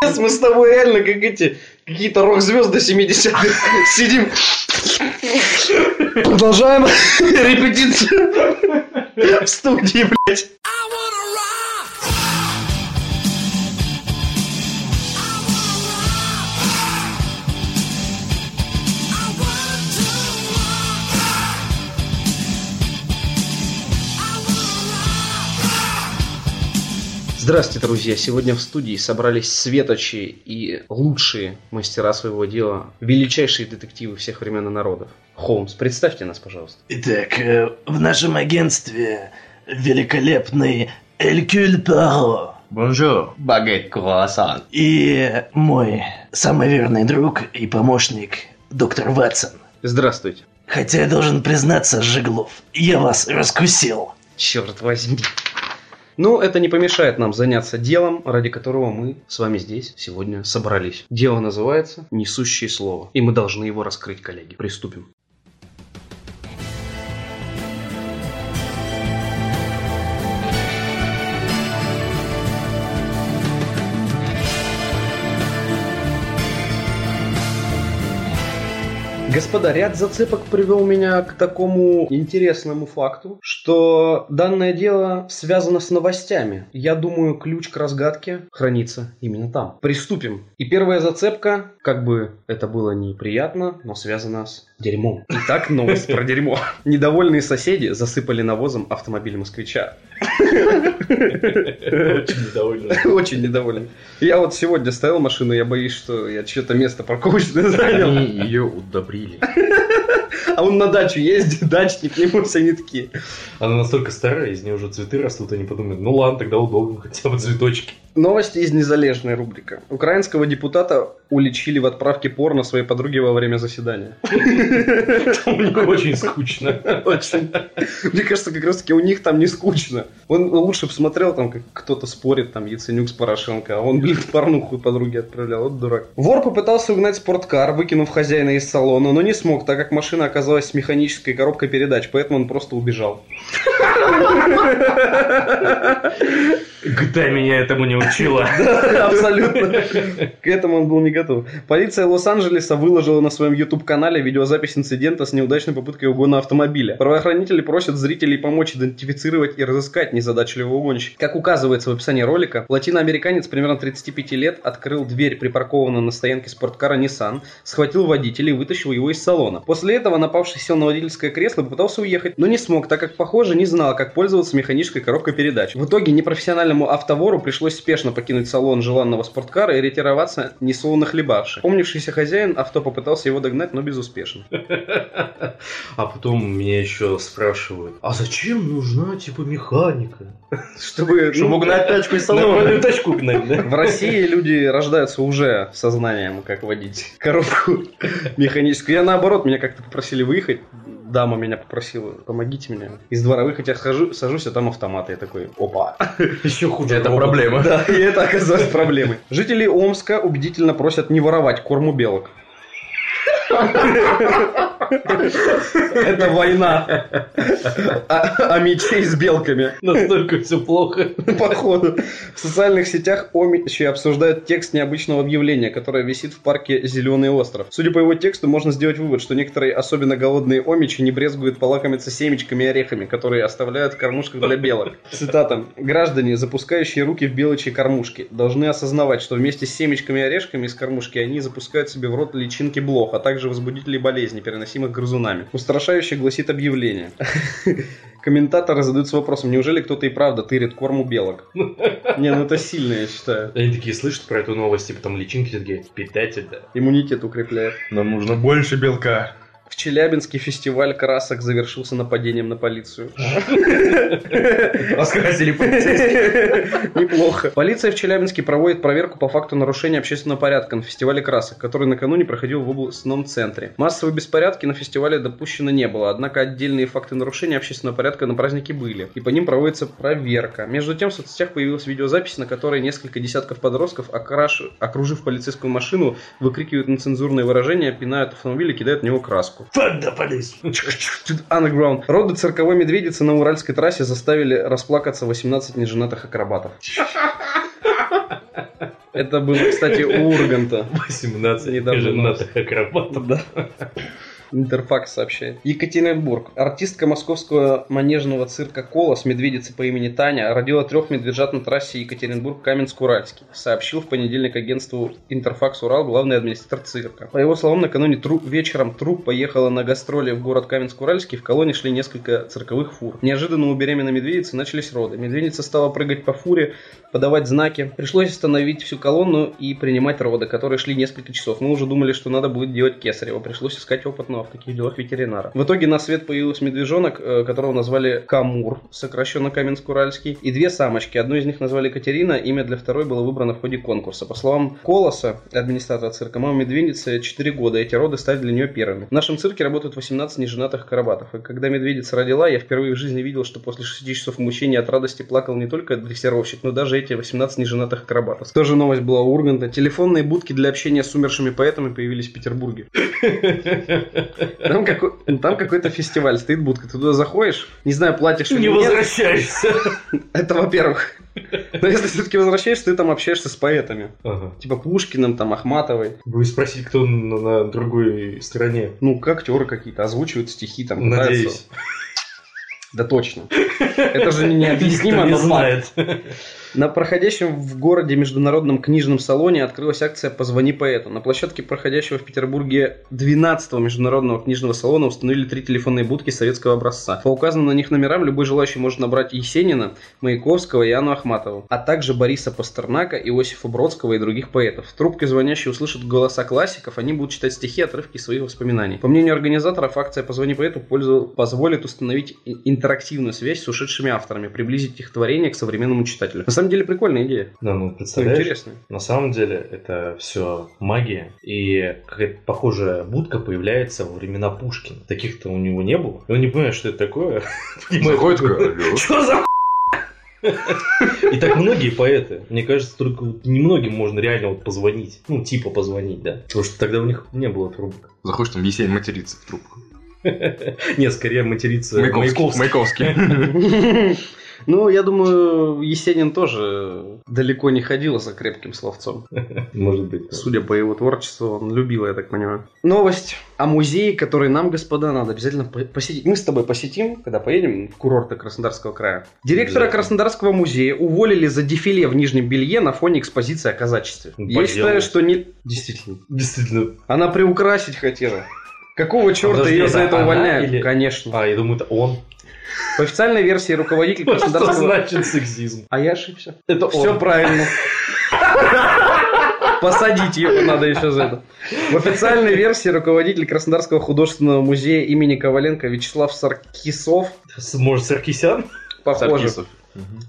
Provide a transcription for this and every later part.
Пиздец, мы с тобой реально как эти какие-то рок-звезды 70-х сидим. Продолжаем репетицию в студии, блядь. Здравствуйте, друзья! Сегодня в студии собрались светочи и лучшие мастера своего дела, величайшие детективы всех времен и народов. Холмс, представьте нас, пожалуйста. Итак, э, в нашем агентстве великолепный Эркюль Пуаро. Bonjour, baguette croissant. И мой самый верный друг и помощник доктор Ватсон. Здравствуйте. Хотя я должен признаться, Жеглов, я вас раскусил. Черт возьми. Ну, это не помешает нам заняться делом, ради которого мы с вами здесь сегодня собрались. Дело называется «Несущее слово». И мы должны его раскрыть, коллеги. Приступим. Господа, ряд зацепок привел меня к такому интересному факту, что данное дело связано с новостями. Я думаю, ключ к разгадке хранится именно там. Приступим. И первая зацепка, как бы это было неприятно, но связана с дерьмом. Итак, новость про дерьмо. Недовольные соседи засыпали навозом автомобиль москвича. Очень недовольный. Очень недоволен. Я вот сегодня ставил машину, я боюсь, что я что-то место парковочное занял. Они ее удобрили. really. А он на дачу ездит, дачник, ему все не такие. Она настолько старая, из нее уже цветы растут, они подумают, ну ладно, тогда удобно, хотя бы цветочки. Новости из незалежной рубрика. Украинского депутата уличили в отправке порно своей подруге во время заседания. У них очень скучно. Очень. Мне кажется, как раз таки у них там не скучно. Он лучше бы смотрел, там, как кто-то спорит, там, Яценюк с Порошенко, а он, блин, порнуху подруге отправлял. Вот дурак. Вор попытался угнать спорткар, выкинув хозяина из салона, но не смог, так как машина оказалась с механической коробкой передач, поэтому он просто убежал. GTA меня этому не учила. Абсолютно. К этому он был не готов. Полиция Лос-Анджелеса выложила на своем YouTube-канале видеозапись инцидента с неудачной попыткой угона автомобиля. Правоохранители просят зрителей помочь идентифицировать и разыскать незадачливого угонщика. Как указывается в описании ролика, латиноамериканец примерно 35 лет открыл дверь припаркованного на стоянке спорткара Nissan, схватил водителя и вытащил его из салона. После этого напавший сел на водительское кресло и попытался уехать, но не смог, так как, похоже, не знал, как пользоваться механической коробкой передач. В итоге непрофессиональному автовору пришлось спешно покинуть салон желанного спорткара и ретироваться несловно хлебавши. Помнившийся хозяин авто попытался его догнать, но безуспешно. А потом меня еще спрашивают, а зачем нужна, типа, механика? Чтобы, Чтобы ну, угнать тачку из салона. Тачку гнать, да? В России люди рождаются уже сознанием, как водить коробку механическую. Я наоборот, меня как-то попросили выехать. Дама меня попросила, помогите мне. Из двора выехать я хожу, сажусь, а там автомат. Я такой, опа. Еще хуже. Это проблема. Да, и это оказалось проблемой. Жители Омска убедительно просят не воровать корм у белок. Это война. А, а мечей с белками. Настолько все плохо. Походу. В социальных сетях Омичи обсуждают текст необычного объявления, которое висит в парке Зеленый остров. Судя по его тексту, можно сделать вывод, что некоторые особенно голодные омичи не брезгуют полакомиться семечками и орехами, которые оставляют в кормушках для белок. Цитата. Граждане, запускающие руки в белочьи кормушки, должны осознавать, что вместе с семечками и орешками из кормушки они запускают себе в рот личинки блох, а также возбудителей болезней, переносимых грызунами. Устрашающе гласит объявление. Комментаторы задаются вопросом, неужели кто-то и правда тырит корм у белок? Не, ну это сильно, я считаю. Они такие слышат про эту новость, типа там личинки такие, питать это. Иммунитет укрепляет. Нам нужно больше белка. В Челябинске фестиваль красок завершился нападением на полицию. Раскрасили полицейских. Неплохо. Полиция в Челябинске проводит проверку по факту нарушения общественного порядка на фестивале красок, который накануне проходил в областном центре. Массовые беспорядки на фестивале допущено не было, однако отдельные факты нарушения общественного порядка на празднике были, и по ним проводится проверка. Между тем в соцсетях появилась видеозапись, на которой несколько десятков подростков, окраш- окружив полицейскую машину, выкрикивают нецензурные выражения, пинают автомобиль и кидают в него краску. The police. Underground. Роды цирковой медведицы на Уральской трассе заставили расплакаться 18 неженатых акробатов. Это было, кстати, у Урганта. 18 Недавно женатых акробатов. Да. Интерфакс сообщает. Екатеринбург. Артистка московского манежного цирка «Колос» медведица по имени Таня родила трех медвежат на трассе Екатеринбург-Каменск-Уральский, сообщил в понедельник агентству Интерфакс Урал главный администратор цирка. По его словам, накануне тру- вечером труп поехала на гастроли в город Каменск-Уральский, в колонне шли несколько цирковых фур. Неожиданно у беременной медведицы начались роды. Медведица стала прыгать по фуре, подавать знаки. Пришлось остановить всю колонну и принимать роды, которые шли несколько часов. Мы уже думали, что надо будет делать кесарево. Пришлось искать опытного в таких делах ветеринара. В итоге на свет появился медвежонок, э, которого назвали Камур, сокращенно Каменск-Уральский, и две самочки. Одну из них назвали Катерина, имя для второй было выбрано в ходе конкурса. По словам Колоса, администратора цирка, мама медведицы 4 года, эти роды стали для нее первыми. В нашем цирке работают 18 неженатых карабатов. И когда медведица родила, я впервые в жизни видел, что после 6 часов мучения от радости плакал не только дрессировщик, но даже эти 18 неженатых акробатов. Тоже новость была у Урганта. Телефонные будки для общения с умершими поэтами появились в Петербурге. Там, какой, там какой-то фестиваль стоит будка. Ты туда заходишь, не знаю, платишь или Не нет. возвращаешься. Это во-первых. Но если все-таки возвращаешься, ты там общаешься с поэтами. Ага. Типа Пушкиным, там, Ахматовой. Вы спросить, кто на, на другой стороне. Ну, как актеры какие-то озвучивают стихи там. пытаются- Надеюсь. Да точно. Это же необъяснимо, не но знает. На проходящем в городе международном книжном салоне открылась акция «Позвони поэту». На площадке проходящего в Петербурге 12-го международного книжного салона установили три телефонные будки советского образца. По указанным на них номерам любой желающий может набрать Есенина, Маяковского и Анну Ахматову, а также Бориса Пастернака, Иосифа Бродского и других поэтов. В трубке звонящие услышат голоса классиков, они будут читать стихи, отрывки своих воспоминаний. По мнению организаторов, акция «Позвони поэту» позволит установить интерактивную связь с ушедшими авторами, приблизить их творение к современному читателю. На самом деле прикольная идея. Да, ну, представляешь? интересно. На самом деле это все магия. И какая-то похожая будка появляется во времена Пушкина. Таких-то у него не было. И он не понимает, что это такое. Заходит. Что за И так многие поэты. Мне кажется, только вот немногим можно реально вот позвонить. Ну, типа позвонить, да. Потому что тогда у них не было трубок. Заходишь, там Есень матерится в трубку. Нет, скорее материться Маяковский. Маяковский. Ну, я думаю, Есенин тоже далеко не ходил за крепким словцом. Может быть. Судя по его творчеству, он любил, я так понимаю. Новость о музее, который нам, господа, надо обязательно по- посетить. Мы с тобой посетим, когда поедем в курорты Краснодарского края. Директора. Краснодарского музея уволили за дефиле в нижнем белье на фоне экспозиции о казачестве. Ну, Я считаю, что не... Действительно. Действительно. Она приукрасить хотела. Какого черта Подожди, ее за это она увольняют? или- Конечно. А, я думаю, это он. По официальной версии руководитель Что Краснодарского... значит сексизм? А я ошибся. Это Все он. правильно. Посадить его надо еще за это. В официальной версии руководитель Краснодарского художественного музея имени Коваленко Вячеслав Саркисов, Может, Саркисян? похоже, Саркисов.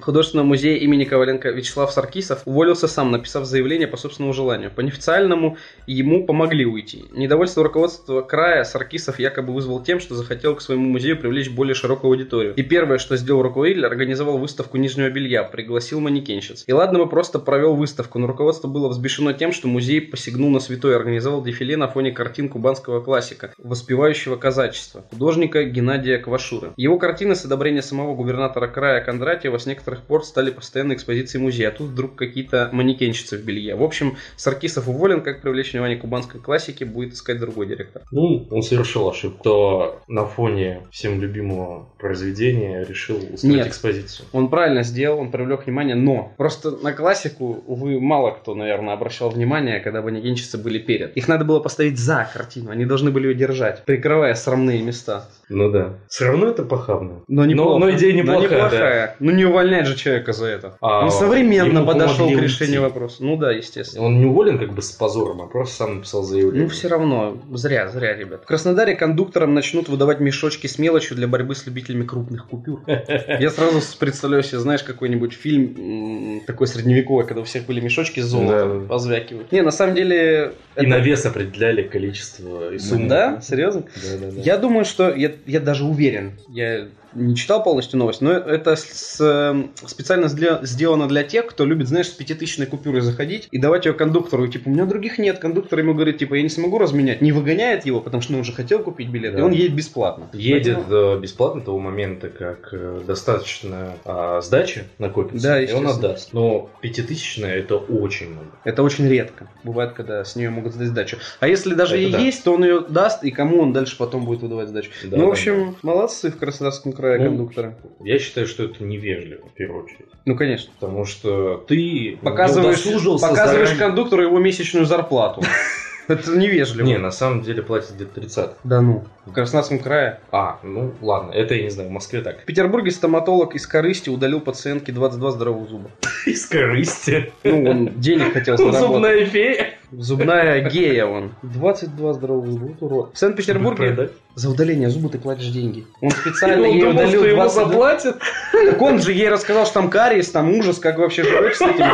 Художественного музея имени Коваленко Вячеслав Саркисов уволился сам, написав заявление по собственному желанию. По неофициальному ему помогли уйти. Недовольство руководства края Саркисов якобы вызвал тем, что захотел к своему музею привлечь более широкую аудиторию. И первое, что сделал руководитель, организовал выставку нижнего белья, пригласил манекенщиц. И ладно бы просто провел выставку, но руководство было взбешено тем, что музей посягнул на святое и организовал дефиле на фоне картин кубанского классика, воспевающего казачество, художника Геннадия Квашуры. Его картины с одобрения самого губернатора края Кондратьева с некоторых пор стали постоянной экспозицией музея, а тут вдруг какие-то манекенщицы в белье. В общем, Саркисов уволен, как привлечь внимание кубанской классики будет искать другой директор. Ну, он совершил ошибку. То на фоне всем любимого произведения решил устроить Нет. экспозицию. Он правильно сделал, он привлек внимание, но просто на классику, увы, мало кто, наверное, обращал внимание, когда манекенщицы были перед. Их надо было поставить за картину, они должны были ее держать, прикрывая срамные места. Ну да. Все равно это похабно. Но, неплохо. но идея неплохая, Но неплохая. Ну не увольнять же человека за это. А, он современно подошел к решению уйти. вопроса. Ну да, естественно. Он не уволен как бы с позором, а просто сам написал заявление. Ну, все равно, зря, зря, ребят. В Краснодаре кондукторам начнут выдавать мешочки с мелочью для борьбы с любителями крупных купюр. Я сразу представляю себе, знаешь, какой-нибудь фильм такой средневековый, когда у всех были мешочки с золотом, Да. позвякивают. Не, на самом деле... И на вес определяли количество и сумму. Да? Серьезно? Да, да, да. Я думаю, что... Я, я даже уверен. Я не читал полностью новость, но это с- э, специально сдля- сделано для тех, кто любит, знаешь, с пятитысячной купюрой заходить и давать ее кондуктору. И, типа, у меня других нет. Кондуктор ему говорит, типа, я не смогу разменять. Не выгоняет его, потому что он уже хотел купить билет, и Да. он едет бесплатно. Едет Поэтому- э, бесплатно того момента, как э, достаточно а, сдачи накопится, Да, и он отдаст. Но пятитысячная это очень много. Это очень редко. Бывает, когда с нее могут сдать сдачу. А если даже Это и да. есть, то он ее даст, и кому он дальше потом будет выдавать сдачу. Да, ну, в да, общем, молодцы в Краснодарском крае Ну, кондукторы. Я считаю, что это невежливо, в первую очередь. Ну, конечно. Потому что ты Показываешь, удосужился показываешь заранее. кондуктору его месячную зарплату. Это невежливо. Не, на самом деле платят где-то 30. Да ну. В Краснодарском крае. А, ну ладно, это я не знаю, в Москве так. В Петербурге стоматолог из корысти удалил пациентке 22 здоровых зуба. Из корысти. Ну, он денег хотел заработать. Зубная фея. Зубная гея он. 22 здоровых зуба. Урод. В Санкт-Петербурге за удаление зуба ты платишь деньги. Он специально Он ей думал, удалил что 22 заплатят. Так он же ей рассказал, что там кариес, там ужас, как вообще живете с этим.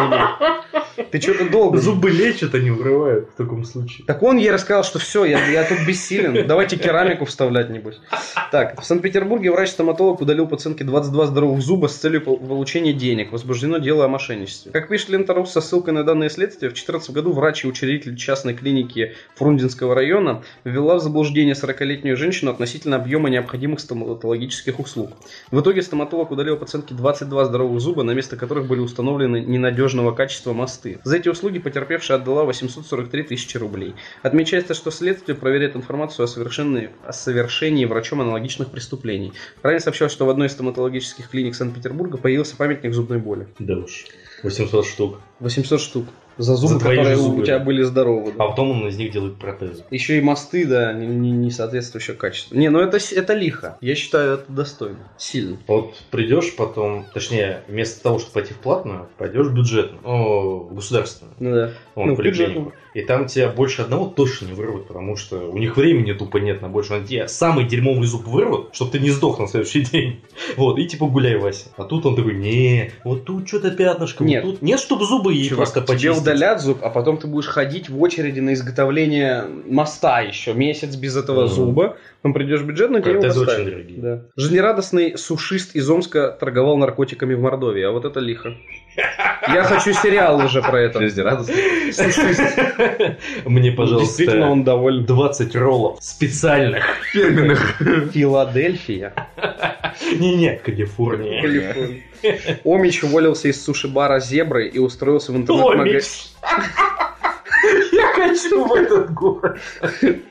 Ты что-то долго. Зубы лечат, а не вырывают в таком случае. Так он ей рассказал, что все, я, я тут бессилен. Давайте керамику вставлять, небось. Так, в Санкт-Петербурге врач-стоматолог удалил пациентке 22 здоровых зуба с целью пол- получения денег. Возбуждено дело о мошенничестве. Как пишет Лента Рус со ссылкой на данное следствие, в 2014 году врач и учредитель частной клиники Фрунзенского района ввела в заблуждение 40-летнюю женщину относительно объема необходимых стоматологических услуг. В итоге стоматолог удалил пациентке 22 здоровых зуба, на место которых были установлены ненадежного качества мосты. За эти услуги потерпевшая отдала 843 тысячи рублей. Отмечается, что следствие проверяет информацию о, совершенной- о совершении врачом аналогичных преступлений. Ранее сообщалось, что в одной из стоматологических клиник Санкт-Петербурга появился памятник зубной боли. Да уж. 800 штук. 800 штук. За зубы, За которые же у зубы. тебя были здоровы. да. А потом он из них делает протезы. Еще и мосты, да, не, не- не соответствующего качества. Не, ну это, это лихо. Я считаю, это достойно. Сильно. Вот придешь потом, точнее, вместо того, чтобы пойти в платную, пойдешь в бюджетную, о, государственную, Ну да. вон, Ну, в бюджетную. И там тебя больше одного точно не вырвут, потому что у них времени тупо нет на больше. Они тебе самый дерьмовый зуб вырвут, чтобы ты не сдох на следующий день. Вот, и типа гуляй, Вася. А тут он такой, не, вот тут что-то пятнышко, вот Нет. тут нет, чтобы зубы ей Чувак, просто тебе почистить. удалят зуб, а потом ты будешь ходить в очереди на изготовление моста еще месяц без этого Мгм. зуба. Потом придешь в бюджет, но тебе его очень дорогие. Да. Жизнерадостный сушист из Омска торговал наркотиками в Мордовии, а вот это лихо. Я хочу сериал уже про это. Жизнерадостно. Мне, пожалуйста, Действительно, он доволен. 20 роллов специальных. Фирменных. Филадельфия. Не-не, Калифорния. Калифорния. Омич уволился из суши-бара «Зебры» и устроился в интернет-магазин. Хочу в этот город.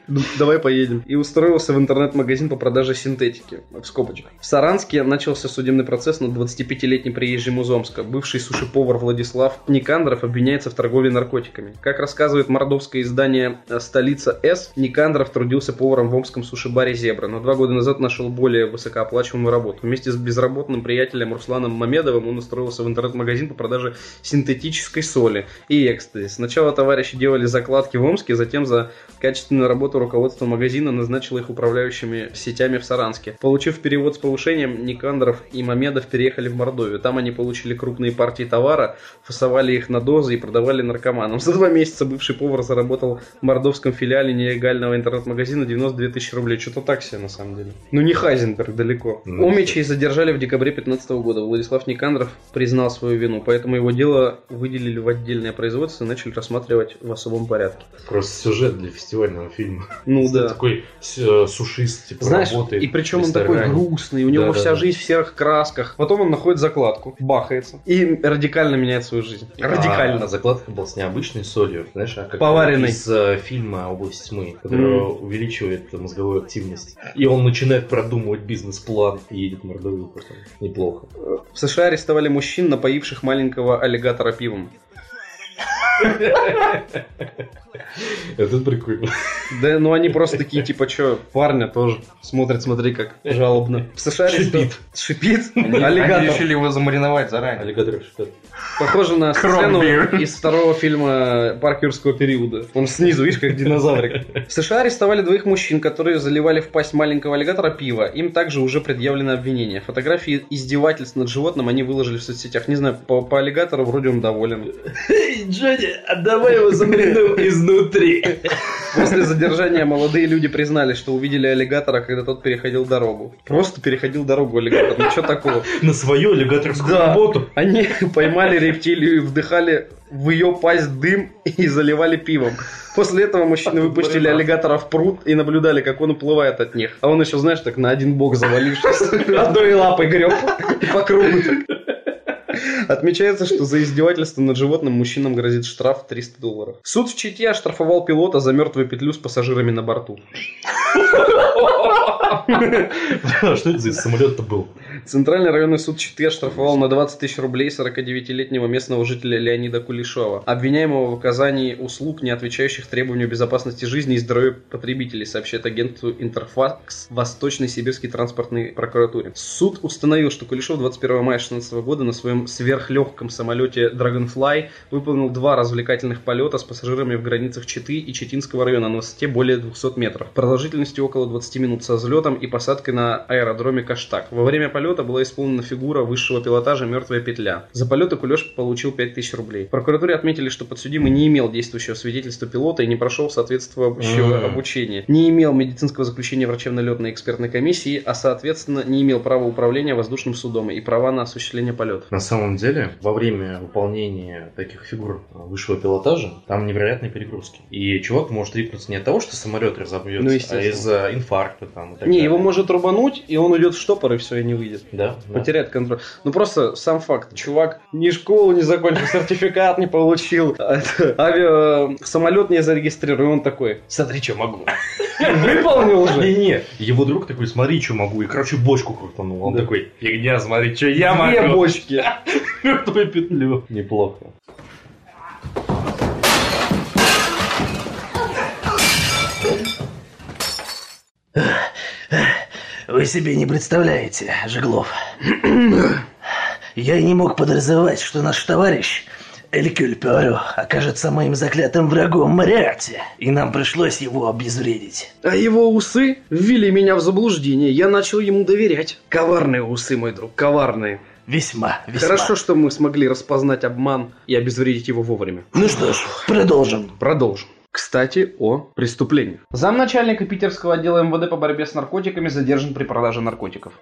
Ну, Давай поедем. И устроился в интернет-магазин по продаже синтетики. В скобочках. В Саранске начался судебный процесс над 25-летним приезжим из Омска. Бывший суши-повар Владислав Никандров обвиняется в торговле наркотиками. Как рассказывает мордовское издание э, «Столица С», Никандров трудился поваром в омском суши-баре «Зебра», но два года назад нашел более высокооплачиваемую работу. Вместе с безработным приятелем Русланом Мамедовым он устроился в интернет-магазин по продаже синтетической соли и экстази. Сначала товарищи делали закладки в Омске, затем за качественную работу руководство магазина назначило их управляющими сетями в Саранске. Получив перевод с повышением, Никандров и Мамедов переехали в Мордовию. Там они получили крупные партии товара, фасовали их на дозы и продавали наркоманам. За два месяца бывший повар заработал в мордовском филиале нелегального интернет-магазина 92 тысячи рублей. Что-то так себе на самом деле. Ну не Хайзенберг далеко. Ну, Омичей задержали в декабре 2015 года. Владислав Никандров признал свою вину, поэтому его дело выделили в отдельное производство и начали рассматривать в особом порядке. Просто сюжет для фестивального фильма. Ну да. Такой э, сушист, типа, Знаешь, работает и причем он такой грустный, у него Да, вся да. жизнь в серых красках. Потом он находит закладку, бахается и радикально меняет свою жизнь. Радикально. А, закладка была с необычной солью, знаешь, а как Поваренной. из э, фильма «Область тьмы», которая увеличивает мозговую активность. И он начинает продумывать бизнес-план и едет в Мордовию потом. Неплохо. В США арестовали мужчин, напоивших маленького аллигатора пивом. Это прикольно. Да, ну они просто такие, типа, что, парня тоже смотрят, смотри, как жалобно. В США арестовали... Шипит. Они Аллигатор. решили его замариновать заранее. Аллигатор что Похоже на сцену из второго фильма Парк юрского периода. Он снизу, видишь, как динозаврик. В США арестовали двоих мужчин, которые заливали в пасть маленького аллигатора пиво. Им также уже предъявлено обвинение. Фотографии издевательств над животным они выложили в соцсетях. Не знаю, по, по аллигатору вроде он доволен. Эй, Джонни! Дядя, отдавай его замрину изнутри. После задержания молодые люди признали, что увидели аллигатора, когда тот переходил дорогу. Просто переходил дорогу аллигатор. Ну что такого? На свою аллигаторскую Да. работу. Они поймали рептилию и вдыхали в ее пасть дым и заливали пивом. После этого мужчины выпустили аллигатора в пруд и наблюдали, как он уплывает от них. А он еще, знаешь, так на один бок завалившись, одной лапой греб по кругу. Отмечается, что за издевательство над животным мужчинам грозит штраф в 300 долларов. Суд в Чите оштрафовал пилота за мертвую петлю с пассажирами на борту. Что это за самолет-то был? Центральный районный суд Читы оштрафовал на 20 тысяч рублей 49-летнего местного жителя Леонида Кулешова, обвиняемого в оказании услуг, не отвечающих требованию безопасности жизни и здоровья потребителей, сообщает агенту Интерфакс Восточной Сибирской транспортной прокуратуре. Суд установил, что Кулешов 21 мая 2016 года на своем сверхлегком самолете Dragonfly выполнил два развлекательных полета с пассажирами в границах Читы и Читинского района на высоте более 200 метров, продолжительностью около 20 минут со взлетом и посадкой на аэродроме Каштак. Во время полета была исполнена фигура высшего пилотажа «Мертвая петля». За полеты Кулеш получил 5000 рублей. В прокуратуре отметили, что подсудимый не имел действующего свидетельства пилота и не прошел соответствующего М. обучения, не имел медицинского заключения врачебно-летной экспертной комиссии, а соответственно не имел права управления воздушным судом и права на осуществление полетов. На самом деле, во время выполнения таких фигур высшего пилотажа, там невероятные перегрузки. И чувак может рипнуться не от того, что самолет разобьется, Ну, а из-за инфаркта там. и так Не, далее. его может рубануть, и он уйдет в штопор, и все, и не выйдет. Да, да. Потеряет контроль. Ну просто сам факт. Чувак ни школу не закончил, сертификат не получил, а авиа самолет не зарегистрирован. И он такой, смотри, что могу. Выполнил уже. Не-не, его друг такой, смотри, что могу. И, короче, бочку крутанул. Он Да. такой, фигня, смотри, что я Две могу. бочки. Мертвую петлю. Неплохо. Вы себе не представляете, Жеглов. Я и не мог подразумевать, что наш товарищ Элькюль Пюаро окажется моим заклятым врагом Мариарти, и нам пришлось его обезвредить. А его усы ввели меня в заблуждение. Я начал ему доверять. Коварные усы, мой друг, коварные. Весьма, весьма. Хорошо, что мы смогли распознать обман и обезвредить его вовремя. Ну что ж, продолжим. Продолжим. Кстати, о преступлениях. Замначальника питерского отдела МВД по борьбе с наркотиками задержан при продаже наркотиков.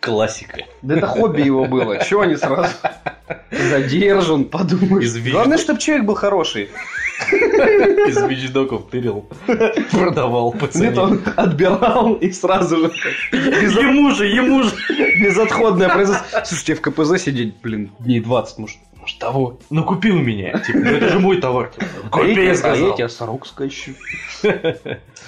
Классика. Да это хобби его было. Чего они сразу? Задержан, подумаешь. Из. Главное, чтобы человек был хороший. Из вещдоков тырил. Продавал Нет, пацанам. он отбирал и сразу же без- Ему же, ему же. безотходное производство. Слушайте, в КПЗ сидеть, блин, дней 20, может, может того. Ну купи у меня. Типа, ну это же мой товар. типа. Купи, я сказал. я тебе сорок скачу.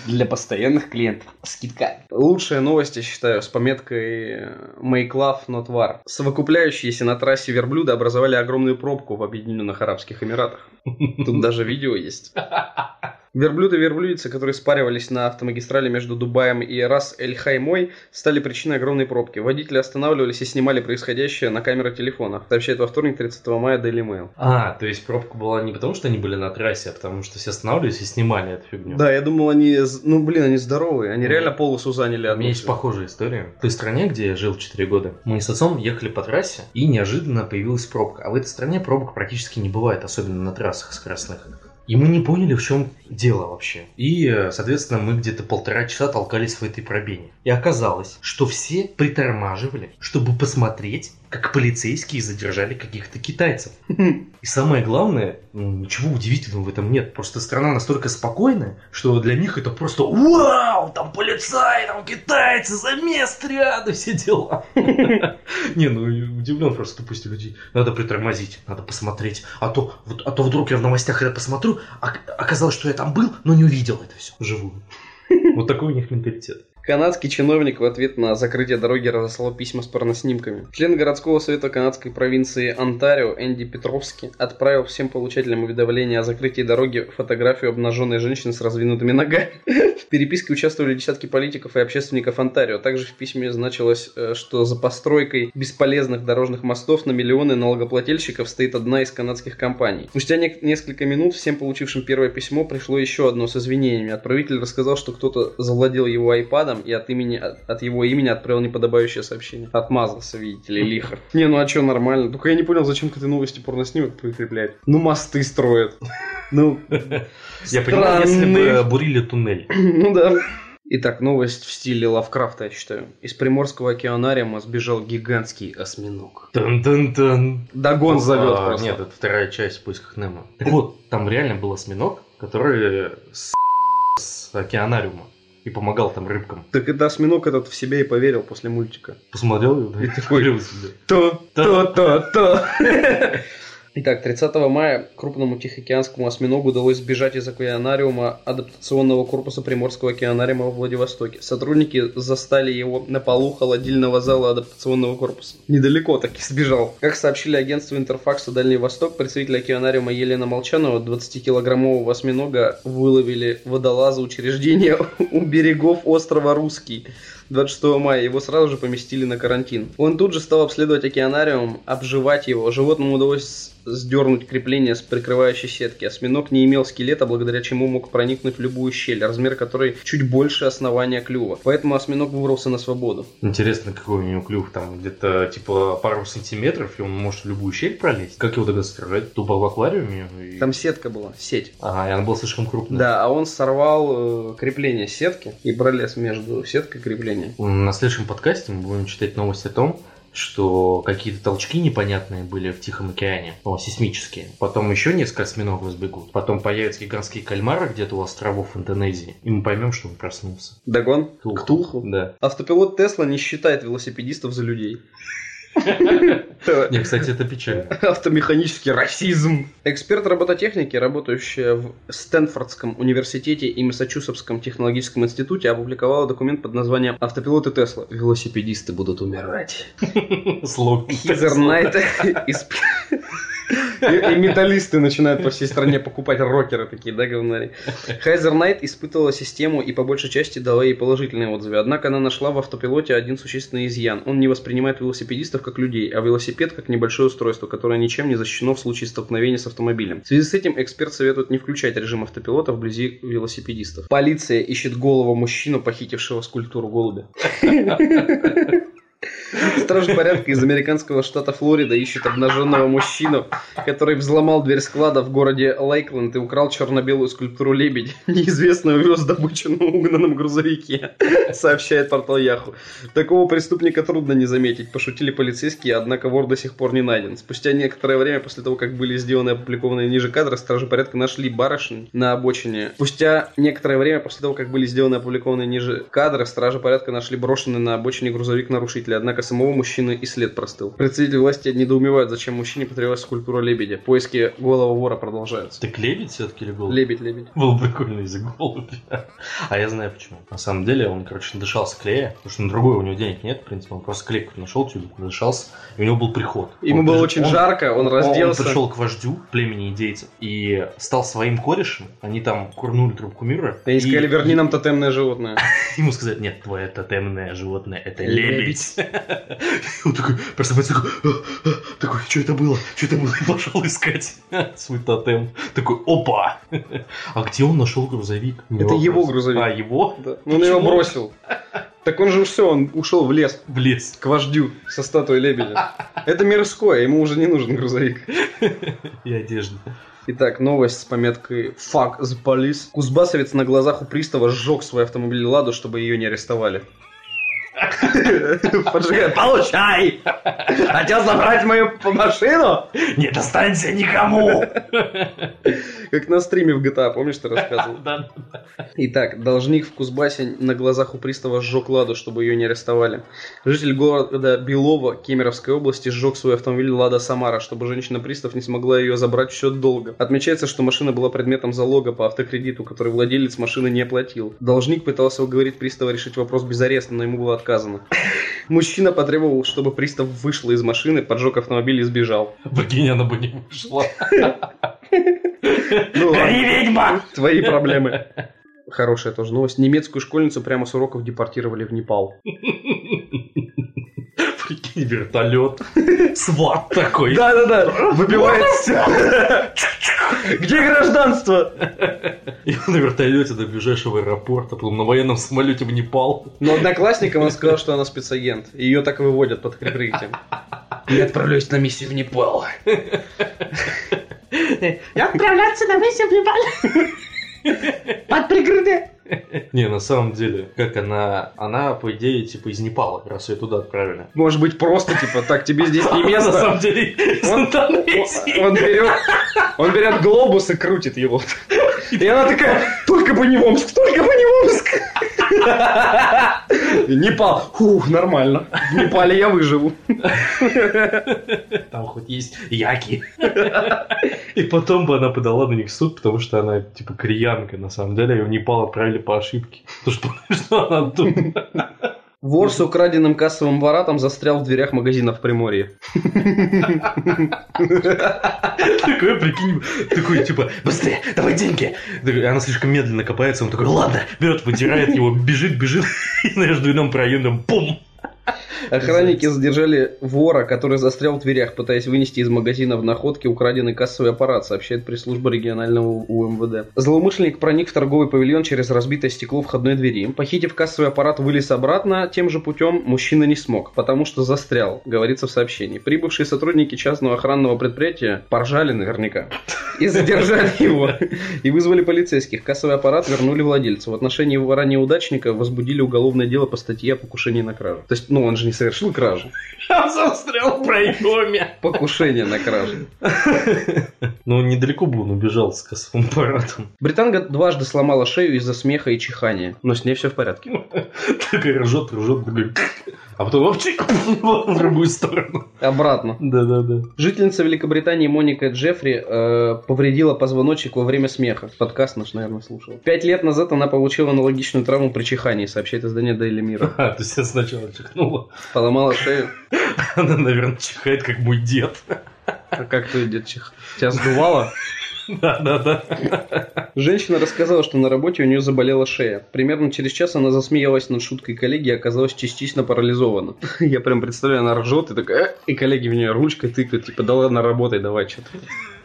Для постоянных клиентов. Скидка. Лучшая новость, я считаю, с пометкой Make Love Not War. Совокупляющиеся на трассе верблюда образовали огромную пробку в Объединенных Арабских Эмиратах. Тут даже видео есть. Верблюд и верблюдица, которые спаривались на автомагистрали между Дубаем и Рас-Эль-Хаймой, стали причиной огромной пробки. Водители останавливались и снимали происходящее на камеры телефона, сообщает во вторник 30 мая Daily Mail. А, то есть пробка была не потому, что они были на трассе, а потому что все останавливались и снимали эту фигню. Да, я думал, они, ну блин, они здоровые, они Мгм. реально полосу заняли У меня есть похожая история. В той стране, где я жил 4 года, мы с отцом ехали по трассе, и неожиданно появилась пробка. А в этой стране пробок практически не бывает, особенно на трассах скоростных. И мы не поняли, в чем дело вообще. И, э, соответственно, мы где-то полтора часа толкались в этой пробине. И оказалось, что все притормаживали, чтобы посмотреть, как полицейские задержали каких-то китайцев. И самое главное, ну, ничего удивительного в этом нет. Просто страна настолько спокойная, что для них это просто «Вау! Там полицаи, там китайцы, замес ряда, все дела». Не, ну удивлен просто тупостью людей. Надо притормозить, надо посмотреть. А то, вот, а то вдруг я в новостях это посмотрю, а оказалось, что я там был, но не увидел это все вживую. Вот такой у них менталитет. Канадский чиновник в ответ на закрытие дороги разослал письма с порноснимками. Член городского совета канадской провинции Онтарио Энди Петровский отправил всем получателям уведомления о закрытии дороги фотографию обнаженной женщины с раздвинутыми ногами. В переписке участвовали десятки политиков и общественников Онтарио. Также в письме значилось, э, что за постройкой бесполезных дорожных мостов на миллионы налогоплательщиков стоит одна из канадских компаний. Спустя несколько минут всем получившим первое письмо пришло еще одно с извинениями. Отправитель рассказал, что кто-то завладел его айпадом Иваном и от, имени, от, от его имени отправил неподобающее сообщение. Отмазался, видите ли, лихо. Не, ну а что, нормально. Только я не понял, зачем к этой новости порноснимок прикреплять. Ну, мосты строят. Ну, Я понимаю, если бы бурили туннель. ну да. Итак, новость в стиле Лавкрафта, я считаю. Из Приморского океанариума сбежал гигантский осьминог. Тан-тан-тан. Дагон зовет А, просто. Нет, это вторая часть в поисках Немо. Так вот, там реально был осьминог, который с, с океанариума и помогал там рыбкам. Так это осьминог этот в себя и поверил после мультика. Посмотрел его, да, и такой. То, то, то, то. Итак, 30 мая крупному тихоокеанскому осьминогу удалось сбежать из океанариума адаптационного корпуса Приморского океанариума во Владивостоке. Сотрудники застали его на полу холодильного зала адаптационного корпуса. Недалеко таки сбежал. Как сообщили агентству Интерфакса Дальний Восток, представитель океанариума Елена Молчанова 20-килограммового осьминога выловили водолазы учреждения у берегов острова Русский. 26 мая его сразу же поместили на карантин. Он тут же стал обследовать океанариум, обживать его. Животному удалось сдернуть крепление с прикрывающей сетки. Осьминог не имел скелета, благодаря чему мог проникнуть в любую щель, размер которой чуть больше основания клюва. Поэтому осьминог выбрался на свободу. Интересно, какой у него клюв там, где-то типа пару сантиметров, и он может в любую щель пролезть. Как его тогда содержать? Тупо в аквариуме? И- Там сетка была, сеть. Ага, и она была слишком крупная. Да, а он сорвал э, крепление сетки и пролез между сеткой и креплением. На следующем подкасте мы будем читать новость о том, что какие-то толчки непонятные были в Тихом океане, о, сейсмические. Потом еще несколько осьминогов сбегут. Потом появятся гигантские кальмары где-то у островов Индонезии. И мы поймем, что он проснулся. Дагон? Ктулху. Ктулху? Да. Автопилот Тесла не считает велосипедистов за людей. Не, кстати, это печально. Автомеханический расизм. Эксперт робототехники, работающая в Стэнфордском университете и Массачусетском технологическом институте, опубликовала документ под названием «Автопилоты Тесла. Велосипедисты будут умирать». Слог. Исп- и, металлисты начинают по всей стране покупать рокеры такие, да, говнари. Хайзер Найт испытывала систему и по большей части дала ей положительные отзывы. Однако она нашла в автопилоте один существенный изъян. Он не воспринимает велосипедистов как людей, а велосипед как небольшое устройство, которое ничем не защищено в случае столкновения с автомобилем. В связи с этим эксперт советует не включать режим автопилота вблизи велосипедистов. Полиция ищет голову мужчину, похитившего скульптуру голубя. Стражи порядка из американского штата Флорида ищет обнаженного мужчину, который взломал дверь склада в городе Лейкленд и украл черно-белую скульптуру лебедь. Неизвестно увез добычу на угнанном грузовике, сообщает портал Яху. Такого преступника трудно не заметить, пошутили полицейские, однако вор до сих пор не найден. Спустя некоторое время после того, как были сделаны опубликованные ниже кадры, стражи порядка нашли барышень на обочине. Спустя некоторое время после того, как были сделаны опубликованные ниже кадры, стражи порядка нашли брошенный на обочине грузовик нарушителя, однако самого мужчины и след простыл. Представители власти недоумевают, зачем мужчине потребовалась скульптура лебедя. Поиски голого вора продолжаются. Так лебедь все-таки или голубь? Лебедь, лебедь. Был прикольный язык голубь. А я знаю почему. На самом деле он, короче, надышался клея, потому что на другой у него денег нет, в принципе, он просто клей нашел, тюбик, надышался, и у него был приход. Ему Он было очень он- жарко, он Он разделся. пришел к вождю племени индейцев и стал своим корешем. Они там курнули трубку мира. Они и- сказали, верни нам тотемное животное. Ему сказали, нет, твое тотемное животное это Лебедь. Он такой просыпается, такой, «А, а», такой, что это было, что это было, и пошел искать свой тотем. Такой, опа! А где он нашел грузовик? Это его грузовик. А, его? Да. Ну, он его бросил. Так он же все, он ушел в лес В лес. к вождю со статуей лебедя. Это мирское, ему уже не нужен грузовик. И одежда. Итак, новость с пометкой «Fuck the police». Кузбассовец на глазах у пристава сжег свой автомобиль «Ладу», чтобы ее не арестовали. Получай! Хотел забрать мою машину? Не достанься никому! Как на стриме в GTA, помнишь, ты рассказывал? Да. Итак, должник в Кузбассе на глазах у пристава сжег «Ладу», чтобы ее не арестовали. Житель города Белова Кемеровской области сжег свой автомобиль «Лада Самара», чтобы женщина-пристав не смогла ее забрать в счет долга. Отмечается, что машина была предметом залога по автокредиту, который владелец машины не оплатил. Должник пытался уговорить пристава решить вопрос без ареста, но ему было отказано. Мужчина потребовал, чтобы пристав вышла из машины, поджег автомобиль и сбежал. Богиня она бы не вышла. Ну ладно. ведьма! Твои проблемы. Хорошая тоже новость. Немецкую школьницу прямо с уроков депортировали в Непал. Прикинь, вертолет, сват такой. Да-да-да, выбивает все. Где гражданство? И он на вертолете до ближайшего аэропорта, потом на военном самолете в Непал. Но одноклассникам он сказал, что она спецагент. и Ее так выводят под прикрытием. Я отправляюсь на миссию в Непал. Я отправляться на миссию в Непал. Под прикрытие. Не, на самом деле, как она, она, по идее, типа из Непала, раз ее туда отправили. Может быть, просто, типа, так, тебе здесь не На место. самом деле, Он, берет, он берет глобус и крутит его. И она такая, только бы не Омск, только бы не в Омск. Непал. Фух, нормально. В Непале я выживу. Там хоть есть яки. И потом бы она подала на них суд, потому что она, типа, кореянка, на самом деле, ее в Непал отправили по ошибке. Потому что, она тут. Вор с украденным кассовым аппаратом застрял в дверях магазина в Приморье. Такой, прикинь, такой, типа, быстрее, давай деньги. Она слишком медленно копается, он такой, ладно, берет, вытирает его, бежит, бежит, и знаешь, дверным проемом, пум. Охранники задержали вора, который застрял в дверях, пытаясь вынести из магазина в находке украденный кассовый аппарат, сообщает пресс-служба регионального УМВД. Злоумышленник проник в торговый павильон через разбитое стекло входной двери. Похитив кассовый аппарат, вылез обратно тем же путем мужчина не смог, потому что застрял, говорится в сообщении. Прибывшие сотрудники частного охранного предприятия поржали наверняка и задержали его, и вызвали полицейских. Кассовый аппарат вернули владельцу. В отношении вора неудачника возбудили уголовное дело по статье о покушении на кражу. То есть, ну, он же не совершил кражу. Он застрял в проеме. Покушение на кражу. Ну, недалеко бы он убежал с кассовым аппаратом. Британка дважды сломала шею из-за смеха и чихания. Но с ней все в порядке. Такой ржет, ржет, такой, а потом вообще в другую сторону. Обратно. Да-да-да. Жительница Великобритании Моника Джеффри э, повредила позвоночник во время смеха. Подкаст наш, наверное, слушал. Пять лет назад она получила аналогичную травму при чихании, сообщает издание Daily Mirror. А, то есть я сначала чихнула. Поломала шею. Она, наверное, чихает, как мой дед. А как ты, дед, чих? Тебя сдувало? Да-да-да. Женщина рассказала, что на работе у нее заболела шея. Примерно через час она засмеялась над шуткой коллеги и оказалась частично парализована. Я прям представляю, она ржет и такая, «Э», и коллеги в нее ручкой тыкают, типа, да ладно, работай, давай что-то.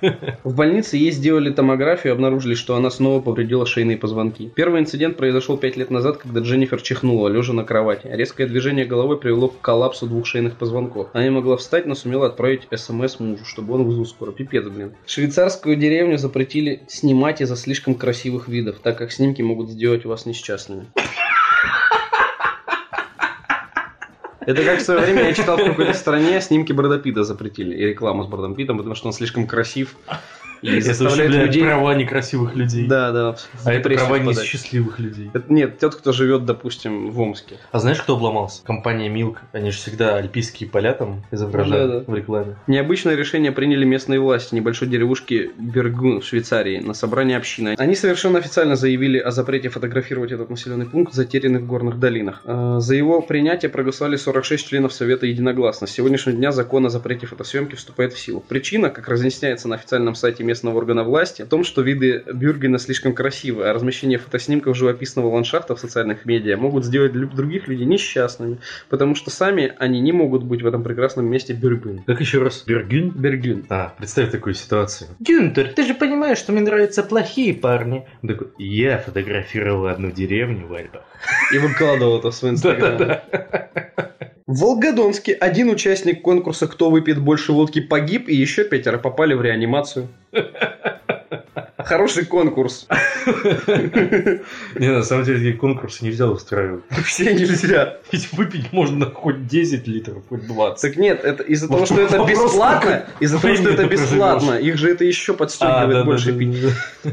В больнице ей сделали томографию и обнаружили, что она снова повредила шейные позвонки. Первый инцидент произошел пять лет назад, когда Дженнифер чихнула, лежа на кровати. Резкое движение головой привело к коллапсу двух шейных позвонков. Она не могла встать, но сумела отправить смс мужу, чтобы он вызвал скорую. Пипец, блин. Швейцарскую деревню запретили снимать из-за слишком красивых видов, так как снимки могут сделать вас несчастными. Это как в свое время я читал в какой-то стране, снимки Брэда Питта запретили. И рекламу с Брэдом Питтом, потому что он слишком красив. И заставляет людей... права некрасивых людей. Да, да. А это права несчастливых людей. Это- Нет, тот, кто живет, допустим, в Омске. А знаешь, кто обломался? Компания Milk. Они же всегда альпийские поля там изображают Да-да. в рекламе. Необычное решение приняли местные власти небольшой деревушки Бергун в Швейцарии на собрании общины. Они совершенно официально заявили о запрете фотографировать этот населенный пункт, затерянный в горных долинах. Э, За его принятие проголосовали 46 членов Совета единогласно. С сегодняшнего дня закон о запрете фотосъемки вступает в силу. Причина, как разъясняется на официальном сайте местного органа власти, в том, что виды Бюргена слишком красивы, а размещение фотоснимков живописного ландшафта в социальных медиа могут сделать других людей несчастными, потому что сами они не могут быть в этом прекрасном месте Бюрген. Как еще раз? Бергюн? Бергюн. А, представь такую ситуацию. Гюнтер, ты же понимаешь, что мне нравятся плохие парни. Он такой, я фотографировал одну деревню в Альпах. И выкладывал это в свой инстаграм. В Волгодонске один участник конкурса «Кто выпьет больше водки» погиб, и еще пятеро попали в реанимацию. Хороший конкурс. Не, на самом деле, такие конкурсы нельзя устраивать. Все нельзя. Ведь выпить можно хоть 10 литров, хоть 20. Так нет, это из-за того, что это бесплатно, из-за того, что это бесплатно, их же это еще подстегивает больше пить.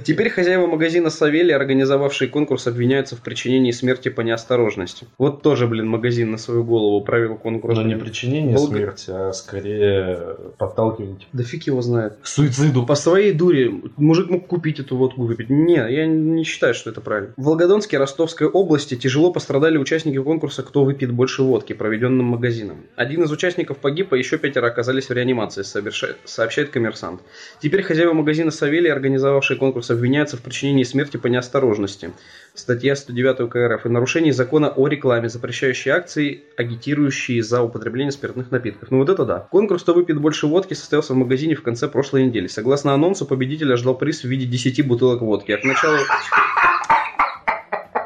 Теперь хозяева магазина Савелий, организовавшие конкурс, обвиняются в причинении смерти по неосторожности. Вот тоже, блин, магазин на свою голову правил конкурс. Но не причинение смерти, а скорее подталкивание Да фиг его знает. к суициду. По своей дуре мужик мог купить эту водку выпить. Не, я не считаю, что это правильно. В Волгодонске Ростовской области тяжело пострадали участники конкурса «Кто выпьет больше водки», проведенным магазином. Один из участников погиб, а еще пятеро оказались в реанимации, сообща- сообщает коммерсант. Теперь хозяева магазина Савелий, организовавшие конкурс, обвиняются в причинении смерти по неосторожности. Статья 109 УК РФ. И нарушение закона о рекламе, запрещающей акции, агитирующие за употребление спиртных напитков. Ну вот это да. Конкурс «Кто выпьет больше водки» состоялся в магазине в конце прошлой недели. Согласно анонсу, победителя ждал приз в виде 10 бутылок водки. А к началу...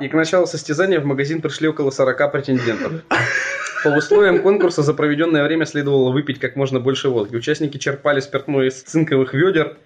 И к началу состязания в магазин пришли около 40 претендентов. По условиям конкурса за проведенное время следовало выпить как можно больше водки. Участники черпали спиртное из цинковых ведер,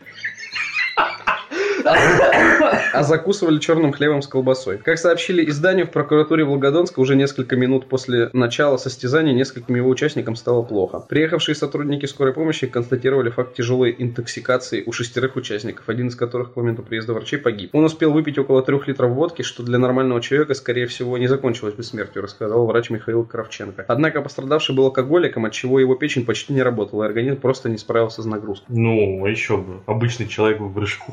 а закусывали черным хлебом с колбасой. Как сообщили изданию, в прокуратуре Волгодонска уже несколько минут после начала состязания нескольким его участникам стало плохо. Приехавшие сотрудники скорой помощи констатировали факт тяжелой интоксикации у шестерых участников, один из которых к моменту приезда врачей погиб. Он успел выпить около трех литров водки, что для нормального человека, скорее всего, не закончилось бы смертью, рассказал врач Михаил Кравченко. Однако пострадавший был алкоголиком, от чего его печень почти не работала, и организм просто не справился с нагрузкой. Ну, а еще бы. Обычный человек бы решил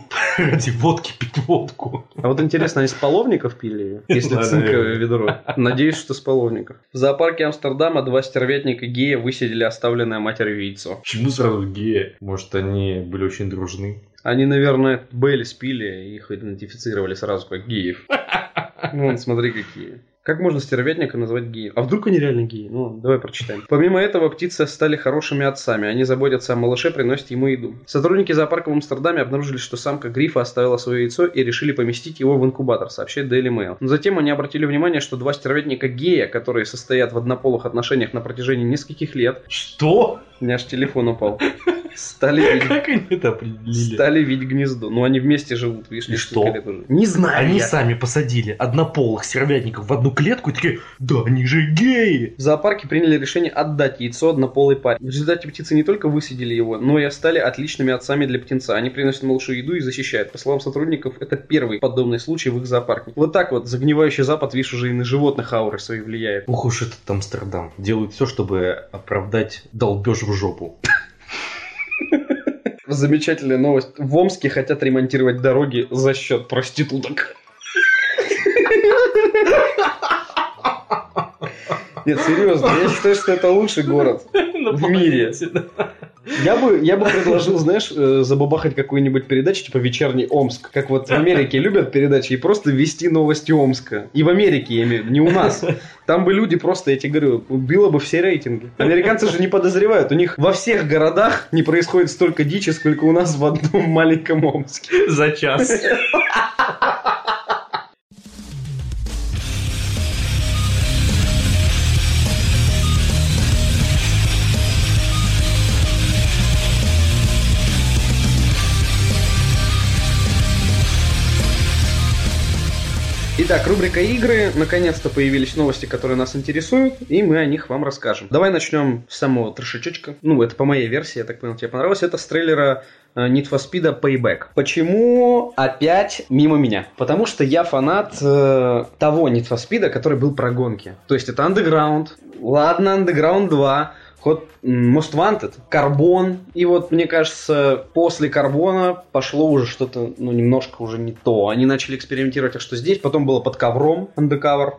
ради водки пить водку. А вот интересно, они с половников пили ее? Если цинковое наверное. ведро. Надеюсь, что с половников. В зоопарке Амстердама два стервятника гея высидели оставленное матерью яйцо. Почему сразу геи? Может, они были очень дружны? Они, наверное, Бейли спили и их идентифицировали сразу как геев. Ну, вон, смотри, какие. Как можно стервятника назвать геем? А вдруг они реально геи? Ну, давай прочитаем. Помимо этого, птицы стали хорошими отцами. Они заботятся о малыше, приносят ему еду. Сотрудники зоопарка в Амстердаме обнаружили, что самка грифа оставила свое яйцо и решили поместить его в инкубатор, сообщает Daily Mail. Но затем они обратили внимание, что два стервятника гея, которые состоят в однополых отношениях на протяжении нескольких лет, Что? у меня аж телефон упал, стали видеть Как они это определили? Стали видеть гнездо. Ну, они вместе живут, видишь, И что? Не знаю. Они я. сами посадили однополых стервятников в одну клетку и такие, да они же геи. В зоопарке приняли решение отдать яйцо однополой паре. В результате птицы не только высидели его, но и стали отличными отцами для птенца. Они приносят малышу еду и защищают. По словам сотрудников, это первый подобный случай в их зоопарке. Вот так вот, загнивающий запад, видишь, уже и на животных ауры свои влияет. Ух уж этот Амстердам. Делают все, чтобы оправдать долбеж в жопу. Замечательная новость. В Омске хотят ремонтировать дороги за счет проституток. Нет, серьезно, я считаю, что это лучший город в мире. Я бы, я бы предложил, знаешь, э, забабахать какую-нибудь передачу, типа «Вечерний Омск». Как вот в Америке любят передачи, и просто вести новости Омска. И в Америке, я имею в виду, не у нас. Там бы люди просто, я тебе говорю, убило бы все рейтинги. Американцы же не подозревают. У них во всех городах не происходит столько дичи, сколько у нас в одном маленьком Омске. За час. Итак, рубрика игры. Наконец-то появились новости, которые нас интересуют, и мы о них вам расскажем. Давай начнем с самого трешечочка. Ну, это по моей версии, я так понял, тебе понравилось. Это с трейлера э, Need for Speed Payback. Почему опять мимо меня? Потому что я фанат э, того Need for Speed, который был про гонки. То есть это Underground, ладно, Underground 2, Ход Most Wanted, Карбон. И вот, мне кажется, после Карбона пошло уже что-то, ну, немножко уже не то. Они начали экспериментировать, а что здесь, потом было под ковром, Undercover.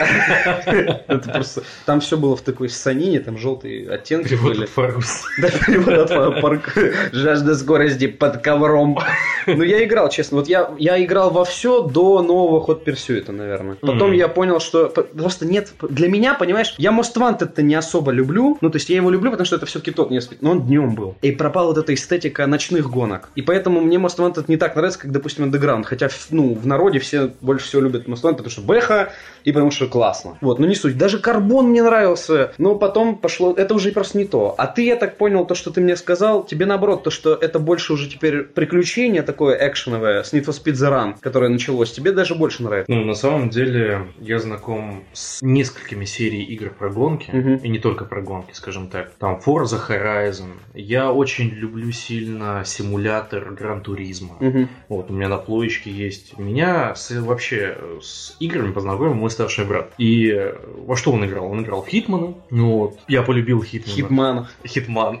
Это просто... Там все было в такой санине, там желтые оттенки были. Да, перевод от парк. Жажда скорости под ковром. Ну, я играл, честно. Вот я, я играл во все до нового Hot Pursuit, наверное. Потом я понял, что просто нет... Для меня, понимаешь, я Most Wanted-то не особо люблю. Ну, то есть я его люблю, потому что это все-таки тот не но он днем был. И пропала вот эта эстетика ночных гонок. И поэтому мне Most Wanted не так нравится, как, допустим, Underground. Хотя, ну, в народе все больше всего любят Most Wanted, потому что бэха и потому что классно. Вот, но не суть. Даже Карбон мне нравился, но потом пошло... Это уже просто не то. А ты, я так понял, то, что ты мне сказал, тебе наоборот, то, что это больше уже теперь приключение такое экшеновое с Need for Speed The Run, которое началось, тебе даже больше нравится. Ну, на самом деле, я знаком с несколькими серий игр про гонки, Мгм. и не только про гонки, скажем так. Там Forza Horizon. Я очень люблю сильно симулятор Гран Туризма. Мгм. Вот, у меня на плоечке есть. Меня с- вообще с играми познакомил мой старший брат. И э, во что он играл? Он играл в Хитмана. Ну вот, я полюбил Хитмана. Хитман. Хитман.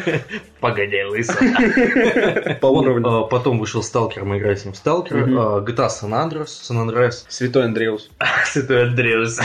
Погоди, лысо. По уровню. э, Потом вышел Сталкер, мы играли с ним в Сталкер. GTA San Andreas. San Andreas. Святой Андреус. Святой Андреус.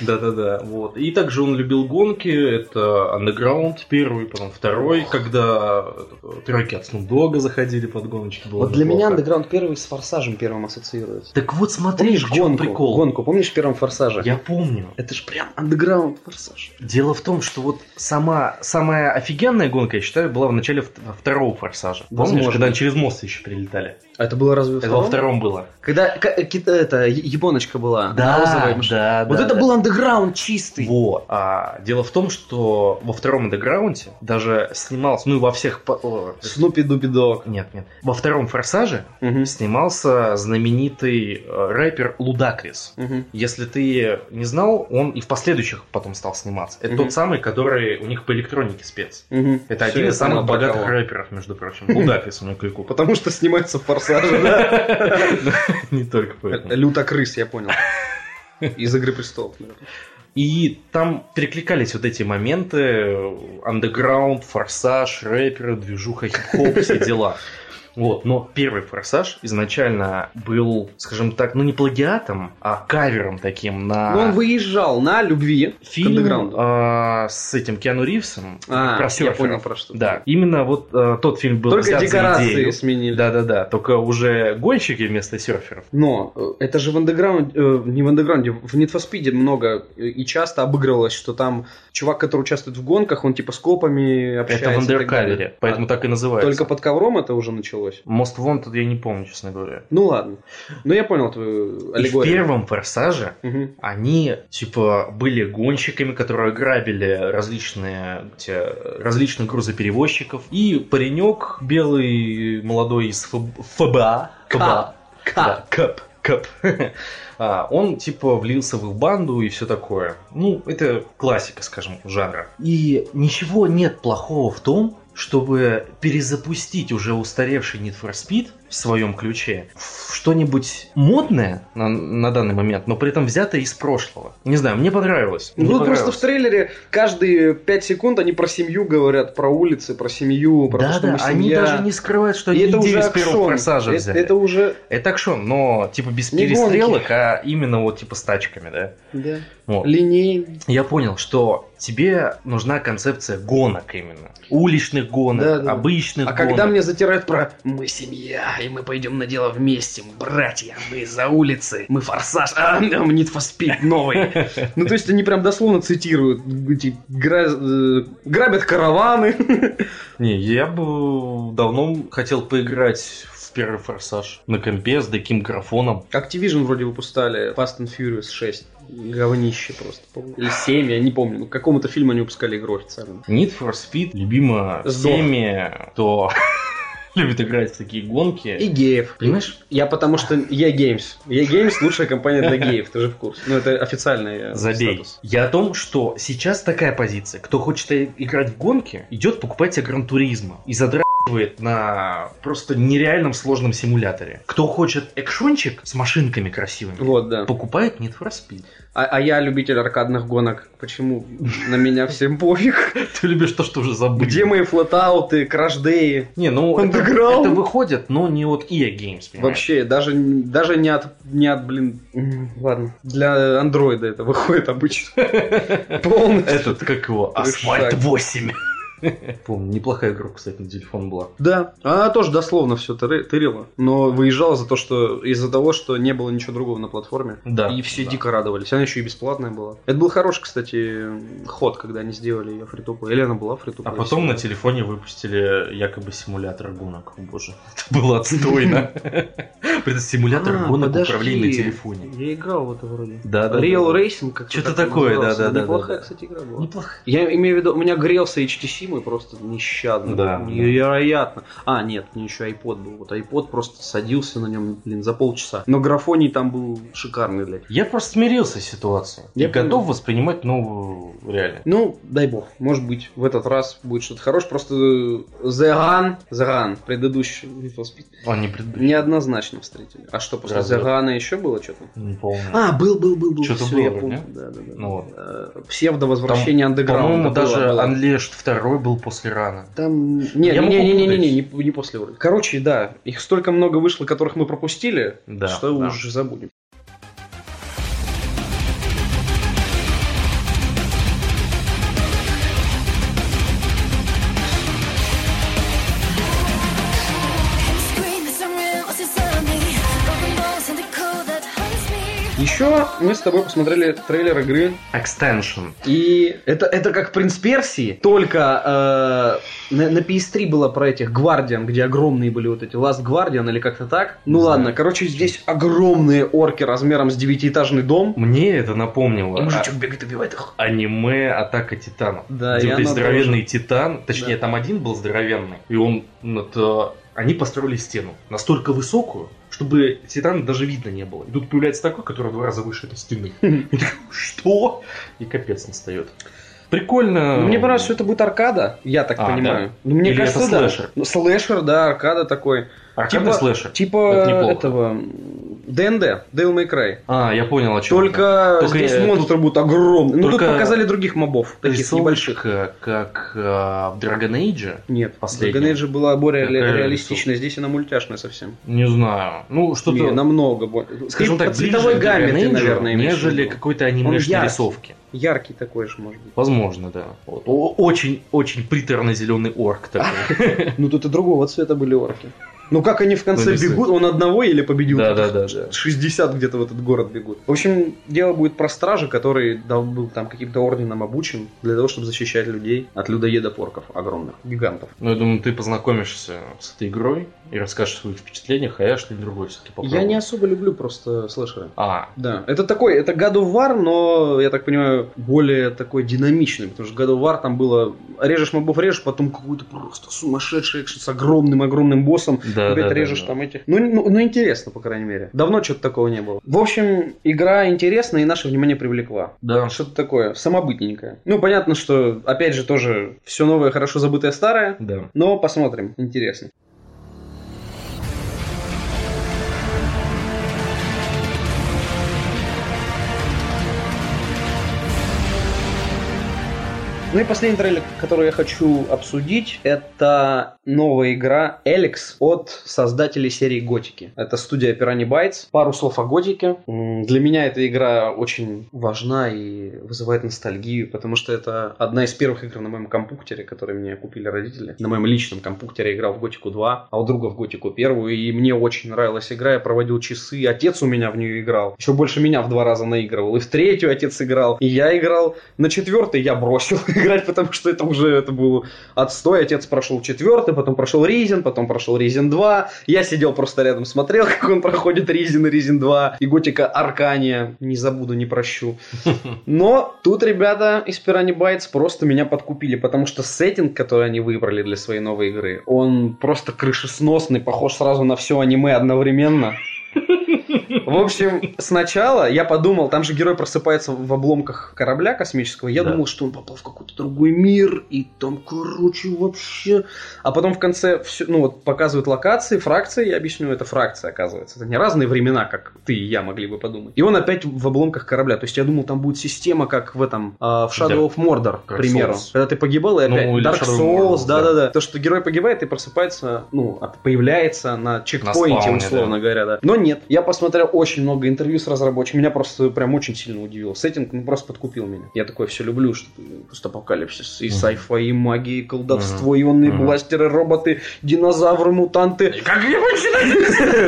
Да-да-да. Вот. И также он любил гонки, это Underground первый, потом второй, когда э, треки от Snoop Dogg заходили под гоночки. Вот для меня. Underground первый с Форсажем первым ассоциируется. Так вот смотри, в чем гонку? Прикол. Гонку, помнишь в первом Форсаже? Я помню. Это ж прям Underground Форсаж. Дело в том, что вот сама самая офигенная гонка, я считаю, была в начале вт- второго форсажа. Помнишь, Возможно. когда через мост еще прилетали? А это было разве во Это во втором было. Когда э, ки- это ебоночка была, розовая машина. да, Вот да, это да. был андеграунд чистый. Вот. А дело в том, что во втором андеграунде даже снимался, ну и во всех... Снупи Дупи Дог. Нет, нет. Во втором форсаже Мгм. снимался знаменитый э, рэпер Лудакрис. Мгм. Если ты не знал, он и в последующих потом стал сниматься. Это Мгм. тот самый, который у них по электронике спец. Мгм. Это Всё, один из самых богатых рэперов, между прочим. Лудакрис у него клику. Потому что снимается в Форсаже, да? Не только поэтому. Лютокрыс, я понял. Из Игры Престолов, наверное. И там перекликались вот эти моменты, андеграунд, форсаж, рэперы, движуха, хип-хоп, все дела. Вот, но первый форсаж изначально был, скажем так, ну не плагиатом, а кавером таким на Но он выезжал на любви фильм а, с этим Киану Ривзом А, про я серферов. понял про что. Да, именно вот а, тот фильм был Только декорации сменили. Да-да-да, только уже гонщики вместо серферов. Но э, это же в андеграунде, э, не в андеграунде, в Need for Speed много э, и часто обыгрывалось, что там чувак, который участвует в гонках, он типа с копами общается. Это в андеркавере, поэтому А, так и называется. Только под ковром это уже началось? Most Wanted я не помню, честно говоря. Ну ладно. Ну я понял твою И в аллегорию. первом форсаже Мгм. они, типа, были гонщиками, которые грабили различные, эти, различных грузоперевозчиков. И паренек белый, молодой из ФБ- ФБА. ФБА. Кап. Кап. Кап. А, Он, типа, влился в их банду и все такое. Ну, это классика, скажем, жанра. И ничего нет плохого в том, чтобы перезапустить уже устаревший Need for Speed в своем ключе что-нибудь модное на, на данный момент, но при этом взятое из прошлого. Не знаю, мне понравилось. Мне Ну, просто понравилось. в трейлере каждые 5 секунд они про семью говорят, про улицы, про семью, про то, Да, что да, мы они семья. даже не скрывают, что они это уже идею из первого форсажа Это- взяли. Это уже... Это акшон, но типа без Не перестрелок, а именно вот типа с тачками, да? Да. Вот. Линейный. Я понял, что тебе нужна концепция гонок именно. Уличных гонок, Да, да. обычных А гонок. когда мне затирают про «Мы семья, и мы пойдем на дело вместе, мы братья, мы из-за улицы, мы форсаж, а нам Need for Speed новый». Ну, то есть они прям дословно цитируют, эти гра- э, грабят караваны. Не, я бы давно хотел поиграть в первый форсаж на компе с таким графоном. Activision вроде выпускали Fast and Furious 6. Говнище просто. по-моему. Или 7, я не помню. К какому-то фильму они выпускали игру официально. Need for Speed любима Сдох. всеми, кто любит играть в такие гонки. И геев. Понимаешь? Я потому что я Games. Я Games лучшая компания для геев, ты же в курсе. Ну, это официальный э, Забей. статус. Я о том, что сейчас такая позиция. Кто хочет играть в гонки, идет покупать себе Гран Туризма и задрачивает на просто нереальном сложном симуляторе. Кто хочет экшончик с машинками красивыми, Вот, да. покупает Need for Speed. А, а я любитель аркадных гонок. Почему на меня всем пофиг? Ты любишь то, что уже забыли. Где мои флотауты, крашдеи? Не, ну это, это выходит, но не от EA Games, понимаешь? Вообще, даже, даже не от, не от, блин, ладно, для андроида это выходит обычно. Полностью. Этот, как его. Асфальт 8. Помню, неплохая игра, кстати, на телефон была. Да, она тоже дословно все тырила, но выезжала за то, что из-за того, что не было ничего другого на платформе. Да. И все да. дико радовались. Она еще и бесплатная была. Это был хороший, кстати, ход, когда они сделали ее фри Или она была фри А потом на телефоне выпустили якобы симулятор гонок. О, Боже, это было отстойно. Симулятор А, гонок управления на телефоне. Я играл в это вроде. Да, да. Real. Racing как Что-то такое, да, да, да, Неплохая, кстати, игра была. Неплохо. Я имею в виду, у меня грелся HTC мой просто нещадно. Да, Невероятно. А, нет, мне еще iPod был. Вот iPod просто садился на нем, блин, за полчаса. Но графоний там был шикарный, блядь. Я просто смирился с ситуацией. Я и готов воспринимать новую реальность. Ну, дай бог. Может быть, в этот раз будет что-то хорошее. Просто The Run, The Run, предыдущий Need Он не предыдущий. неоднозначно встретили. А что, после Разве? The Run еще было что-то? Не помню. А, был, был, был, был. Что-то было, я да, помню. Да, да, да. Ну вот. Э, Псевдо-возвращение андеграунда. По-моему, даже было. Unleashed 2 был после рана. Там... Не, Я не, могу не, не, не, путать. не, не, не после уровня. Короче, да, их столько много вышло, которых мы пропустили, Да, что да. уже забудем. Еще мы с тобой посмотрели трейлер игры Extension. И это, это как Принц Персии, только э, на, на PS3 было про этих Гвардиан, где огромные были вот эти Last Guardian или как-то так. Ну Не ладно, знаю. короче, здесь огромные орки размером с девятиэтажный дом. Мне это напомнило И а- мужичок бегает, убивает их. аниме Атака Титанов. Да, где вот здоровенный Титан, точнее, Да. там один был здоровенный, и он, вот, э, они построили стену настолько высокую, чтобы Титана даже видно не было. И тут появляется такой, который в два раза выше этой стены. И Что? И капец настает. Прикольно. Ну, Мне понравилось, что это будет аркада, я так А, понимаю. Ну, мне Или кажется, это да. слэшер? Ну, слэшер, да, аркада такой. Аркадный типа- слэшер. Типа Это неплохо. этого ДНД, Devil May Cry. А, я понял, о чем. Только, Только здесь я- монстры будут огромные. Ну, тут показали других мобов, таких небольших. Как э, в Dragon Age. Нет, Последняя. Dragon Age была более Какая реалистичная, здесь она мультяшная совсем. Не знаю. Ну, что-то... Не, намного более. Скажем так, цветовой гамме ты, наверное, нежели какой-то анимешной рисовки. Яркий такой же, может быть. Возможно, да. Вот. О- Очень, очень приторно-зеленый орк такой. Ну, тут и другого цвета были орки. Ну, как они в конце Ну, лисы. бегут, он одного или победил? Да, да, да, да. 60 где-то в этот город бегут. В общем, дело будет про стража, который был там каким-то орденом обучен для того, чтобы защищать людей от людоедов орков огромных, гигантов. Ну, я думаю, ты познакомишься с этой игрой и расскажешь о своих впечатлениях, а я что-нибудь другое все-таки попробую. Я не особо люблю просто слэшеры. А, Да, это такой, это God of War, но, я так понимаю, более такой динамичный, потому что God of War там было, режешь мобов, режешь, потом какой-то просто сумасшедший экшен с огромным-огромным боссом, да, опять да, режешь да. там этих. Ну, ну, ну, интересно, по крайней мере. Давно что-то такого не было. В общем, игра интересная и наше внимание привлекла. Да. Что-то такое самобытненькое. Ну, понятно, что, опять же, тоже все новое, хорошо забытое старое. Да. Но посмотрим, интересно. Ну и последний трейлер, который я хочу обсудить, это новая игра Эликс от создателей серии Готики. Это студия Piranha Bytes. Пару слов о Готике. Для меня эта игра очень важна и вызывает ностальгию, потому что это одна из первых игр на моем компьютере, которые мне купили родители. На моем личном компьютере я играл в Готику 2, а у друга в Готику первую, и мне очень нравилась игра, я проводил часы, отец у меня в нее играл, еще больше меня в два раза наигрывал, и в третью отец играл, и я играл, на четвертой я бросил играть, потому что это уже это был отстой, отец прошел четвертый, потом прошел Ризен, потом прошел Ризен 2, я сидел просто рядом, смотрел, как он проходит Ризен и Ризен 2, и Готика Аркания, не забуду, не прощу. Но тут ребята из Piranha Bytes просто меня подкупили, потому что сеттинг, который они выбрали для своей новой игры, он просто крышесносный, похож сразу на все аниме одновременно. В общем, сначала я подумал, там же герой просыпается в обломках корабля космического. Я Да. думал, что он попал в какой-то другой мир, и там, короче, вообще. А потом в конце все, ну вот показывают локации, фракции. Я объясню, это фракция, оказывается. Это не разные времена, как ты и я могли бы подумать. И он опять в обломках корабля. То есть я думал, там будет система, как в этом а, в Shadow of Mordor, к примеру. Souls. Когда ты погибал, и Ну, опять или Dark Souls, Mordor, да, да. да, да. То, что герой погибает и просыпается, ну, появляется на чекпоинте, условно говоря, да. Но нет, я посмотрел очень много интервью с разработчиками, меня просто прям очень сильно удивил. Сеттинг ну, просто подкупил меня. Я такое все люблю, что постапокалипсис, и sci-fi, и магия, и колдовство, ионные Мгм. бластеры, роботы, динозавры, мутанты. Как я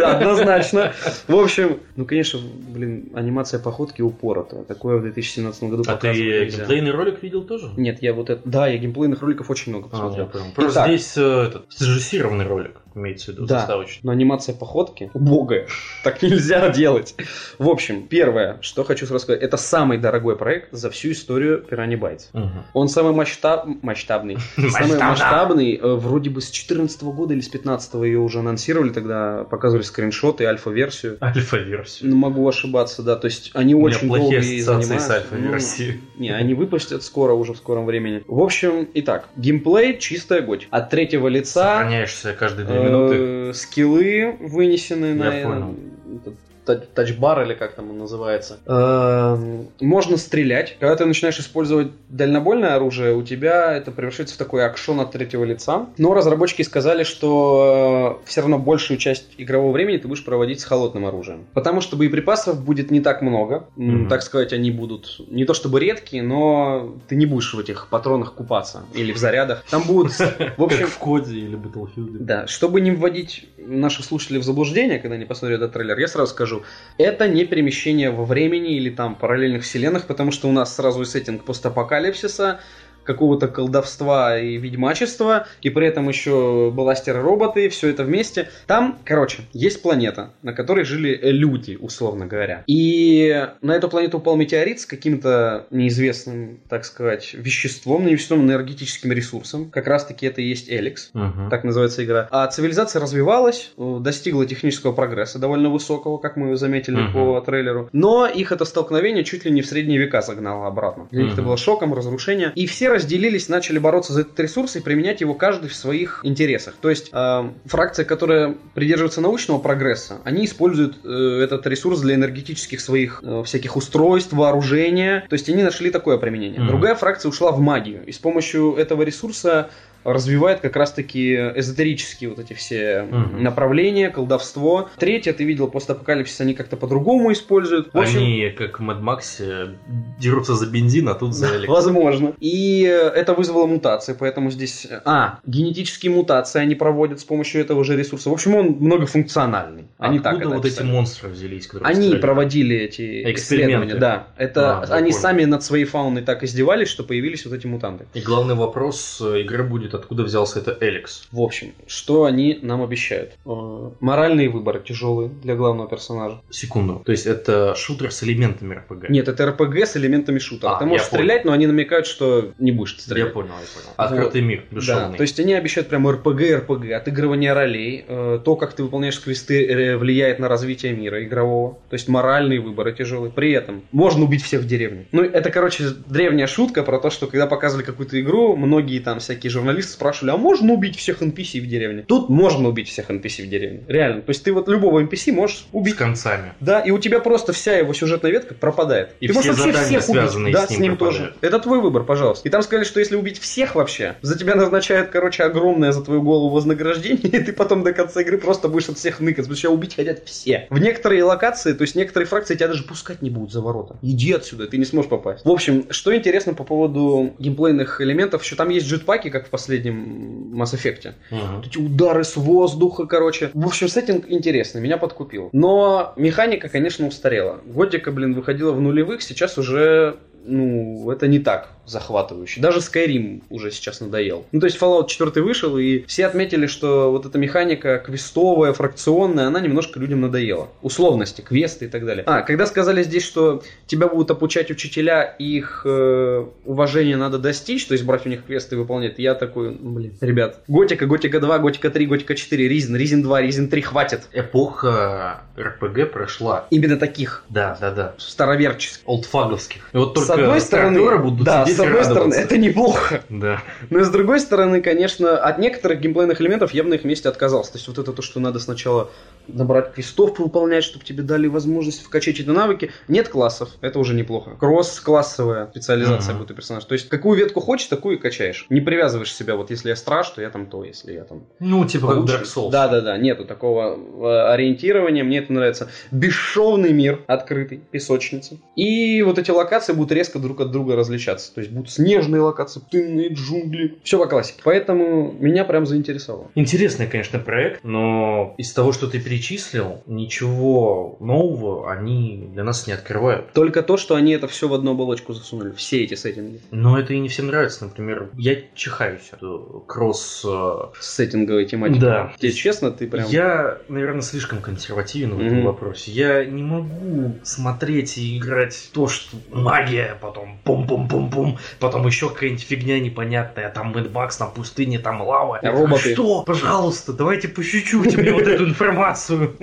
Однозначно. В общем, ну, конечно, блин, анимация походки упорота. Такое в 2017 году А ты геймплейный ролик видел тоже? Нет, я вот это... Да, я геймплейных роликов очень много А, посмотрел. Просто здесь э, этот срежиссированный ролик имеется в виду, Да. заставочный. Но анимация походки убогая. Так нельзя делать. В общем, первое, что хочу сразу сказать, это самый дорогой проект за всю историю Bytes. Мгм. Он самый масштаб... масштабный. Самый масштабный. э, Вроде бы с 14 года или с 15 ее уже анонсировали, тогда показывали скриншоты, альфа-версию. Альфа-версию. Ну, могу ошибаться, да. То есть они очень долго с занимаются. Ну, альфа-версией. Не, они выпустят скоро, уже в скором времени. В общем, итак, геймплей чистая готь. От третьего лица Сохраняешься каждые две минуты. э, скиллы вынесены на понял. этот тачбар или как там он называется. Эм, Можно стрелять. Когда ты начинаешь использовать дальнобойное оружие, у тебя это превращается в такой акшон от третьего лица. Но разработчики сказали, что все равно большую часть игрового времени ты будешь проводить с холодным оружием. Потому что боеприпасов будет не так много. Мгм. Так сказать, они будут не то чтобы редкие, но ты не будешь в этих патронах купаться или в зарядах. Там будут, в общем, в Коде или Battlefield. да, чтобы не вводить наших слушателей в заблуждение, когда они посмотрят этот трейлер, я сразу скажу, скажу. Это не перемещение во времени или там параллельных вселенных, потому что у нас сразу и сеттинг постапокалипсиса, какого-то колдовства и ведьмачества, и при этом еще бластеры-роботы, все это вместе. Там, короче, есть планета, на которой жили люди, условно говоря. И на эту планету упал метеорит с каким-то неизвестным, так сказать, веществом, неизвестным энергетическим ресурсом. Как раз-таки это и есть Эликс. Мгм. Так называется игра. А цивилизация развивалась, э, достигла технического прогресса довольно высокого, как мы заметили Мгм. по трейлеру. Но их это столкновение чуть ли не в средние века загнало обратно. Для них это было шоком, разрушением. И все разделились, начали бороться за этот ресурс и применять его каждый в своих интересах. То есть э, фракция, которая придерживается научного прогресса, они используют э, этот ресурс для энергетических своих э, всяких устройств, вооружения. То есть они нашли такое применение. Мгм. Другая фракция ушла в магию. И с помощью этого ресурса развивает как раз-таки эзотерические вот эти все Мгм. направления, колдовство. Третье, ты видел, постапокалипсис они как-то по-другому используют. В общем, Они, как в Mad Max, дерутся за бензин, а тут за электро. Возможно. И э, это вызвало мутации, поэтому здесь... э, А, генетические мутации они проводят с помощью этого же ресурса. В общем, он многофункциональный. Они так Откуда вот эти монстры взялись, которые Они стреляли? проводили эти Эксперименты. исследования, да. Это А, они понял. сами над своей фауной так издевались, что появились вот эти мутанты. И главный вопрос э, игры будет, откуда взялся это Эликс. В общем, что они нам обещают? Э, Моральные выборы тяжелые для главного персонажа. Секунду. То есть это шутер с элементами РПГ? Нет, это РПГ с элементами шутера. А, Ты можешь я стрелять, но они намекают, что не будешь Я стрелять. понял, я понял. Открытый мир, Да, бесшовный. то есть они обещают прям РПГ, РПГ, отыгрывание ролей, э, то, как ты выполняешь квесты, э, влияет на развитие мира игрового, то есть моральные выборы тяжелые. При этом можно убить всех в деревне. Ну, это, короче, древняя шутка про то, что когда показывали какую-то игру, многие там всякие журналисты спрашивали, а можно убить всех NPC в деревне? Тут можно убить всех NPC в деревне, реально. То есть ты вот любого NPC можешь С убить. концами. Да, и у тебя просто вся его сюжетная ветка пропадает. И Ты все можешь вообще задания, всех убить. связанные да, с ним, тоже. пропадают. Это твой выбор, пожалуйста. И там сказали, что если убить всех вообще, за тебя назначают, короче, огромное за твою голову вознаграждение, и ты потом до конца игры просто будешь от всех ныкать, потому что тебя убить хотят все. В некоторые локации, то есть некоторые фракции тебя даже пускать не будут за ворота. Иди отсюда, ты не сможешь попасть. В общем, что интересно по поводу геймплейных элементов, еще там есть джетпаки, как в последнем Mass Effect. Вот эти удары с воздуха, короче. В общем, сеттинг интересный, меня подкупил. Но механика, конечно, устарела. Годика, блин, выходила в нулевых, сейчас уже ну, это не так захватывающе. Даже Skyrim уже сейчас надоел. Ну, то есть Fallout 4 вышел, и все отметили, что вот эта механика квестовая, фракционная, она немножко людям надоела. Условности, квесты и так далее. А, когда сказали здесь, что тебя будут обучать учителя, их э, уважение надо достичь, то есть брать у них квесты и выполнять, я такой, блин, ребят, Готика, Готика 2, Готика 3, Готика 4, Ризин, Ризин 2, Ризин 3, хватит. Эпоха РПГ прошла. Именно таких, Да, да, да. староверческих. Олдфаговских. И вот только одной стороны, будут да, с одной стороны, это неплохо. Да. Но с другой стороны, конечно, от некоторых геймплейных элементов я бы на их месте отказался. То есть вот это то, что надо сначала набрать квестов выполнять, чтобы тебе дали возможность вкачать эти навыки. Нет классов, это уже неплохо. Кросс-классовая специализация Мгм. будет у персонажа. То есть какую ветку хочешь, такую и качаешь. Не привязываешь себя, вот если я страж, то я там то, если я там Ну, типа как получше. Dark Souls. Да, да, да, нету такого э, ориентирования, мне это нравится. Бесшовный мир, открытый, песочница. И вот эти локации будут резко друг от друга различаться. То есть будут снежные локации, пустынные джунгли. Все по классике. Поэтому меня прям заинтересовало. Интересный, конечно, проект, но из того, что ты перечислил, ничего нового они для нас не открывают. Только то, что они это все в одну оболочку засунули. Все эти сеттинги. Но это и не всем нравится. Например, я чихаюсь от э, кросс... э, Сеттинговой тематики. Да. Тебе честно, ты прям... Я, наверное, слишком консервативен в этом Мгм. вопросе. Я не могу смотреть и играть то, что магия, потом пум-пум-пум-пум, потом еще какая-нибудь фигня непонятная, там Max на пустыне, там лава. Роботы. Что? Пожалуйста, давайте по чуть-чуть мне вот эту информацию.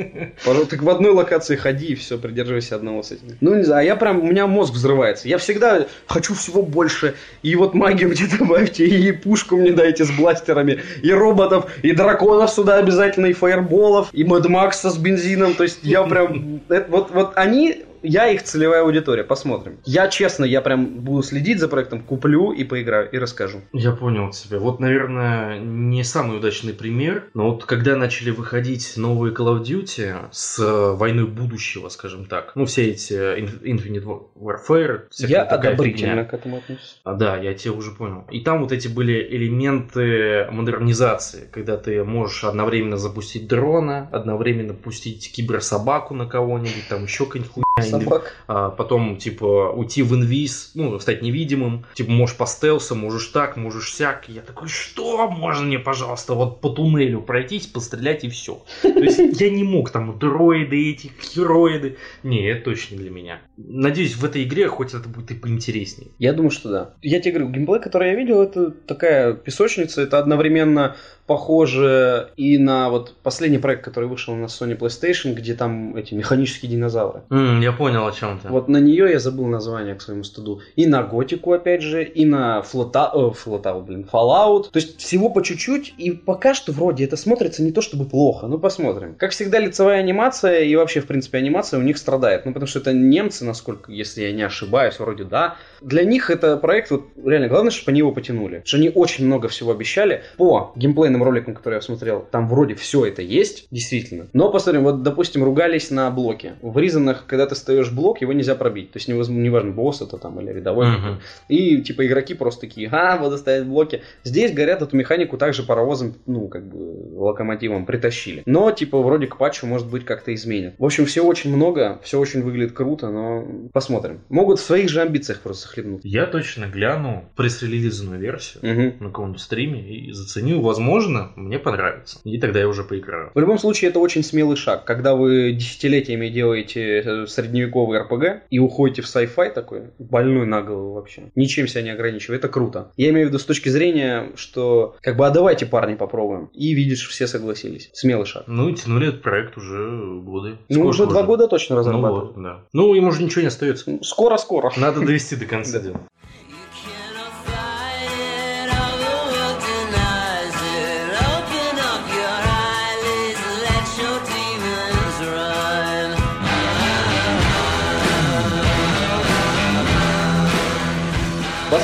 Пожалуйста, так в одной локации ходи и все, придерживайся одного сеттинга. Ну, не знаю, я прям, у меня мозг взрывается. Я всегда хочу всего больше. И вот магию мне добавьте, и пушку мне дайте с бластерами, и роботов, и драконов сюда обязательно, и фаерболов, и Мэд Макса с бензином. То есть я прям... это- вот, вот они я их целевая аудитория, посмотрим. Я честно, я прям буду следить за проектом, куплю и поиграю, и расскажу. Я понял тебя. Вот, наверное, не самый удачный пример, но вот когда начали выходить новые Call of Duty с э, войной будущего, скажем так, ну, все эти э, Inf- Infinite Warfare, Я одобрительно фигня. к этому отношусь. А, да, я тебя уже понял. И там вот эти были элементы модернизации, когда ты можешь одновременно запустить дрона, одновременно пустить киберсобаку на кого-нибудь, там еще какая-нибудь хуйня, Собак. а потом, типа, уйти в инвиз, ну, стать невидимым, типа, можешь по стелсу, можешь так, можешь сяк. Я такой, что? Можно мне, пожалуйста, вот по туннелю пройтись, пострелять и все. То есть я не мог там дроиды эти, хероиды. Не, это точно не для меня. Надеюсь, в этой игре хоть это будет и поинтереснее. Я думаю, что да. Я тебе говорю, геймплей, который я видел, это такая песочница, это одновременно похоже и на вот последний проект, который вышел на Sony PlayStation, где там эти механические динозавры. М, я понял, о чем ты. Вот на нее я забыл название к своему стыду. И на Готику, опять же, и на Флота... О, Флотау, блин, Fallout. То есть всего по чуть-чуть, и пока что вроде это смотрится не то чтобы плохо, ну посмотрим. Как всегда, лицевая анимация и вообще, в принципе, анимация у них страдает. Ну, потому что это немцы, насколько, если я не ошибаюсь, вроде да. Для них это проект, вот реально, главное, чтобы они его потянули. Потому что они очень много всего обещали. По геймплейным роликам, которые я смотрел, там вроде все это есть, действительно. Но посмотрим, вот, допустим, ругались на блоке. В Ризанах, когда ты встаешь блок, его нельзя пробить. То есть неважно, босс это там или рядовой. Мгм. И типа игроки просто такие, а, буду ставить блоки. Здесь, говорят, эту механику также паровозом, ну, как бы, локомотивом притащили. Но, типа, вроде к патчу, может быть, как-то изменят. В общем, все очень много, все очень выглядит круто, но посмотрим. Могут в своих же амбициях просто захлебнуть. Я точно гляну пресс-релизную версию Мгм. на каком-то стриме и заценю. Возможно, мне понравится. И тогда я уже поиграю. В любом случае, это очень смелый шаг. Когда вы десятилетиями делаете э, средневековый РПГ и уходите в sci-fi такой, больной на голову вообще. Ничем себя не ограничивая. Это круто. Я имею в виду с точки зрения, что как бы, а давайте, парни, попробуем. И видишь, все согласились. Смелый шаг. Ну, и тянули этот проект уже годы. Ну, Сколько уже два года точно Ну, разрабатывают. вот, да. Ну, им уже ничего не остается. Скоро-скоро. Надо довести до конца дела.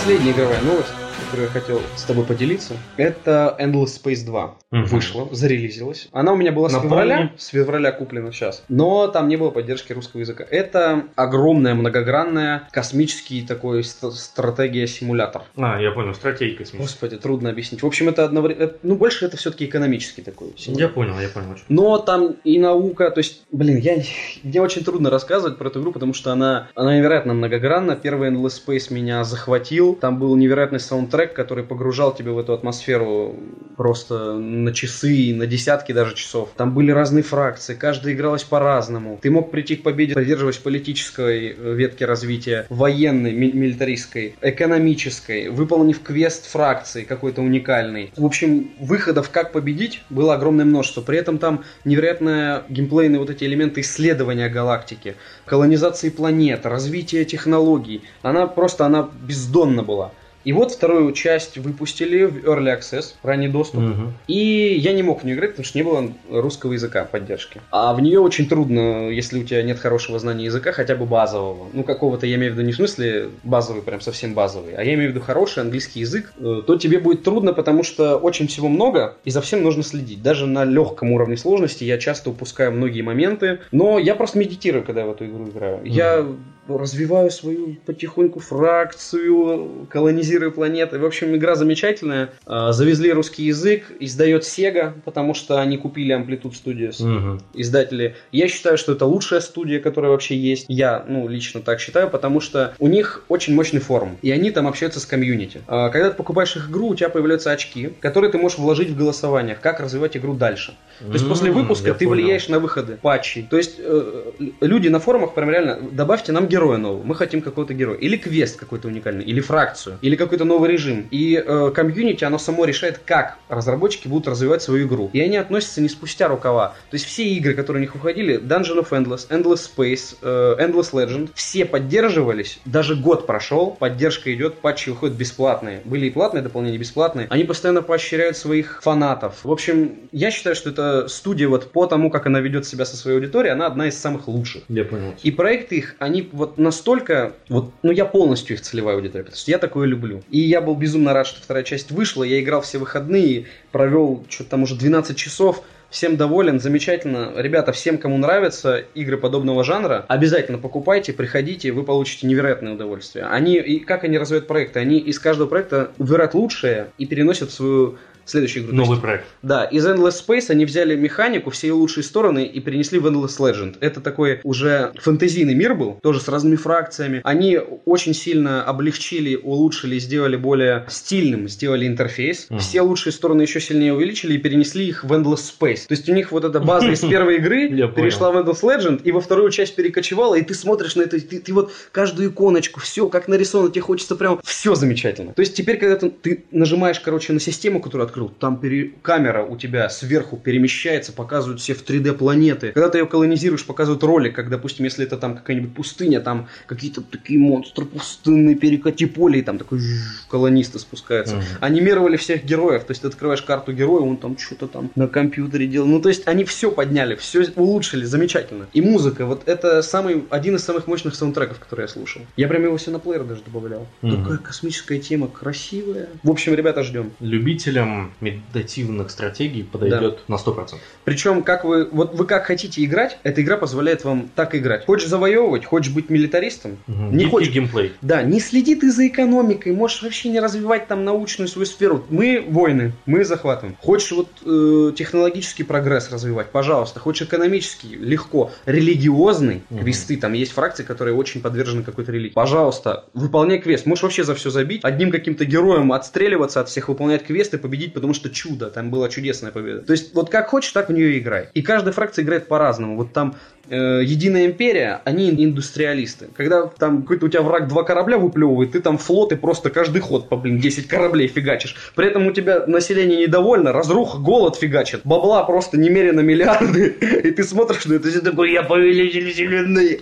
Последняя игровая новость, которую я хотел с тобой поделиться, это Endless Space 2. Мгм. Вышла, зарелизилась. Она у меня была с февраля, с февраля куплена сейчас. Но там не было поддержки русского языка. Это огромная, многогранная, космический такой ст- стратегия-симулятор. А, я понял, стратегия космическая. Господи, трудно объяснить. В общем, это одновременно... Ну, больше это все-таки экономический такой. Я симулятор. понял, я понял. о чём. Но там и наука, то есть, блин, я, мне очень трудно рассказывать про эту игру, потому что она, она невероятно многогранна. Первый Endless Space меня захватил. Там был невероятный саундтрек, который погружал тебя в эту атмосферу просто на часы, на десятки даже часов. Там были разные фракции, каждая игралась по-разному. Ты мог прийти к победе, поддерживаясь политической э, ветки развития, военной, ми- милитаристской, экономической, выполнив квест фракции какой-то уникальный. В общем, выходов, как победить, было огромное множество. При этом там невероятные геймплейные вот эти элементы исследования галактики, колонизации планет, развития технологий. Она просто, она бездонна была. И вот вторую часть выпустили в Early Access, ранний доступ. Мгм. И я не мог в нее играть, потому что не было русского языка поддержки. А в нее очень трудно, если у тебя нет хорошего знания языка, хотя бы базового. Ну, какого-то я имею в виду не в смысле базовый, прям совсем базовый, а я имею в виду хороший английский язык, э, то тебе будет трудно, потому что очень всего много, и за всем нужно следить. Даже на легком уровне сложности я часто упускаю многие моменты, но я просто медитирую, когда я в эту игру играю. Я развиваю свою потихоньку фракцию, колонизирую планеты. В общем, игра замечательная. А, Завезли русский язык, издает Sega, потому что они купили Amplitude Studios, Мгм. издатели. Я считаю, что это лучшая студия, которая вообще есть. Я, ну, лично так считаю, потому что у них очень мощный форум, и они там общаются с комьюнити. А, Когда ты покупаешь их игру, у тебя появляются очки, которые ты можешь вложить в голосованиях, как развивать игру дальше. То есть после выпуска ты понял. влияешь на выходы патчей. То есть э, люди на форумах прям реально, добавьте нам героя нового, мы хотим какого-то героя. Или квест какой-то уникальный, или фракцию, или какой-то новый режим. И э, комьюнити, оно само решает, как разработчики будут развивать свою игру. И они относятся не спустя рукава. То есть все игры, которые у них выходили, Dungeon of Endless, Endless Space, э, Endless Legend, все поддерживались. Даже год прошел, поддержка идет, патчи выходят бесплатные. Были и платные дополнения, и бесплатные. Они постоянно поощряют своих фанатов. В общем, я считаю, что эта студия вот по тому, как она ведет себя со своей аудиторией, она одна из самых лучших. Я понял. И проекты их, они вот настолько, вот, ну я полностью их целевая аудитория, потому что я такое люблю. И я был безумно рад, что вторая часть вышла, я играл все выходные, провел что-то там уже 12 часов, Всем доволен, замечательно. Ребята, всем, кому нравятся игры подобного жанра, обязательно покупайте, приходите, вы получите невероятное удовольствие. Они, и как они развивают проекты? Они из каждого проекта выбирают лучшее и переносят в свою следующую игру. Есть Новый проект. да, из Endless Space они взяли механику, все ее лучшие стороны и перенесли в Endless Legend. Это такой уже фэнтезийный мир был, тоже с разными фракциями. Они очень сильно облегчили, улучшили, сделали более стильным, сделали интерфейс. Мгм. Все лучшие стороны еще сильнее увеличили и перенесли их в Endless Space. То есть у них вот эта база из первой игры перешла в Endless Legend и во вторую часть перекочевала, и ты смотришь на это, ты, ты вот каждую иконочку, все как нарисовано, тебе хочется прям все замечательно. То есть теперь, когда ты, ты нажимаешь, короче, на систему, которую открыл, там пере- камера у тебя сверху перемещается, показывают все в 3D планеты. Когда ты ее колонизируешь, показывают ролик, как, допустим, если это там какая-нибудь пустыня, там какие-то такие монстры пустынные, перекати поле, и там такой жжж, колонисты спускаются. Мгм. Анимировали всех героев, то есть ты открываешь карту героя, он там что-то там на компьютере делал. Ну, то есть они все подняли, все улучшили, замечательно. И музыка, вот это самый, один из самых мощных саундтреков, которые я слушал. Я прям его все на плеер даже добавлял. Мгм. Такая космическая тема, красивая. В общем, ребята, ждем. Любителям медитативных стратегий подойдет на 100%. Причем, как вы, вот вы как хотите играть, эта игра позволяет вам так играть. Хочешь завоевывать, хочешь быть милитаристом, Мгм. Не Гибкий хочешь- геймплей. Да, не следи ты за экономикой, можешь вообще не развивать там научную свою сферу. Мы воины, мы захватываем. Хочешь вот э, технологический прогресс развивать, пожалуйста. Хочешь экономический, легко. Религиозный, Мгм. квесты, там есть фракции, которые очень подвержены какой-то религии. Пожалуйста, выполняй квест. Можешь вообще за все забить, одним каким-то героем отстреливаться от всех, выполнять квесты, победить, потому что чудо, там была чудесная победа. То есть вот как хочешь, так в нее играй. И каждая фракция играет по-разному. Вот там э, Единая империя, они индустриалисты. Когда там какой-то у тебя враг два корабля выплевывает, ты там флот и просто каждый ход по, блин, 10 кораблей фигачишь. При этом у тебя население недовольно, разруха, голод фигачит. Бабла просто немерено миллиарды. И ты смотришь на это и такой, я повелитель вселенной.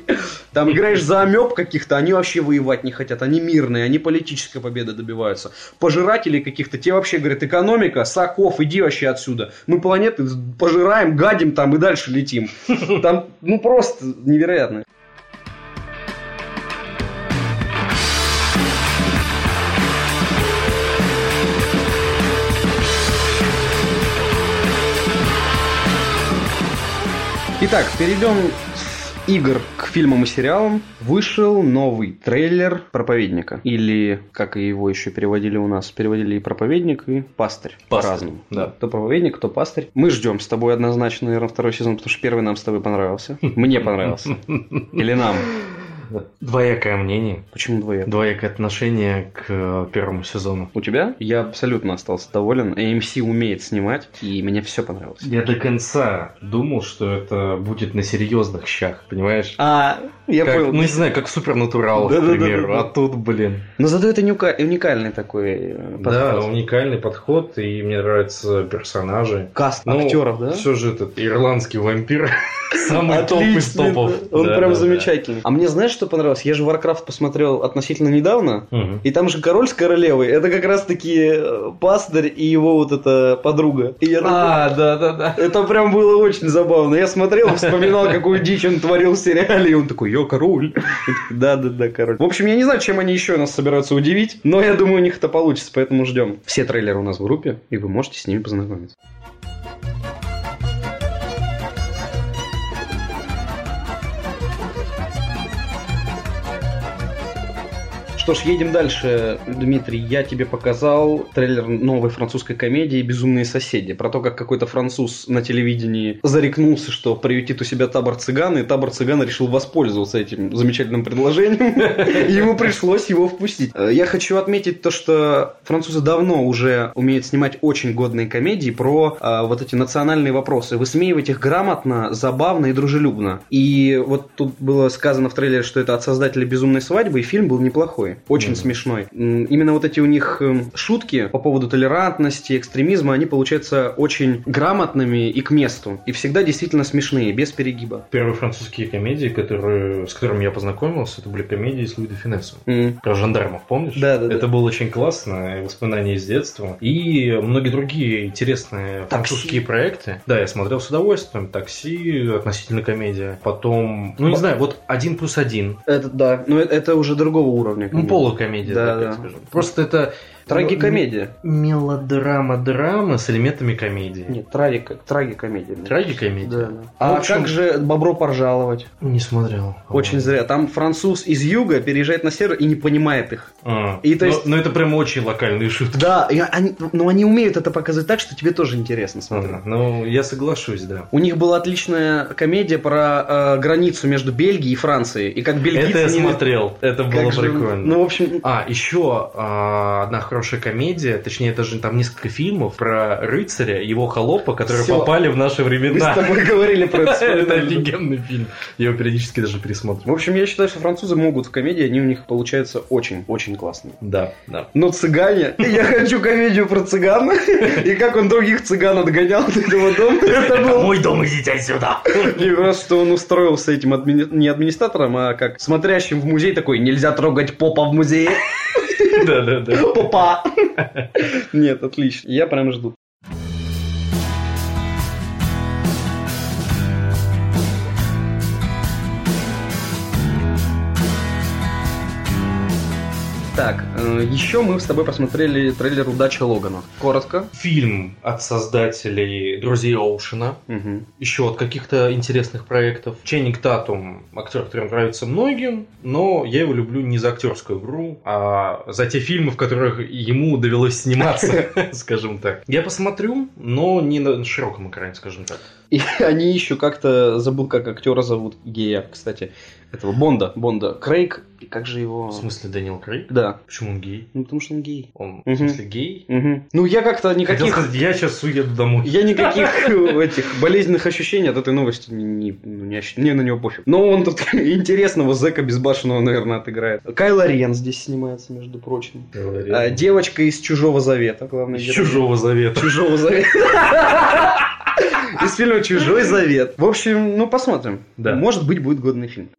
Там играешь за амеб каких-то, они вообще воевать не хотят. Они мирные, они политической победы добиваются. Пожирателей каких-то, те вообще говорят, экономика, Саков, иди вообще отсюда. Мы планеты пожираем, гадим там и дальше летим. Там, просто невероятно. Итак, перейдем игр к фильмам и сериалам. Вышел новый трейлер «Проповедника». Или, как его еще переводили у нас, переводили и «Проповедник», и «Пастырь». Пастырь, По-разному. да. То «Проповедник», то «Пастырь». Мы ждем с тобой однозначно, наверное, второй сезон, потому что первый нам с тобой понравился. Мне понравился. Или нам. Двоякое мнение, Почему двоек? двоякое отношение к э, первому сезону. У тебя? Я абсолютно остался доволен. AMC умеет снимать, и мне все понравилось. Я до конца думал, что это будет на серьезных щах, понимаешь? А, я Как- понял. Ну, не знаю, как супернатурал, Да-да-да-да-да. к примеру. А тут, блин. Но зато это уникальный такой э, Да, подход. уникальный подход, и мне нравятся персонажи. Каст Ну, актеров, да? Все же этот ирландский вампир самый топ из топов. да. Он Да, прям да, да. замечательный. А мне знаешь, что понравилось? Я же Warcraft посмотрел относительно недавно. Мгм. И там же король с королевой, это как раз таки э, пастырь и его вот эта подруга. И я такой, А, да, да, да. это прям было очень забавно. Я смотрел, вспоминал, какую дичь он творил в сериале, и он такой, я король. Да-да-да, король. В общем, я не знаю, чем они еще нас собираются удивить, но я думаю, у них это получится, поэтому ждем. Все трейлеры у нас в группе, и вы можете с ними познакомиться. Что ж, едем дальше. Дмитрий, я тебе показал трейлер новой французской комедии «Безумные соседи». Про то, как какой-то француз на телевидении зарекнулся, что приютит у себя табор цыган, и табор цыган решил воспользоваться этим замечательным предложением. Ему пришлось его впустить. Я хочу отметить то, что французы давно уже умеют снимать очень годные комедии про а, вот эти национальные вопросы. Высмеивать их грамотно, забавно и дружелюбно. И вот тут было сказано в трейлере, что это от создателя «Безумной свадьбы», и фильм был неплохой, очень смешной. М, Именно вот эти у них эм, шутки по поводу толерантности, экстремизма, они получаются очень грамотными и к месту. И всегда действительно смешные, без перегиба. Первые французские комедии, которые, с которыми я познакомился, это были комедии с Луи де Финессом. М. Про жандармов, помнишь? Да, да, да. Это было очень классно, воспоминания из детства. И многие другие интересные французские проекты. Да, я смотрел с удовольствием. Такси, относительно комедия. Потом, ну не знаю, вот один плюс один. Это да, но это, это уже другого уровня. Ну, комедия. полукомедия, Да, так да. скажем. Просто это Трагикомедия. мелодрама-драма с элементами комедии. Нет, трагика, трагикомедия. Трагикомедия? Да, да. А общем- как же Бобро поржаловать? Не смотрел. Очень зря. Там француз из юга переезжает на север и не понимает их. А, И то но- есть- но это прям очень локальные шутки. Да, и они, но они умеют это показать так, что тебе тоже интересно смотреть. Ага, Ну, я соглашусь, да. У них была отличная комедия про э, границу между Бельгией и Францией. И как бельгийцы... Это я не- смотрел. Это как было же- прикольно. Ну, в общем... А, еще а, одна хорошая комедия, точнее, это же там несколько фильмов про рыцаря, его холопа, которые Всё. попали в наши Мы с времена. тобой говорили про это. Это офигенный фильм. Я его периодически даже В пересматриваю. общем, я считаю, что французы могут в комедии, они у них получаются очень-очень классные. Да, да. Но цыгане, я хочу комедию про цыган, и как он других цыган отгонял от этого дома, это был... Мой дом, идите отсюда! И раз, что он устроился этим не администратором, а как смотрящим в музей такой, нельзя трогать попа в музее. Да, да, да. Попа. Нет, отлично. Я прям жду. Так, э, еще мы с тобой посмотрели трейлер «Удача Логана». Коротко. Фильм от создателей «Друзей Оушена». Мгм. Еще от каких-то интересных проектов. Ченнинг Татум, актер, который нравится многим, но я его люблю не за актерскую игру, а за те фильмы, в которых ему довелось сниматься, скажем так. Я посмотрю, но не на широком экране, скажем так. И они еще как-то, забыл, как актера зовут, гея, кстати, этого Бонда, Бонда. Крейг, и как же его... В смысле, Дэниел Крейг? Да, Почему он гей? ну потому что он гей. Он, Мгм. в смысле, гей? Мгм. Ну, я как-то Хотел никаких... сказать, я сейчас уеду домой. Я никаких этих болезненных ощущений от этой новости не, не, ну, не ощущ- Мне на него пофиг. Но он тут интересного зэка безбашенного, наверное, отыграет. Кайло Рен здесь снимается, между прочим. А, девочка из Чужого Завета. Главное, Из Чужого завета. Чужого Завета. Из фильма Чужой Завет. В общем, ну посмотрим. Да. Может быть, будет годный фильм.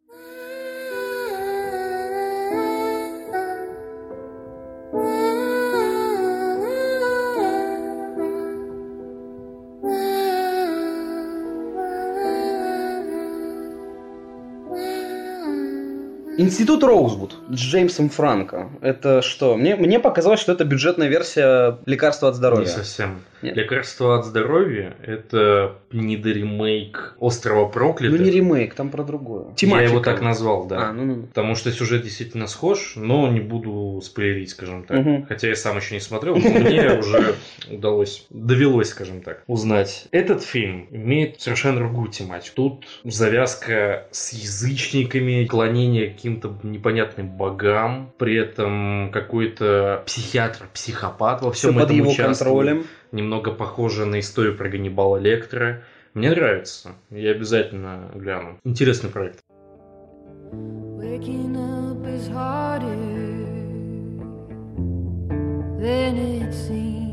Институт Роузвуд с Джеймсом Франко. Это что? Мне, мне показалось, что это бюджетная версия лекарства от Не здоровья. совсем. Нет. Лекарство от здоровья это недоремейк острова Ну проклятых. не ремейк, там про другое. Я Тематика. его так назвал, да. А, ну, ну, ну. Потому что сюжет действительно схож, но не буду спойлерить, скажем так. Мгм. Хотя я сам еще не смотрел, но мне уже удалось, довелось, скажем так, узнать. Этот фильм имеет совершенно другую тематику. Тут завязка с язычниками, клонение к каким-то непонятным богам, при этом какой-то психиатр, психопат во Все всем под этом его участвует. контролем. Немного похоже на историю про Ганнибала Лектора. Мне нравится. Я обязательно гляну. Интересный проект. Waking up is harder than it seems.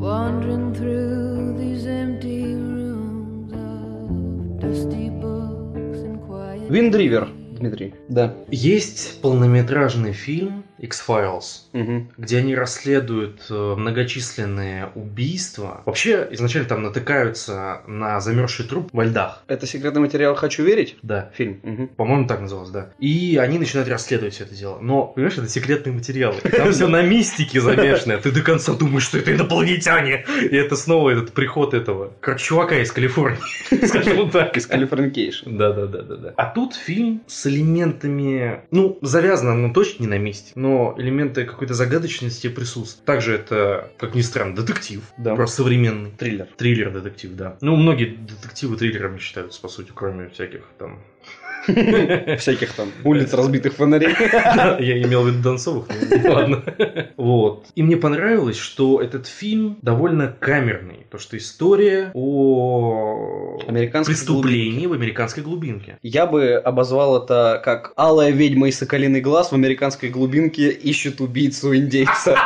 Wandering through these empty rooms of dusty books and quiet. Виндривер, Дмитрий. Да. Есть полнометражный фильм X-Files, Мгм. где они расследуют э, многочисленные убийства. Вообще, изначально там натыкаются на замерзший труп во льдах. Это секретный материал «Хочу верить»? Да. Фильм. Мгм. По-моему, так называлось, да. И они начинают расследовать все это дело. Но, понимаешь, это секретные материалы. Там все на мистике замешано. Ты до конца думаешь, что это инопланетяне. И это снова этот приход этого. Короче, чувака из Калифорнии. Скажем так. Из Californication. Да, да, да, да, да. А тут фильм с элементами, ну, завязано, ну, точно не на месте, но элементы какой-то загадочности присутствуют. Также это, как ни странно, детектив. Да. Просто современный. Триллер. Триллер-детектив, да. Ну, многие детективы триллерами считаются, по сути, кроме всяких там... Всяких там улиц разбитых фонарей. Я имел в виду Донцовых, но ладно. Вот. И мне понравилось, что этот фильм довольно камерный. Потому что история о преступлении в американской глубинке. Я бы обозвал это как «Алая ведьма и соколиный глаз в американской глубинке ищут убийцу индейца».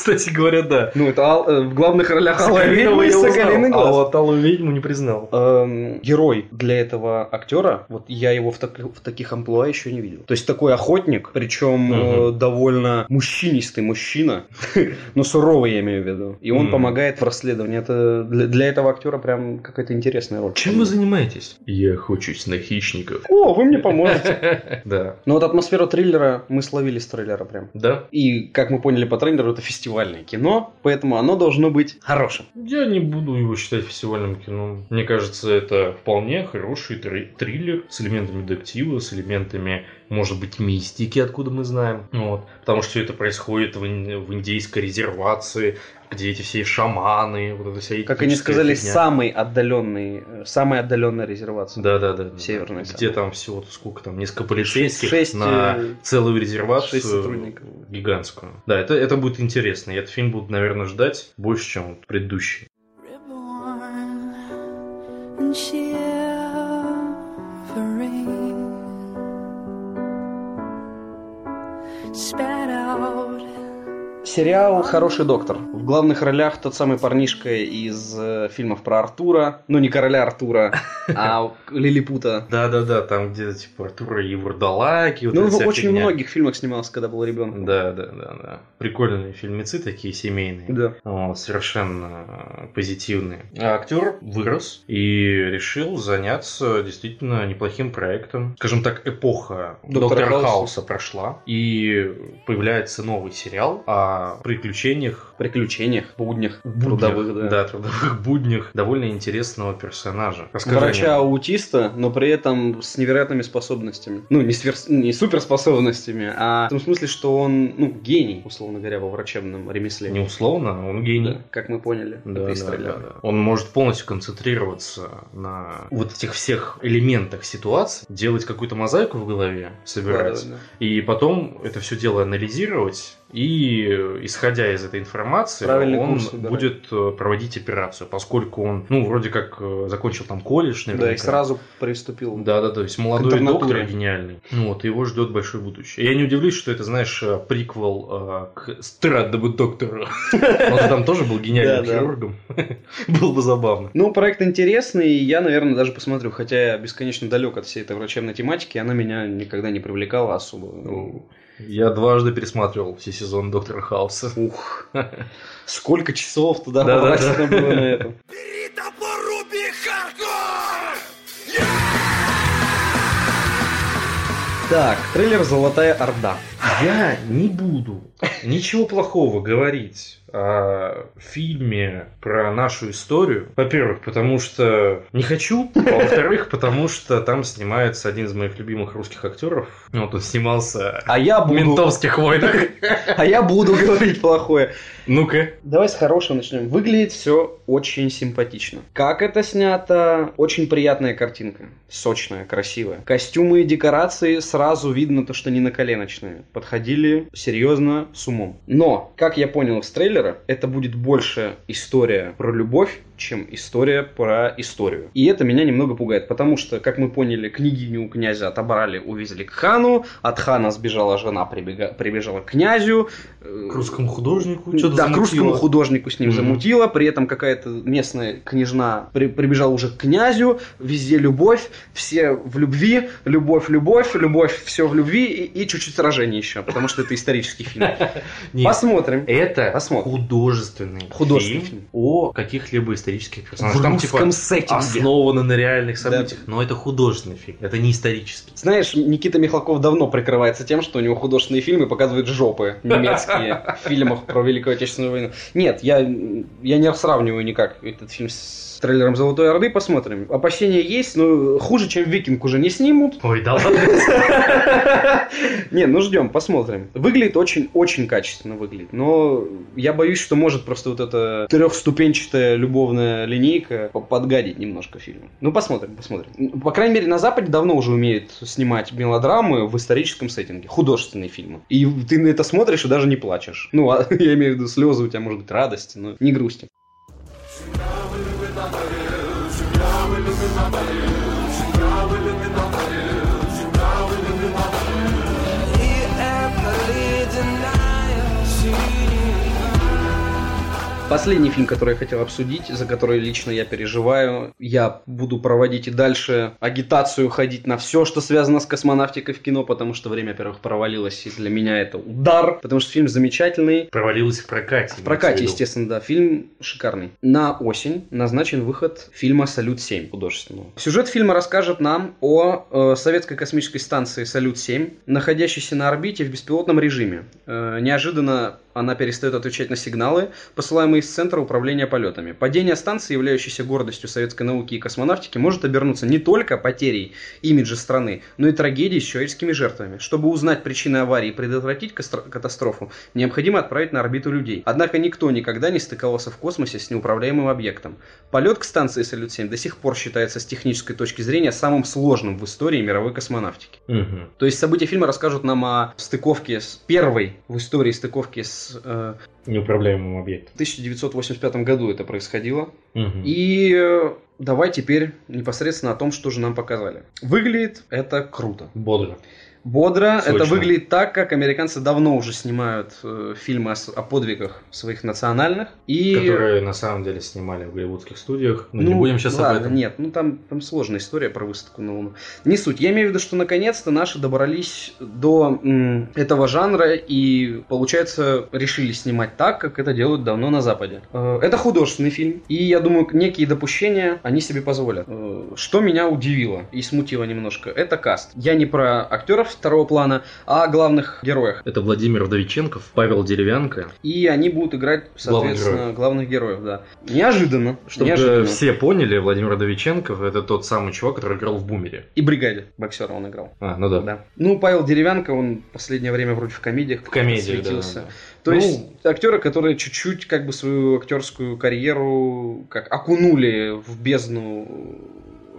Кстати говоря, да. Ну, это ал- э, в главных ролях «Алая Соколиного ведьма» и «Соколиный А глаз». вот Алую ведьму не признал. Эм, герой для этого актера, вот я его в, так- в таких амплуа еще не видел. То есть такой охотник, причем э, довольно мужчинистый мужчина, но суровый я имею в виду. И он помогает в расследовании. Это для, для этого актера прям какая-то интересная роль. Чем вы занимаетесь? Я охочусь на хищников. О, вы мне поможете. Да. Ну вот атмосферу триллера мы словили с трейлера прям. Да? И, как мы поняли по трейлеру, это фестивальное кино, поэтому оно должно быть хорошим. Я не буду его считать фестивальным кино. Мне кажется, это вполне хороший три- триллер с элементами детектива, с элементами, может быть, мистики, откуда мы знаем. Вот. Потому что это происходит в, ин- в индейской резервации, где эти все шаманы, вот эта вся Как они сказали, фигня. самый отдаленный, самая отдаленная резервация. Да, да, да. да. Северная Где самая. там всего сколько там, несколько полицейских Шесть, на э, целую резервацию. шесть сотрудников. Гигантскую. Да, это, это будет интересно. Я этот фильм буду, наверное, ждать больше, чем вот предыдущий. Reborn and shivering, Сериал «Хороший доктор». В главных ролях тот самый парнишка из э, фильмов про Артура. Ну, не короля Артура, а Лилипута. Да-да-да, там где-то типа Артура и Вурдалаки. Вот Ну, в очень фигня. многих фильмах снимался, когда был ребенком. Да, да, да, да. Прикольные фильмецы такие семейные. Да. Совершенно э, позитивные. А актер вырос и решил заняться действительно неплохим проектом. Скажем так, эпоха Доктора Доктора, Хауса. Хауса. прошла, и появляется новый сериал о приключениях Приключениях, буднях, буднях, трудовых, да. да, трудовых буднях довольно интересного персонажа. Врача-аутиста, но при этом с невероятными способностями. Ну, не, сверх- не суперспособностями, а в том смысле, что он, ну, гений, условно говоря, во врачебном ремесле. Не условно, он гений. Да, как мы поняли. Да, да, да, да. Он может полностью концентрироваться на вот этих всех элементах ситуации, делать какую-то мозаику в голове, собирать, Да, да, и потом это все дело анализировать, и исходя из этой информации, Правильный он будет э, проводить операцию, поскольку он, ну, вроде как э, закончил там колледж, да. наверняка. Да, и сразу приступил. Да, да, то есть молодой доктор гениальный. Ну вот, его ждет большое будущее. Я не удивлюсь, что это, знаешь, э, приквел э, к Страдному доктору. Он там тоже был гениальным хирургом. Было бы забавно. Ну, проект интересный, и я, наверное, даже посмотрю, хотя я бесконечно далек от всей этой врачебной тематики, она меня никогда не привлекала особо. Я дважды пересматривал все сезоны Доктора Хауса. Ух, сколько часов туда Да-да-да. потрачено было на это. Так, трейлер «Золотая Орда». Я не буду ничего плохого говорить о фильме про нашу историю. Во-первых, потому что не хочу. А во-вторых, потому что там снимается один из моих любимых русских актеров. Вот он снимался А я в буду, «Ментовских войнах». а я буду говорить плохое. Ну-ка. Давай с хорошего начнем. Выглядит все очень симпатично. Как это снято? Очень приятная картинка. Сочная, красивая. Костюмы и декорации сразу видно то, что не наколеночные. Подходили серьезно, с умом. Но, как я понял из трейлера, это будет больше история про любовь, чем история про историю. И это меня немного пугает, потому что, как мы поняли, княгиню у князя отобрали, увезли к хану, от хана сбежала жена, прибега- прибежала к князю. К русскому художнику что-то да, к русскому замутило. художнику с ним Мгм. замутила, при этом какая-то местная княжна при- прибежала уже к князю, везде любовь, все в любви, любовь, любовь, любовь, все в любви и, и чуть-чуть сражений еще, потому что это исторический фильм. Посмотрим. это художественный, фильм. о каких-либо исторических В персонажах. Там типа сеттинге. основано на реальных Да. событиях, но это художественный фильм, это не исторический. Знаешь, Никита Михалков давно прикрывается тем, что у него художественные фильмы показывают жопы немецкие в фильмах про Великую Отечественную войну. Нет, я, я не сравниваю никак этот фильм с трейлером «Золотой Орды», посмотрим. Опасения есть, но хуже, чем «Викинг» уже не снимут. Ой, да ладно. Не, ну ждем, посмотрим. Выглядит очень-очень качественно выглядит, но я боюсь, что может просто вот эта трехступенчатая любовная линейка по- подгадить немножко фильму. Ну, посмотрим, посмотрим. По крайней мере, на Западе давно уже умеют снимать мелодрамы в историческом сеттинге, художественные фильмы. И ты на это смотришь и даже не плачешь. Ну, а, я имею в виду слезы у тебя, может быть, радости, но не грусти. somebody Последний фильм, который я хотел обсудить, за который лично я переживаю, я буду проводить и дальше агитацию, ходить на все, что связано с космонавтикой в кино, потому что время, во-первых, провалилось, и для меня это удар, потому что фильм замечательный. Провалилась в прокате. В прокате, естественно, да, фильм шикарный. На осень назначен выход фильма «Салют-7» художественного. Сюжет фильма расскажет нам о э, советской космической станции «Салют-7», находящейся на орбите в беспилотном режиме. Э, неожиданно она перестает отвечать на сигналы, посылаемые из Центра управления полетами. Падение станции, являющейся гордостью советской науки и космонавтики, может обернуться не только потерей имиджа страны, но и трагедией с человеческими жертвами. Чтобы узнать причины аварии и предотвратить катастрофу, необходимо отправить на орбиту людей. Однако никто никогда не стыковался в космосе с неуправляемым объектом. Полет к станции Салют-7 до сих пор считается с технической точки зрения самым сложным в истории мировой космонавтики. Мгм. То есть события фильма расскажут нам о стыковке с первой в истории стыковки с э, Неуправляемым объектом. в 1985 году это происходило. Мгм. И э, давай теперь непосредственно о том, что же нам показали. Выглядит это круто. Бодро. Бодро. Сочно. Это выглядит так, как американцы давно уже снимают э, фильмы о, о подвигах своих национальных. И... Которые на самом деле снимали в голливудских студиях. Но не Ну, будем сейчас об ладно, этом. Нет, ну там, там сложная история про высадку на Луну. Не суть. Я имею в виду, что наконец-то наши добрались до м, этого жанра и, получается, решили снимать так, как это делают давно на Западе. Э, Это художественный фильм, и я думаю, некие допущения они себе позволят. Э, Что меня удивило и смутило немножко, это каст. Я не про актеров второго плана, а о главных героях. Это Владимир Вдовиченков, Павел Деревянко. И они будут играть, соответственно, главных героев, да. Неожиданно. Чтобы неожиданно. все поняли, Владимир Вдовиченков это тот самый чувак, который играл в Бумере. И бригаде боксера он играл. А, ну да. Да. Ну, Павел Деревянко, он в последнее время вроде в комедиях В комедии, да, да, да. То Ну, есть актеры, которые чуть-чуть как бы свою актерскую карьеру как окунули в бездну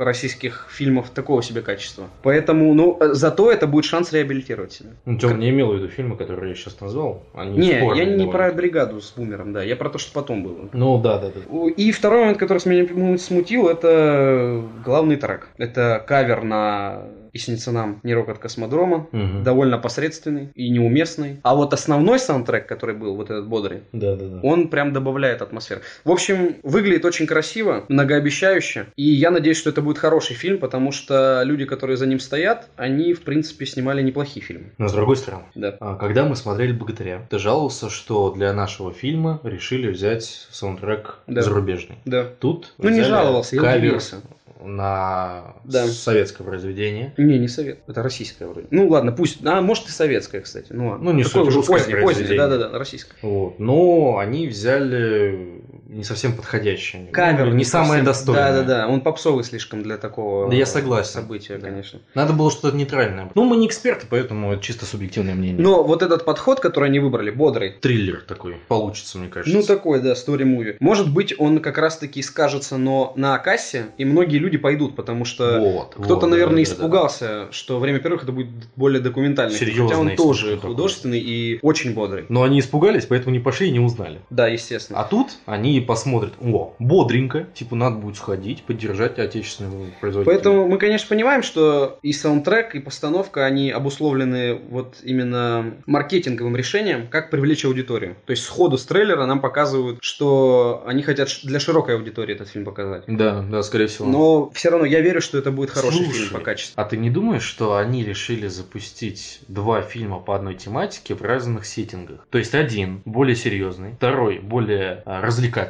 российских фильмов такого себе качества. Поэтому, ну, э, зато это будет шанс реабилитировать себя. Ну, Тём не имел в виду фильмы, которые я сейчас назвал. Они Не, я не довольно. про бригаду с бумером, да, я про то, что потом было. Ну да, да, да. И второй момент, который меня смутил, это главный трек. Это кавер на «И снится нам не рок от космодрома», Мгм. довольно посредственный и неуместный. А вот основной саундтрек, который был, вот этот бодрый, Да, да, да. он прям добавляет атмосферы. В общем, выглядит очень красиво, многообещающе. И я надеюсь, что это будет хороший фильм, потому что люди, которые за ним стоят, они, в принципе, снимали неплохие фильмы. Но с другой стороны, Да. а, когда мы смотрели «Богатыря», ты жаловался, что для нашего фильма решили взять саундтрек Да. зарубежный. Да. Тут Ну, не жаловался, я кавер удивился. На Да. советское произведение. Не, не совет. Это российское вроде. Ну ладно, пусть. А может и советское, кстати. Ну, ладно. Ну, не Такое суть, уже позднее, позднее. Да-да-да, российское. Вот. Но они взяли не совсем подходящее. Кавер Ну, не самое достойное. Да-да-да, он попсовый слишком для такого Да я согласен. события, Да. конечно. Надо было что-то нейтральное. Ну, мы не эксперты, поэтому это чисто субъективное мнение. Но вот этот подход, который они выбрали, бодрый, Триллер такой получится, мне кажется. Ну, такой, да, story movie. Может быть, он как раз-таки скажется, но на кассе, и многие люди пойдут, потому что Вот, кто-то, вот, наверное, да, да, да. испугался, что время первых это будет более документальный. Серьезный, Хотя он тоже такой. художественный и очень бодрый. Но они испугали, поэтому не пошли и не узнали. Да, естественно. А тут они они посмотрят, о, бодренько, типа надо будет сходить, поддержать отечественного производителя. Поэтому мы, конечно, понимаем, что и саундтрек, и постановка, они обусловлены вот именно маркетинговым решением, как привлечь аудиторию. То есть сходу с трейлера нам показывают, что они хотят для широкой аудитории этот фильм показать. Да, да, скорее всего. Но все равно я верю, что это будет хороший Слушай, фильм по качеству. А ты не думаешь, что они решили запустить два фильма по одной тематике в разных сеттингах? То есть один более серьезный, второй более а,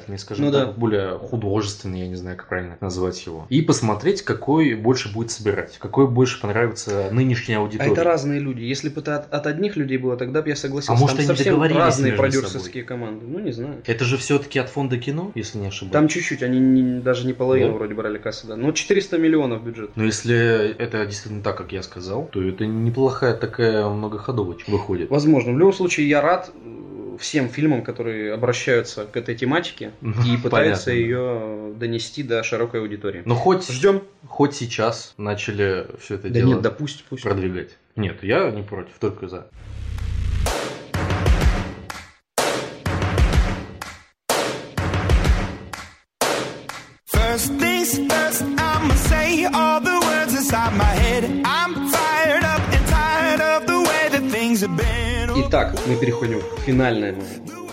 развлекательный, скажем Ну так, да. более художественный, я не знаю, как правильно назвать его. И посмотреть, какой больше будет собирать, какой больше понравится нынешней А аудитории. это разные люди. Если бы это от, от одних людей было, тогда бы я согласился. А может, Там они совсем договорились разные продюсерские команды. Ну, не знаю. Это же все-таки от фонда кино, если не ошибаюсь. Там чуть-чуть, они не- даже не половину Да? вроде брали кассы, да. Ну, 400 миллионов бюджет. Но если это действительно так, как я сказал, то это неплохая такая многоходовочка выходит. Возможно. В любом случае, я рад всем фильмам, которые обращаются к этой тематике и пытаются ее донести до широкой аудитории. Но хоть, Ждем. хоть сейчас начали все это Да дело нет, да пусть, пусть. продвигать. Нет, я не против, только за. Итак, мы переходим к финальному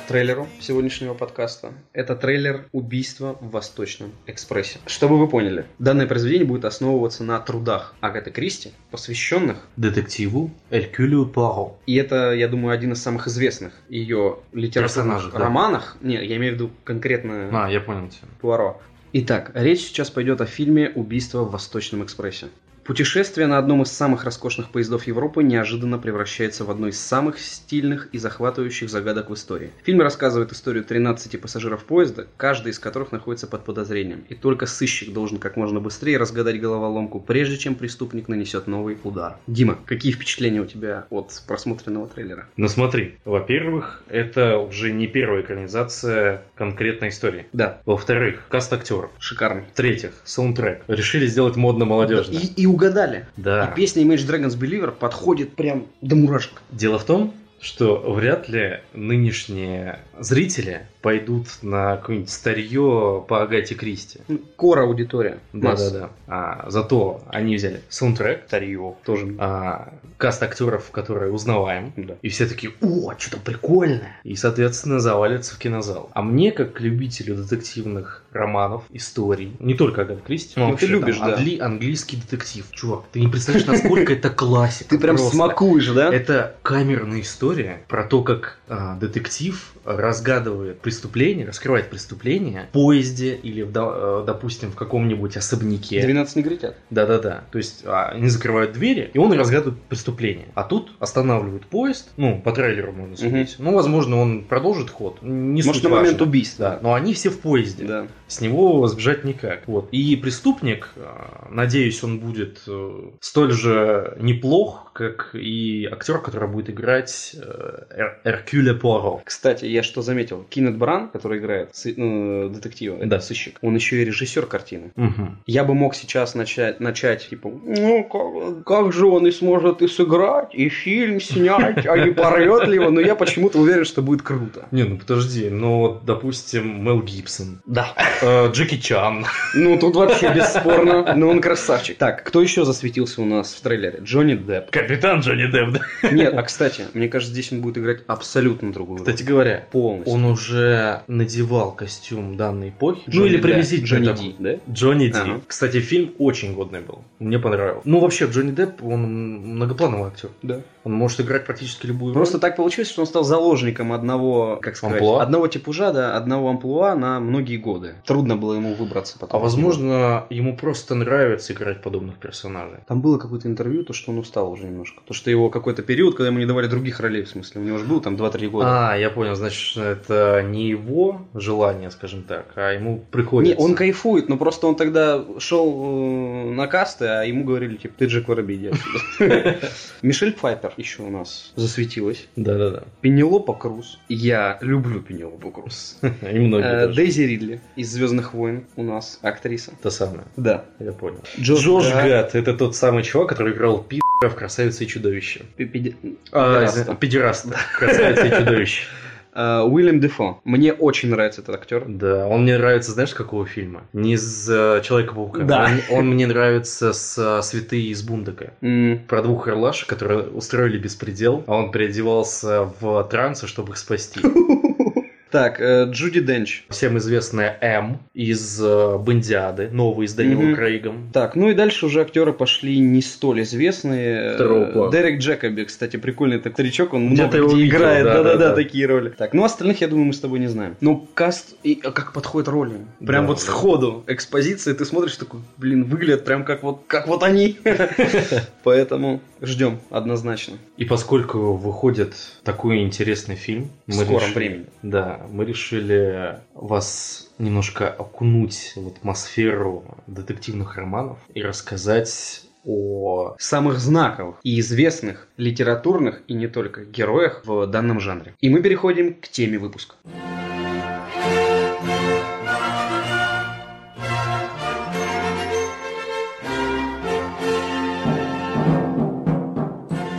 трейлеру сегодняшнего подкаста. Это трейлер «Убийство в Восточном экспрессе». Чтобы вы поняли, данное произведение будет основываться на трудах Агаты Кристи, посвященных Детективу Элькюлю Пуаро. И это, я думаю, один из самых известных ее литературных да. романах. Нет, я имею в виду конкретно А, я понял тебя. Пуаро. Итак, речь сейчас пойдет о фильме «Убийство в Восточном экспрессе». Путешествие на одном из самых роскошных поездов Европы неожиданно превращается в одну из самых стильных и захватывающих загадок в истории. Фильм рассказывает историю 13 пассажиров поезда, каждый из которых находится под подозрением. И только сыщик должен как можно быстрее разгадать головоломку, прежде чем преступник нанесет новый удар. Дима, какие впечатления у тебя от просмотренного трейлера? Ну смотри, во-первых, это уже не первая экранизация конкретной истории. Да, Во-вторых, каст актеров. шикарный. В-третьих, саундтрек. Решили сделать модно-молодежно. И, и угадали. Да. И песня Image Dragons Believer подходит прям до мурашек. Дело в том, что вряд ли нынешние зрители пойдут на какое-нибудь старье по Агате Кристи. Кора аудитория. Да-да-да. А, зато они взяли саундтрек, Старье. Тоже. а, каст актеров, которые узнаваем. Да. И все такие, о, что-то прикольное. И, соответственно, завалится в кинозал. А мне, как любителю детективных романов, историй, не только Агата Кристи, Ну, вообще ты любишь, там да. англи- английский детектив. Чувак, ты не представляешь, насколько это классика. Ты прям смакуешь, да? Это камерная история про то, как а, детектив разгадывает преступление, раскрывает преступление в поезде или, в, э, допустим, в каком-нибудь особняке. 12 негритят. Да-да-да. То есть а, они закрывают двери, и он разгадывает преступление. А тут останавливают поезд, ну, по трейлеру можно судить. Ну, возможно, он продолжит ход. Не Может, на момент важно. убийства. Да, но они все в поезде. Да. С него сбежать никак. Вот. И преступник, а, надеюсь, он будет э, столь же неплох, как и актер, который будет играть э, Эр- Эркюля Пуаро. Кстати, я что заметил? Кинет Бран, который играет сы- ну, детектива, Да. сыщик, он еще и режиссер картины. Мгм. Я бы мог сейчас начать, начать типа, ну, как, как же он и сможет и сыграть, и фильм снять, а не порвет ли его, но я почему-то уверен, что будет круто. Не, ну подожди, ну вот, допустим, Мел Гибсон, Да. э, Джеки Чан. Ну, тут вообще бесспорно, но он красавчик. Так, кто еще засветился у нас в трейлере? Джонни Депп. Капитан Джонни Депп, да? Нет, а кстати, мне кажется, здесь он будет играть абсолютно другую. Кстати говоря, полностью. он уже надевал костюм данной эпохи. ну Джонни или Д. приблизительно Джонни. Ди, да? Джонни Ди. Ага. Кстати, фильм очень годный был. Мне понравился. Ну, вообще, Джонни Депп, он многоплановый актер. Да. Он может играть практически любую Просто роль. так получилось, что он стал заложником одного, как сказать, Амплуа? одного типажа, да, одного амплуа на многие годы. Трудно было ему выбраться А потом. возможно, ему просто нравится играть подобных персонажей. Там было какое-то интервью, то, что он устал уже немножко. То, что его какой-то период, когда ему не давали других ролей, в смысле. У него же был там 2-3 года. А, я понял, значит, это не его желание, скажем так, а ему Не, приходится. он кайфует, но просто он тогда шел э, на касты, а ему говорили, типа, ты Джек Воробей, иди отсюда. Мишель Пфайпер еще у нас засветилась. Да-да-да. Пенелопа Круз. Я люблю Пенелопу Круз. И многие Э. Дейзи Ридли из Звездных войн у нас актриса. То самое. Да. Я понял. Джош Гад. Это тот самый чувак, который играл пи***а в «Красавице и чудовище». Пи- А, пидораста. извини, Педераст, да. «Красавица и чудовище». Э, Уильям Дефо. Мне очень нравится этот актер. Да, он мне нравится, знаешь, какого фильма? Не из э, Человека-паука. Да. Он, он мне нравится с э, Святые из Бундага. М, Про двух орлашек, которые устроили беспредел, а он переодевался в трансы, чтобы их спасти. Так, э, Джуди Денч. Всем известная М из э, Бондиады, новый с Дэниелом Мгм. Крейгом. Так, ну и дальше уже актеры пошли не столь известные. Второго Э, плана. Дерек Джекоби, кстати, прикольный так старичок, он Где-то много его где играет, да, да-да-да, да, да. такие роли. Так, ну остальных, я думаю, мы с тобой не знаем. Ну, каст, и а как подходят роли. Прям Да, вот да. сходу. Экспозиция, ты смотришь, такой, блин, выглядят прям как вот, как вот они. Поэтому ждем, однозначно. И поскольку выходит такой интересный фильм, В скором решили- времени. Да, мы решили вас немножко окунуть в атмосферу детективных романов и рассказать о... самых знаковых и известных литературных и не только героях в данном жанре. И мы переходим к теме выпуска.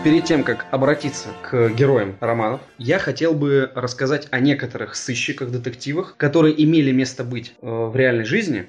Перед тем, как обратиться к героям романов, я хотел бы рассказать о некоторых сыщиках-детективах, которые имели место быть э, в реальной жизни,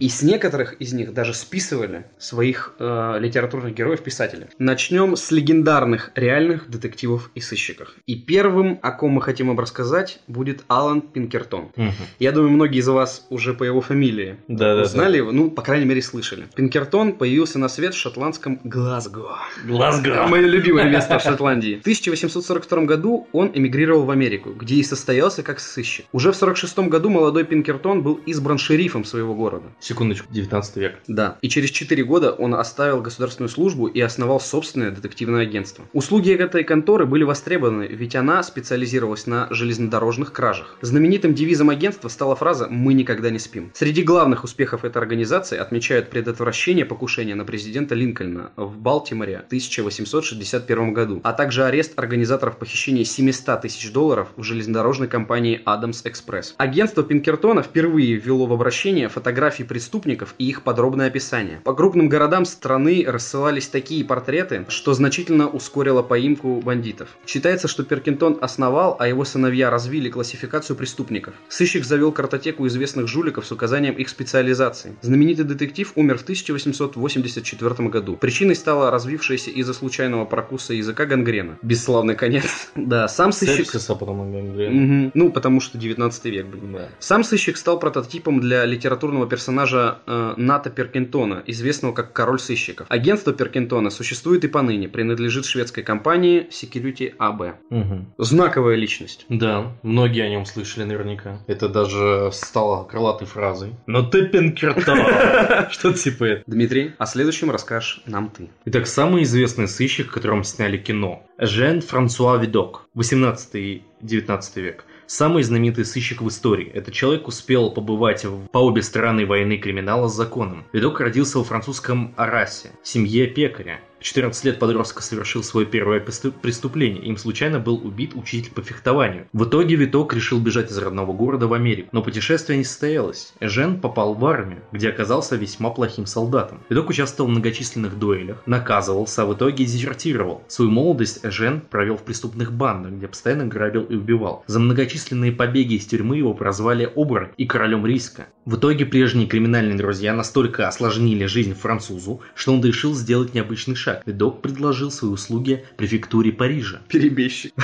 И с некоторых из них даже списывали своих э, литературных героев писателей. Начнем с легендарных реальных детективов и сыщиков. И первым, о ком мы хотим вам рассказать, будет Алан Пинкертон. Мгм. Я думаю, многие из вас уже по его фамилии Да-да-да. узнали его, ну, по крайней мере, слышали. Пинкертон появился на свет в шотландском Глазго. Глазго. Мое любимое место в Шотландии. В 1842 году он эмигрировал в Америку, где и состоялся как сыщик. Уже в 1946 году молодой Пинкертон был избран шерифом своего города. Секундочку, 19 век. Да. И через 4 года он оставил государственную службу и основал собственное детективное агентство. Услуги этой конторы были востребованы, ведь она специализировалась на железнодорожных кражах. Знаменитым девизом агентства стала фраза «Мы никогда не спим». Среди главных успехов этой организации отмечают предотвращение покушения на президента Линкольна в Балтиморе в 1861 году, а также арест организаторов похищения 700 тысяч долларов в железнодорожной компании Адамс Экспресс. Агентство Пинкертона впервые ввело в обращение фотографии преступников и их подробное описание. По крупным городам страны рассылались такие портреты, что значительно ускорило поимку бандитов. Считается, что Перкинтон основал, а его сыновья развили классификацию преступников. Сыщик завел картотеку известных жуликов с указанием их специализации. Знаменитый детектив умер в 1884 году. Причиной стала развившаяся из-за случайного прокуса языка гангрена. Бесславный конец. Да, сам сыщик... Мгм. Ну, потому что 19 век, блин. Да. Сам сыщик стал прототипом для литературного персонажа э, Ната Перкинтона, известного как король сыщиков. Агентство Перкинтона существует и поныне, принадлежит шведской компании Security AB. Мгм. Знаковая личность. Да, многие о нем слышали наверняка. Это даже стало крылатой фразой. Но ты Пинкертон! Что типа это. Дмитрий, о следующем расскажешь нам ты. Итак, самый известный сыщик, о котором сняли кино. Жен Франсуа Видок, 18-19 век. Самый знаменитый сыщик в истории. Этот человек успел побывать в- по обе стороны войны криминала с законом. Видок родился во французском Арасе, в семье пекаря. В 14 лет подростка совершил свое первое престу- преступление. Им случайно был убит учитель по фехтованию. В итоге Виток решил бежать из родного города в Америку. Но путешествие не состоялось. Жен попал в армию, где оказался весьма плохим солдатом. Виток участвовал в многочисленных дуэлях, наказывался, а в итоге дезертировал. Свою молодость Жен провел в преступных бандах, где постоянно грабил и убивал. За многочисленные побеги из тюрьмы его прозвали оборот и королем риска. В итоге прежние криминальные друзья настолько осложнили жизнь французу, что он решил сделать необычный шаг. Видок предложил свои услуги префектуре Парижа. Перебежчик.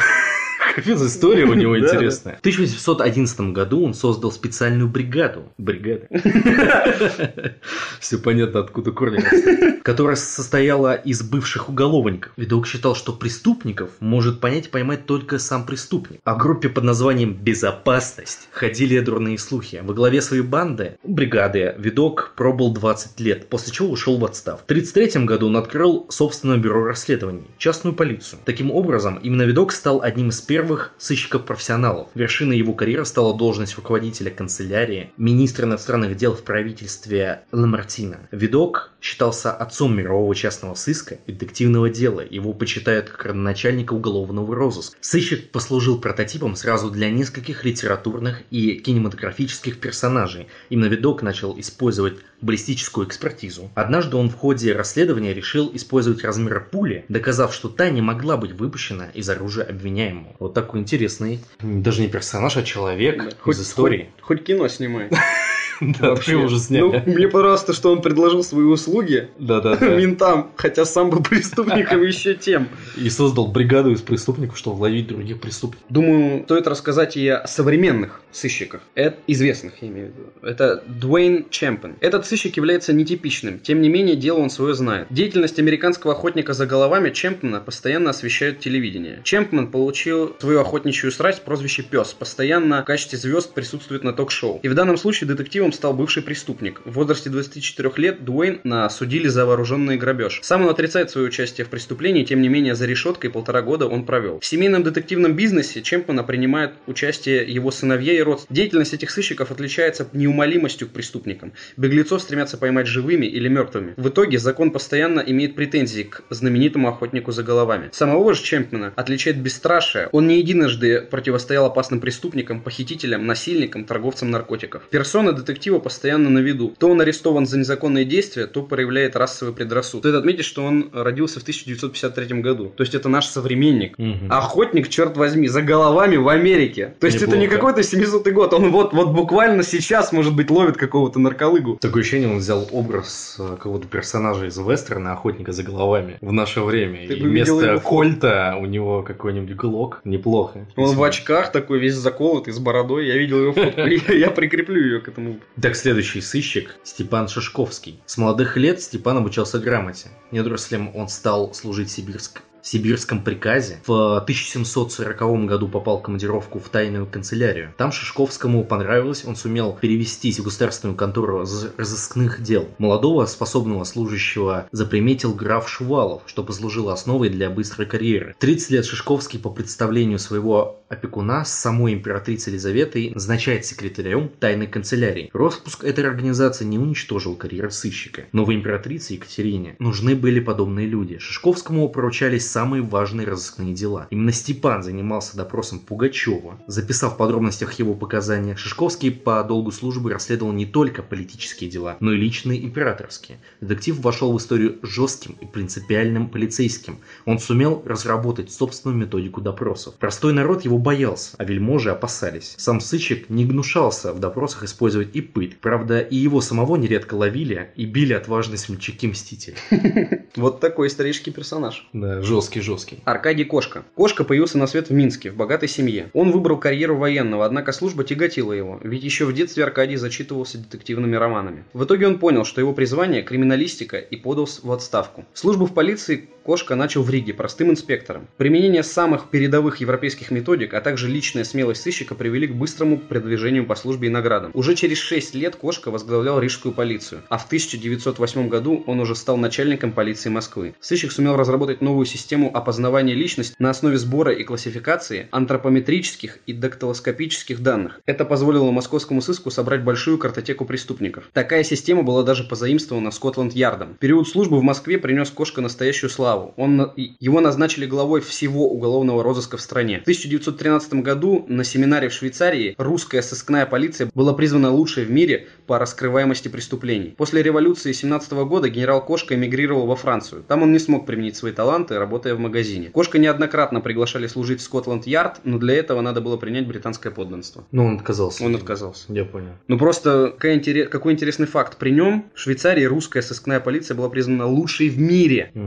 Капец, история у него интересная. В 1811 году он создал специальную бригаду. Бригада. Все понятно, откуда корни. Которая состояла из бывших уголовников. Видок считал, что преступников может понять и поймать только сам преступник. О группе под названием «Безопасность» ходили дурные слухи. Во главе своей банды, бригады, Видок пробыл 20 лет, после чего ушел в отстав. В 1933 году он открыл собственное бюро расследований, частную полицию. Таким образом, именно Видок стал одним из первых сыщиков-профессионалов. Вершиной его карьеры стала должность руководителя канцелярии, министра иностранных дел в правительстве Ламартина. Видок считался отцом мирового частного сыска и детективного дела. Его почитают как родоначальника уголовного розыска. Сыщик послужил прототипом сразу для нескольких литературных и кинематографических персонажей. Именно Видок начал использовать баллистическую экспертизу. Однажды он в ходе расследования решил использовать размеры пули, доказав, что та не могла быть выпущена из оружия обвиняемого. Вот такой интересный, даже не персонаж, а человек Хоть- из истории. Хоть, хоть кино снимай. Да, Вообще. уже Ну, сняли. мне понравилось то, что он предложил свои услуги Да-да-да. ментам, хотя сам был преступником еще тем. И создал бригаду из преступников, чтобы ловить других преступников. Думаю, стоит рассказать и о современных сыщиках. Это известных, я имею в виду. Это Дуэйн Чемпен. Этот сыщик является нетипичным. Тем не менее, дело он свое знает. Деятельность американского охотника за головами Чемпмена постоянно освещают телевидение. Чемпмен получил свою охотничью страсть прозвище «Пес». Постоянно в качестве звезд присутствует на ток-шоу. И в данном случае детективом стал бывший преступник. В возрасте 24 лет Дуэйн осудили за вооруженный грабеж. Сам он отрицает свое участие в преступлении, тем не менее за решеткой полтора года он провел. В семейном детективном бизнесе Чемпмена принимают участие его сыновья и родственники. Деятельность этих сыщиков отличается неумолимостью к преступникам. Беглецов стремятся поймать живыми или мертвыми. В итоге закон постоянно имеет претензии к знаменитому охотнику за головами. Самого же Чемпмена отличает бесстрашие. Он не единожды противостоял опасным преступникам, похитителям, насильникам, торговцам наркотиков. Персона детектива постоянно на виду. То он арестован за незаконные действия, то проявляет расовый предрассудок. Стоит отметить, что он родился в 1953 году. То есть это наш современник. Мгм. Охотник, черт возьми, за головами в Америке. То есть это не Неплохо. какой-то 700 год. Он вот, вот буквально сейчас, может быть, ловит какого-то нарколыгу. Такое ощущение, он взял образ э, какого-то персонажа из вестерна, охотника за головами, в наше время. Ты И вместо его кольта у него какой-нибудь глок. Неплохо. Он в очках такой весь заколотый, с бородой. Я видел его фотку. Я я прикреплю ее к этому. Так, следующий сыщик Степан Шишковский. С молодых лет Степан обучался грамоте. Недорослем он стал служить Сибирск. сибирском приказе. В 1740 году попал в командировку в тайную канцелярию. Там Шишковскому понравилось, он сумел перевестись в государственную контору раз- разыскных дел. Молодого, способного служащего заприметил граф Шувалов, что послужило основой для быстрой карьеры. 30 лет Шишковский по представлению своего опекуна самой императрицей Елизаветой назначает секретарем тайной канцелярии. Распуск этой организации не уничтожил карьеры сыщика. Новой императрице Екатерине нужны были подобные люди. Шишковскому поручались самые важные разыскные дела. Именно Степан занимался допросом Пугачева. Записав в подробностях его показания, Шишковский по долгу службы расследовал не только политические дела, но и личные императорские. Детектив вошел в историю жестким и принципиальным полицейским. Он сумел разработать собственную методику допросов. Простой народ его боялся, а вельможи опасались. Сам сыщик не гнушался в допросах использовать и пыток. Правда, и его самого нередко ловили и били отважные смельчаки-мстители. Вот такой исторический персонаж. Да, жесткий-жесткий. Аркадий Кошка. Кошка появился на свет в Минске, в богатой семье. Он выбрал карьеру военного, однако служба тяготила его, ведь еще в детстве Аркадий зачитывался детективными романами. В итоге он понял, что его призвание – криминалистика и подал в отставку. Службу в полиции Кошка начал в Риге простым инспектором. Применение самых передовых европейских методик, а также личная смелость сыщика привели к быстрому продвижению по службе и наградам. Уже через 6 лет Кошка возглавлял рижскую полицию, а в 1908 году он уже стал начальником полиции Москвы. Сыщик сумел разработать новую систему опознавания личности на основе сбора и классификации антропометрических и дактилоскопических данных. Это позволило московскому сыску собрать большую картотеку преступников. Такая система была даже позаимствована Скотланд-Ярдом. Период службы в Москве принес Кошка настоящую славу. Он, на- и- его назначили главой всего уголовного розыска в стране. В 1913 году на семинаре в Швейцарии русская сыскная полиция была призвана лучшей в мире по раскрываемости преступлений. После революции 17 года генерал Кошка эмигрировал во Францию. Там он не смог применить свои таланты, работая в магазине. Кошка неоднократно приглашали служить в Скотланд-Ярд, но для этого надо было принять британское подданство. Но он отказался. Он отказался. Я понял. Ну просто какая интерес- какой интересный факт. При нем в Швейцарии русская сыскная полиция была признана лучшей в мире в Мгм.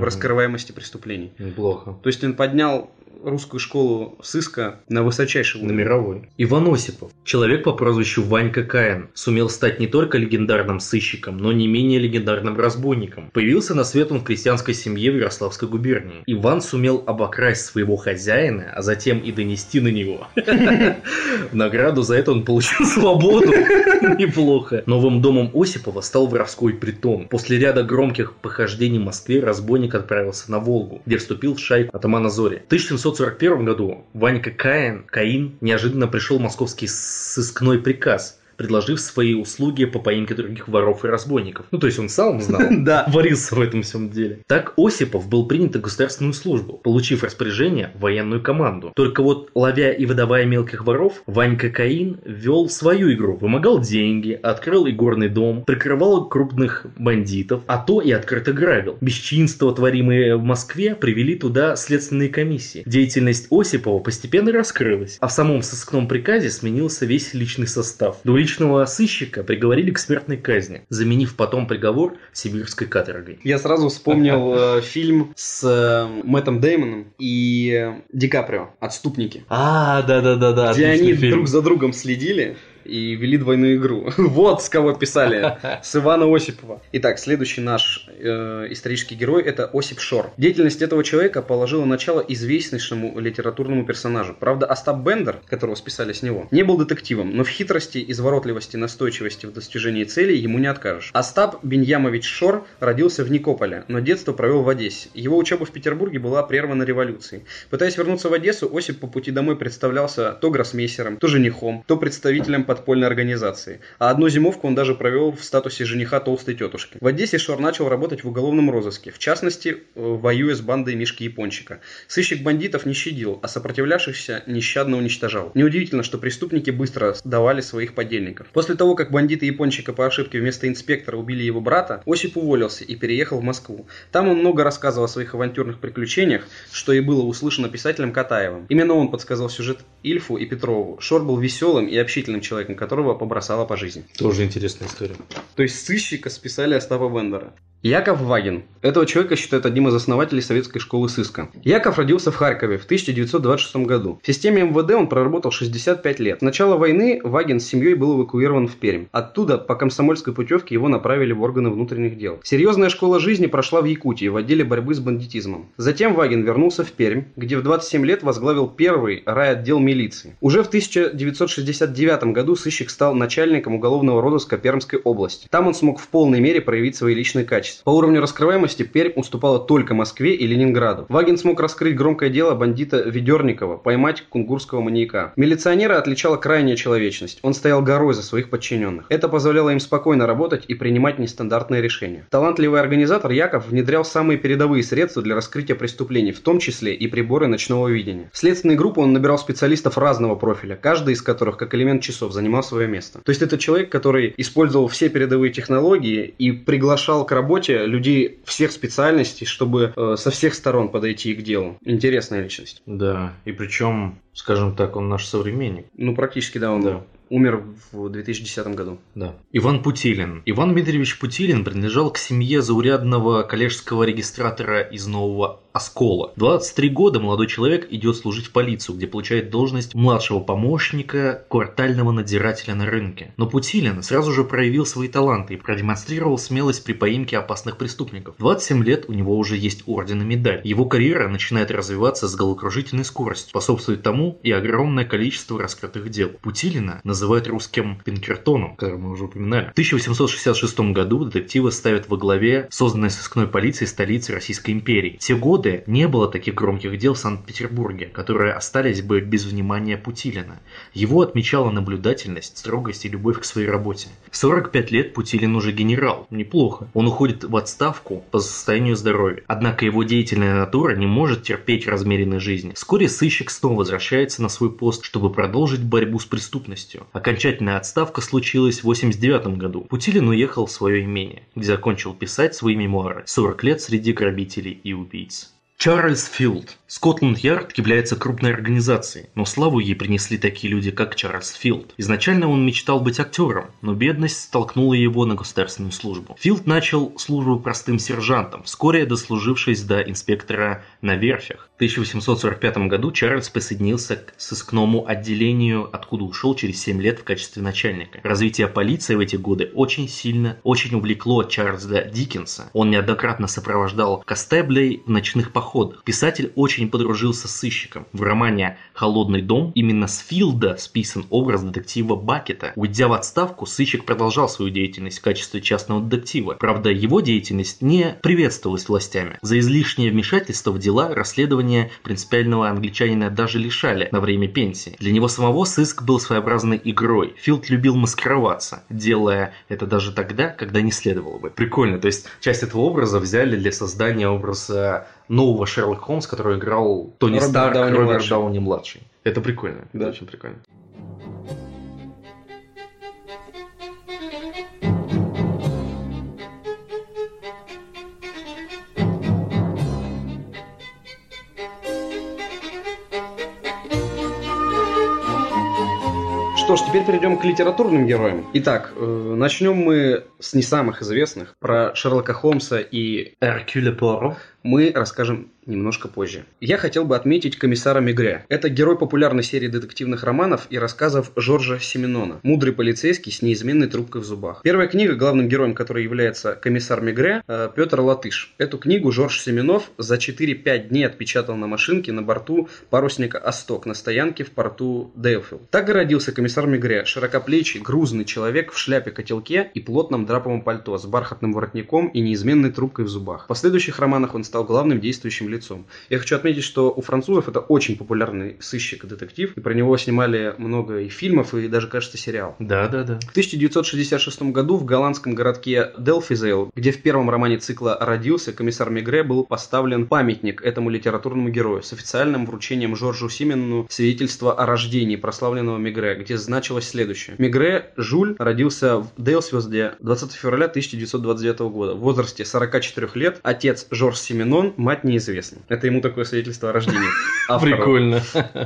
Раскрываемости преступлений. Неплохо. То есть он поднял русскую школу сыска на высочайший На уровень. мировой. Иван Осипов. Человек по прозвищу Ванька Каин сумел стать не только легендарным сыщиком, но не менее легендарным разбойником. Появился на свет он в крестьянской семье в Ярославской губернии. Иван сумел обокрасть своего хозяина, а затем и донести на него. В награду за это он получил свободу. Неплохо. Новым домом Осипова стал воровской притон. После ряда громких похождений в Москве разбойник отправился на Волгу, где вступил в шайку атамана Зори. В 1741 году Ванька Каин, Каин неожиданно пришел московский сыскной приказ предложив свои услуги по поимке других воров и разбойников. Ну, то есть он сам знал, Да. варился в этом всем деле. Так Осипов был принят на государственную службу, получив распоряжение в военную команду. Только вот, ловя и выдавая мелких воров, Ванька Каин вел свою игру. Вымогал деньги, открыл игорный дом, прикрывал крупных бандитов, а то и открыто грабил. Бесчинства, творимые в Москве, привели туда следственные комиссии. Деятельность Осипова постепенно раскрылась, а в самом сыскном приказе сменился весь личный состав. Двуличного сыщика приговорили к смертной казни, заменив потом приговор сибирской каторгой. Я сразу вспомнил э, фильм с э, Мэттом Деймоном и э, Ди Каприо «Отступники», А, да-да-да-да. где они друг за другом следили и вели двойную игру. Вот с кого писали. С Ивана Осипова. Итак, следующий наш э, исторический герой это Осип Шор. Деятельность этого человека положила начало известнейшему литературному персонажу. Правда, Остап Бендер, которого списали с него, не был детективом, но в хитрости, изворотливости, настойчивости в достижении целей ему не откажешь. Остап Беньямович Шор родился в Никополе, но детство провел в Одессе. Его учеба в Петербурге была прервана революцией. Пытаясь вернуться в Одессу, Осип по пути домой представлялся то гроссмейстером, то женихом, то представителем подпольной организации. А одну зимовку он даже провел в статусе жениха толстой тетушки. В Одессе Шор начал работать в уголовном розыске, в частности, э, воюя с бандой Мишки Япончика. Сыщик бандитов не щадил, а сопротивлявшихся нещадно уничтожал. Неудивительно, что преступники быстро сдавали своих подельников. После того, как бандиты Япончика по ошибке вместо инспектора убили его брата, Осип уволился и переехал в Москву. Там он много рассказывал о своих авантюрных приключениях, что и было услышано писателем Катаевым. Именно он подсказал сюжет Ильфу и Петрову. Шор был веселым и общительным человеком, которого побросало по жизни. Тоже интересная история. То есть сыщика списали Остапа Бендера. Яков Вагин. Этого человека считают одним из основателей советской школы сыска. Яков родился в Харькове в 1926 году. В системе МВД он проработал 65 лет. С начала войны Вагин с семьей был эвакуирован в Пермь. Оттуда по комсомольской путевке его направили в органы внутренних дел. Серьезная школа жизни прошла в Якутии в отделе борьбы с бандитизмом. Затем Вагин вернулся в Пермь, где в 27 лет возглавил первый райотдел милиции. Уже в 1969 году сыщик стал начальником уголовного розыска Пермской области. Там он смог в полной мере проявить свои личные качества. По уровню раскрываемости Пермь уступала только Москве и Ленинграду. Вагин смог раскрыть громкое дело бандита Ведерникова, поймать кунгурского маньяка. Милиционера отличала крайняя человечность. Он стоял горой за своих подчиненных. Это позволяло им спокойно работать и принимать нестандартные решения. Талантливый организатор Яков внедрял самые передовые средства для раскрытия преступлений, в том числе и приборы ночного видения. В следственные группы он набирал специалистов разного профиля, каждый из которых, как элемент часов, занимал свое место. То есть это человек, который использовал все передовые технологии и приглашал к работе людей всех специальностей, чтобы э, со всех сторон подойти к делу. Интересная личность. Да, и причем, скажем так, он наш современник. Ну, практически, да, он Да. умер в 2010 году. Да. Иван Путилин. Иван Дмитриевич Путилин принадлежал к семье заурядного коллежского регистратора из Нового Оскола. 23 года молодой человек идет служить в полицию, где получает должность младшего помощника квартального надзирателя на рынке. Но Путилин сразу же проявил свои таланты и продемонстрировал смелость при поимке опасных преступников. 27 лет у него уже есть орден и медаль. Его карьера начинает развиваться с головокружительной скоростью. Способствует тому и огромное количество раскрытых дел. Путилина называют русским Пинкертоном, который мы уже упоминали. В 1866 году детективы ставят во главе созданной сыскной полиции столицы Российской империи. Те годы не было таких громких дел в Санкт-Петербурге, которые остались бы без внимания Путилина. Его отмечала наблюдательность, строгость и любовь к своей работе. В 45 лет Путилин уже генерал. Неплохо. Он уходит в отставку по состоянию здоровья. Однако его деятельная натура не может терпеть размеренной жизни. Вскоре сыщик снова возвращается на свой пост, чтобы продолжить борьбу с преступностью. Окончательная отставка случилась в 89 году. Путилин уехал в свое имение, где закончил писать свои мемуары «40 лет среди грабителей и убийц». Чарльз Филд. Скотланд-Ярд является крупной организацией, но славу ей принесли такие люди, как Чарльз Филд. Изначально он мечтал быть актером, но бедность столкнула его на государственную службу. Филд начал службу простым сержантом, вскоре дослужившись до инспектора на верфях. В 1845 году Чарльз присоединился к сыскному отделению, откуда ушел через 7 лет в качестве начальника. Развитие полиции в эти годы очень сильно, очень увлекло Чарльза Диккенса. Он неоднократно сопровождал Костеблей в ночных походах ход. Писатель очень подружился с сыщиком. В романе «Холодный дом» именно с Филда списан образ детектива Бакета. Уйдя в отставку, сыщик продолжал свою деятельность в качестве частного детектива. Правда, его деятельность не приветствовалась властями. За излишнее вмешательство в дела расследования принципиального англичанина даже лишали на время пенсии. Для него самого сыск был своеобразной игрой. Филд любил маскироваться, делая это даже тогда, когда не следовало бы. Прикольно, то есть часть этого образа взяли для создания образа нового Шерлока Холмса, который играл Тони Роберт Старк, Дауни Роберт младший. Дауни младший. Это прикольно, Да. это очень прикольно. Что ж, теперь перейдем к литературным героям. Итак, э, начнем мы с не самых известных. Про Шерлока Холмса и Эркюле Пуаро. Мы расскажем немножко позже. Я хотел бы отметить комиссара Мегре. Это герой популярной серии детективных романов и рассказов Жоржа Семенона. Мудрый полицейский с неизменной трубкой в зубах. Первая книга, главным героем которой является комиссар Мегре, э, Петр Латыш. Эту книгу Жорж Семенов за 4-5 дней отпечатал на машинке на борту парусника «Осток» на стоянке в порту Дейлфилд. Так и родился комиссар Мегре, широкоплечий, грузный человек в шляпе-котелке и плотном драповом пальто с бархатным воротником и неизменной трубкой в зубах. В последующих романах он стал главным действующим лицом. Я хочу отметить, что у французов это очень популярный сыщик и детектив, и про него снимали много и фильмов, и даже, кажется, сериал. Да, да, да. В 1966 году в голландском городке Делфизейл, где в первом романе цикла родился комиссар Мегре, был поставлен памятник этому литературному герою с официальным вручением Жоржу Симену свидетельства о рождении прославленного Мегре, где значилось следующее. Мегре Жуль родился в Дейлсвилде 20 февраля 1929 года в возрасте 44 лет. Отец Жорж Сименон, мать неизвестна. Это ему такое свидетельство о рождении. автора. Прикольно.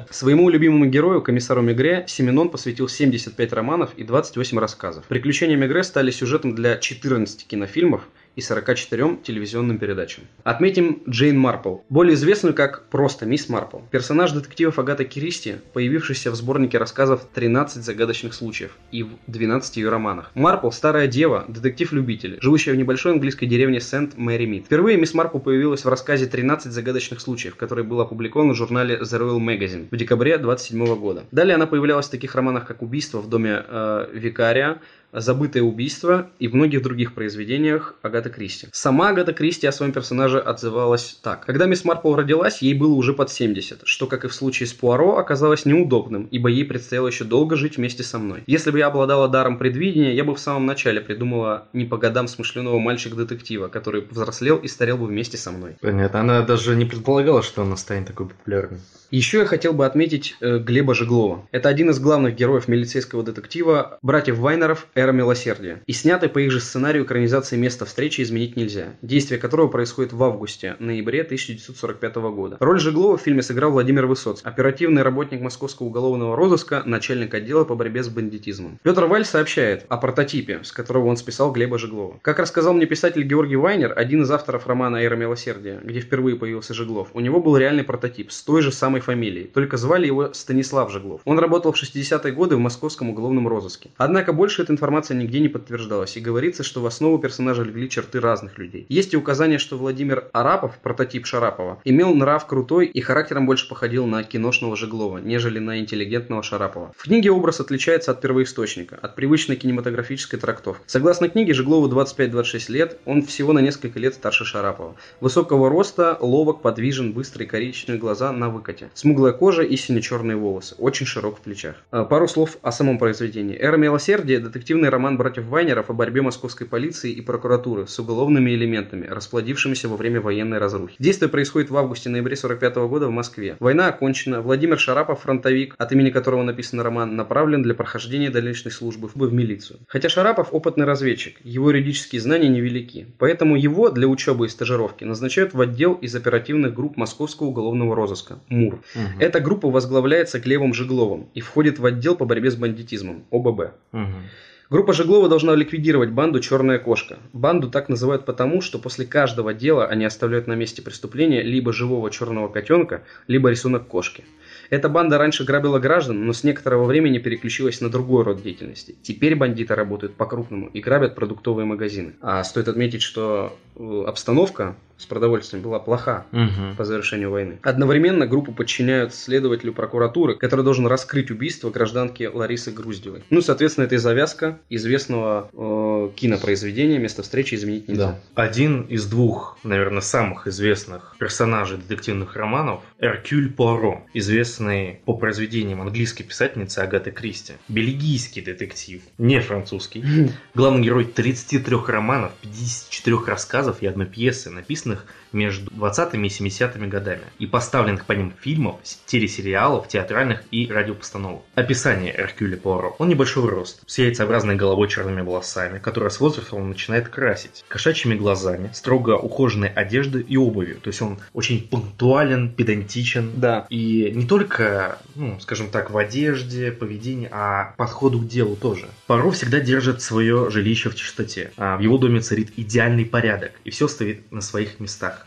Своему любимому герою, комиссару Мегре, Семенон посвятил 75 романов и 28 рассказов. Приключения Мегре стали сюжетом для 14 кинофильмов и 44 телевизионным передачам. Отметим Джейн Марпл, более известную как просто Мисс Марпл. Персонаж детективов Агаты Кристи, появившийся в сборнике рассказов «13 загадочных случаев» и в 12 ее романах. Марпл – старая дева, детектив-любитель, живущая в небольшой английской деревне Сент-Мэри-Мид. Впервые Мисс Марпл появилась в рассказе «13 загадочных случаев», который был опубликован в журнале The Royal Magazine в декабре 27 года. Далее она появлялась в таких романах, как «Убийство в доме э, викария», «Забытое убийство» и в многих других произведениях Агаты Кристи. Сама Агата Кристи о своем персонаже отзывалась так. Когда мисс Марпл родилась, ей было уже под 70, что, как и в случае с Пуаро, оказалось неудобным, ибо ей предстояло еще долго жить вместе со мной. Если бы я обладала даром предвидения, я бы в самом начале придумала не по годам смышленого мальчика-детектива, который взрослел и старел бы вместе со мной. Понятно. Она даже не предполагала, что она станет такой популярной. Еще я хотел бы отметить э, Глеба Жеглова. Это один из главных героев милицейского детектива братьев Вайнеров «Эра милосердия». И снятый по их же сценарию экранизации «Место встречи» изменить нельзя, действие которого происходит в августе-ноябре 1945 года. Роль Жеглова в фильме сыграл Владимир Высоцкий, оперативный работник Московского уголовного розыска, начальник отдела по борьбе с бандитизмом. Петр Валь сообщает о прототипе, с которого он списал Глеба Жеглова. Как рассказал мне писатель Георгий Вайнер, один из авторов романа «Эра милосердия», где впервые появился Жеглов, у него был реальный прототип с той же самой фамилией, только звали его Станислав Жеглов. Он работал в 60-е годы в московском уголовном розыске. Однако больше эта информация нигде не подтверждалась, и говорится, что в основу персонажа легли черты разных людей. Есть и указание, что Владимир Арапов, прототип Шарапова, имел нрав крутой и характером больше походил на киношного Жеглова, нежели на интеллигентного Шарапова. В книге образ отличается от первоисточника, от привычной кинематографической трактовки. Согласно книге, Жеглову 25-26 лет, он всего на несколько лет старше Шарапова. Высокого роста, ловок, подвижен, быстрые коричневые глаза на выкате. Смуглая кожа и сине-черные волосы. Очень широк в плечах. А, Пару слов о самом произведении. «Эра милосердия» – детективный роман братьев Вайнеров о борьбе московской полиции и прокуратуры с уголовными элементами, расплодившимися во время военной разрухи. Действие происходит в августе-ноябре 45 года в Москве. Война окончена. Владимир Шарапов, фронтовик, от имени которого написан роман, направлен для прохождения дальнейшей службы в милицию. Хотя Шарапов опытный разведчик, его юридические знания невелики. Поэтому его для учебы и стажировки назначают в отдел из оперативных групп Московского уголовного розыска – МУР. Мгм. Эта группа возглавляется Глебом Жегловым и входит в отдел по борьбе с бандитизмом – ОББ. Мгм. Группа Жеглова должна ликвидировать банду «Черная кошка». Банду так называют потому, что после каждого дела они оставляют на месте преступления либо живого черного котенка, либо рисунок кошки. Эта банда раньше грабила граждан, но с некоторого времени переключилась на другой род деятельности. Теперь бандиты работают по-крупному и грабят продуктовые магазины. А стоит отметить, что э, обстановка с продовольствием была плоха Мгм. по завершению войны. Одновременно группу подчиняют следователю прокуратуры, который должен раскрыть убийство гражданки Ларисы Груздевой. Ну, соответственно, это и завязка известного э, кинопроизведения «Место встречи изменить нельзя». Да. Один из двух, наверное, самых известных персонажей детективных романов – Эркюль Пуаро, известный по произведениям английской писательницы Агаты Кристи. Бельгийский детектив, не французский. Главный герой 33 романов, 54 рассказов и одной пьесы, написанных между 20-ми и 70-ми годами, и поставленных по ним фильмов, телесериалов, театральных и радиопостановок. Описание Эркюля Пуаро. Он небольшого роста, с яйцеобразной головой черными волосами, которые с возрастом он начинает красить, кошачьими глазами, строго ухоженной одеждой и обувью. То есть он очень пунктуален, педантичен. Да. И не только, ну, скажем так, в одежде, поведении, а подходу к делу тоже. Паро всегда держит свое жилище в чистоте. А в его доме царит идеальный порядок, и все стоит на своих местах.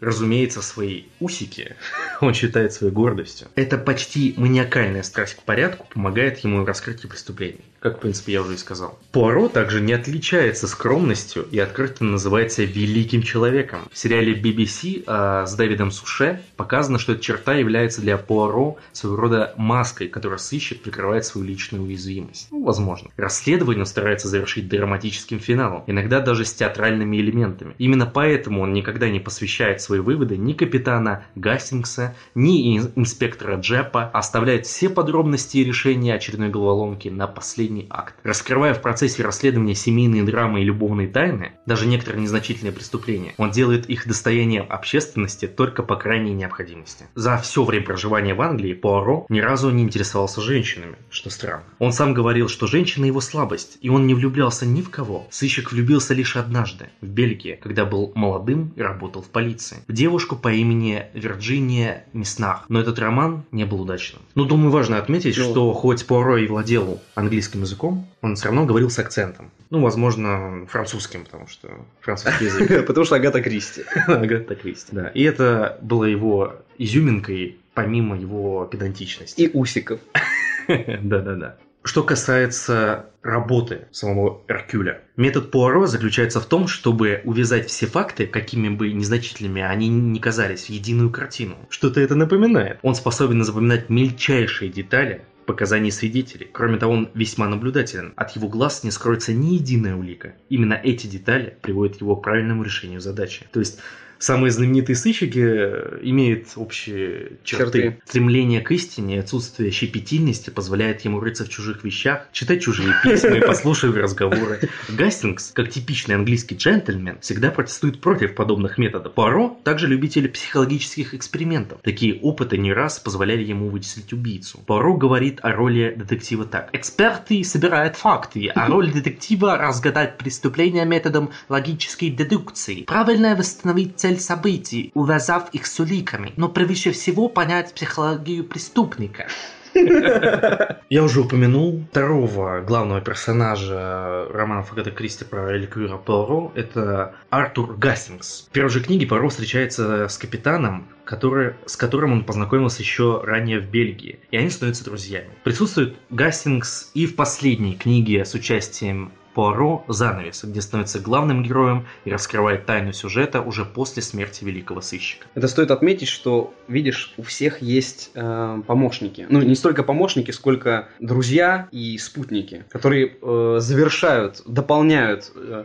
Разумеется, свои усики он считает своей гордостью. Это почти маниакальная страсть к порядку помогает ему в раскрытии преступлений, как, в принципе, я уже и сказал. Пуаро также не отличается скромностью и открыто называется великим человеком. В сериале BBC а, с Дэвидом Суше показано, что эта черта является для Пуаро своего рода маской, которая сыщик прикрывает свою личную уязвимость. Ну, возможно. Расследование он старается завершить драматическим финалом, иногда даже с театральными элементами. Именно поэтому он никогда не посвящает свои выводы ни капитана Гастингса, ни ин- инспектора Джепа, а оставляет все подробности и решения очередной головоломки на последний акт. Раскрывая в процессе расследования семейные драмы и любовные тайны, даже некоторые незначительные преступления, он делает их достоянием общественности только по крайней необходимости. За все время проживания в Англии Пуаро ни разу не интересовался женщинами, что странно. Он сам говорил, что женщина его слабость, и он не влюблялся ни в кого. Сыщик влюбился лишь однажды, в Бельгии, когда был молодым и работал в полиции. В девушку по имени Вирджиния Миснах. Но этот роман не был удачным. Но думаю, важно отметить, Ну. что хоть Пуаро и владел английским языком, он все равно говорил с акцентом. Ну, возможно, французским, потому что французский язык. Потому что Агата Кристи. Агата Кристи. Да. И это было его изюминкой, помимо его педантичности. И усиков. Да-да-да. Что касается работы самого Эркюля, метод Пуаро заключается в том, чтобы увязать все факты, какими бы незначительными они ни казались, в единую картину. Что-то это напоминает. Он способен запоминать мельчайшие детали показаний свидетелей. Кроме того, он весьма наблюдателен. От его глаз не скроется ни единая улика. Именно эти детали приводят его к правильному решению задачи. То есть самые знаменитые сыщики э, имеют общие черты. Черты. Стремление к истине и отсутствие щепетильности позволяет ему рыться в чужих вещах, читать чужие письма и послушивать разговоры. Гастингс, как типичный английский джентльмен, всегда протестует против подобных методов. Пуаро также любитель психологических экспериментов. Такие опыты не раз позволяли ему вычислить убийцу. Пуаро говорит о роли детектива так. Эксперты собирают факты, а роль детектива разгадать преступления методом логической дедукции. Правильно восстановить цель событий, увязав их с уликами, но превыше всего понять психологию преступника. Я уже упомянул второго главного персонажа романов Агаты Кристи про Элькюра Пуаро. Это Артур Гастингс. В первой же книге Пуаро встречается с капитаном, который, с которым он познакомился еще ранее в Бельгии. И они становятся друзьями. Присутствует Гастингс и в последней книге с участием Пуаро «Занавес», где становится главным героем и раскрывает тайну сюжета уже после смерти великого сыщика. Это стоит отметить, что, видишь, у всех есть э, помощники. Ну, не столько помощники, сколько друзья и спутники, которые э, завершают, дополняют э,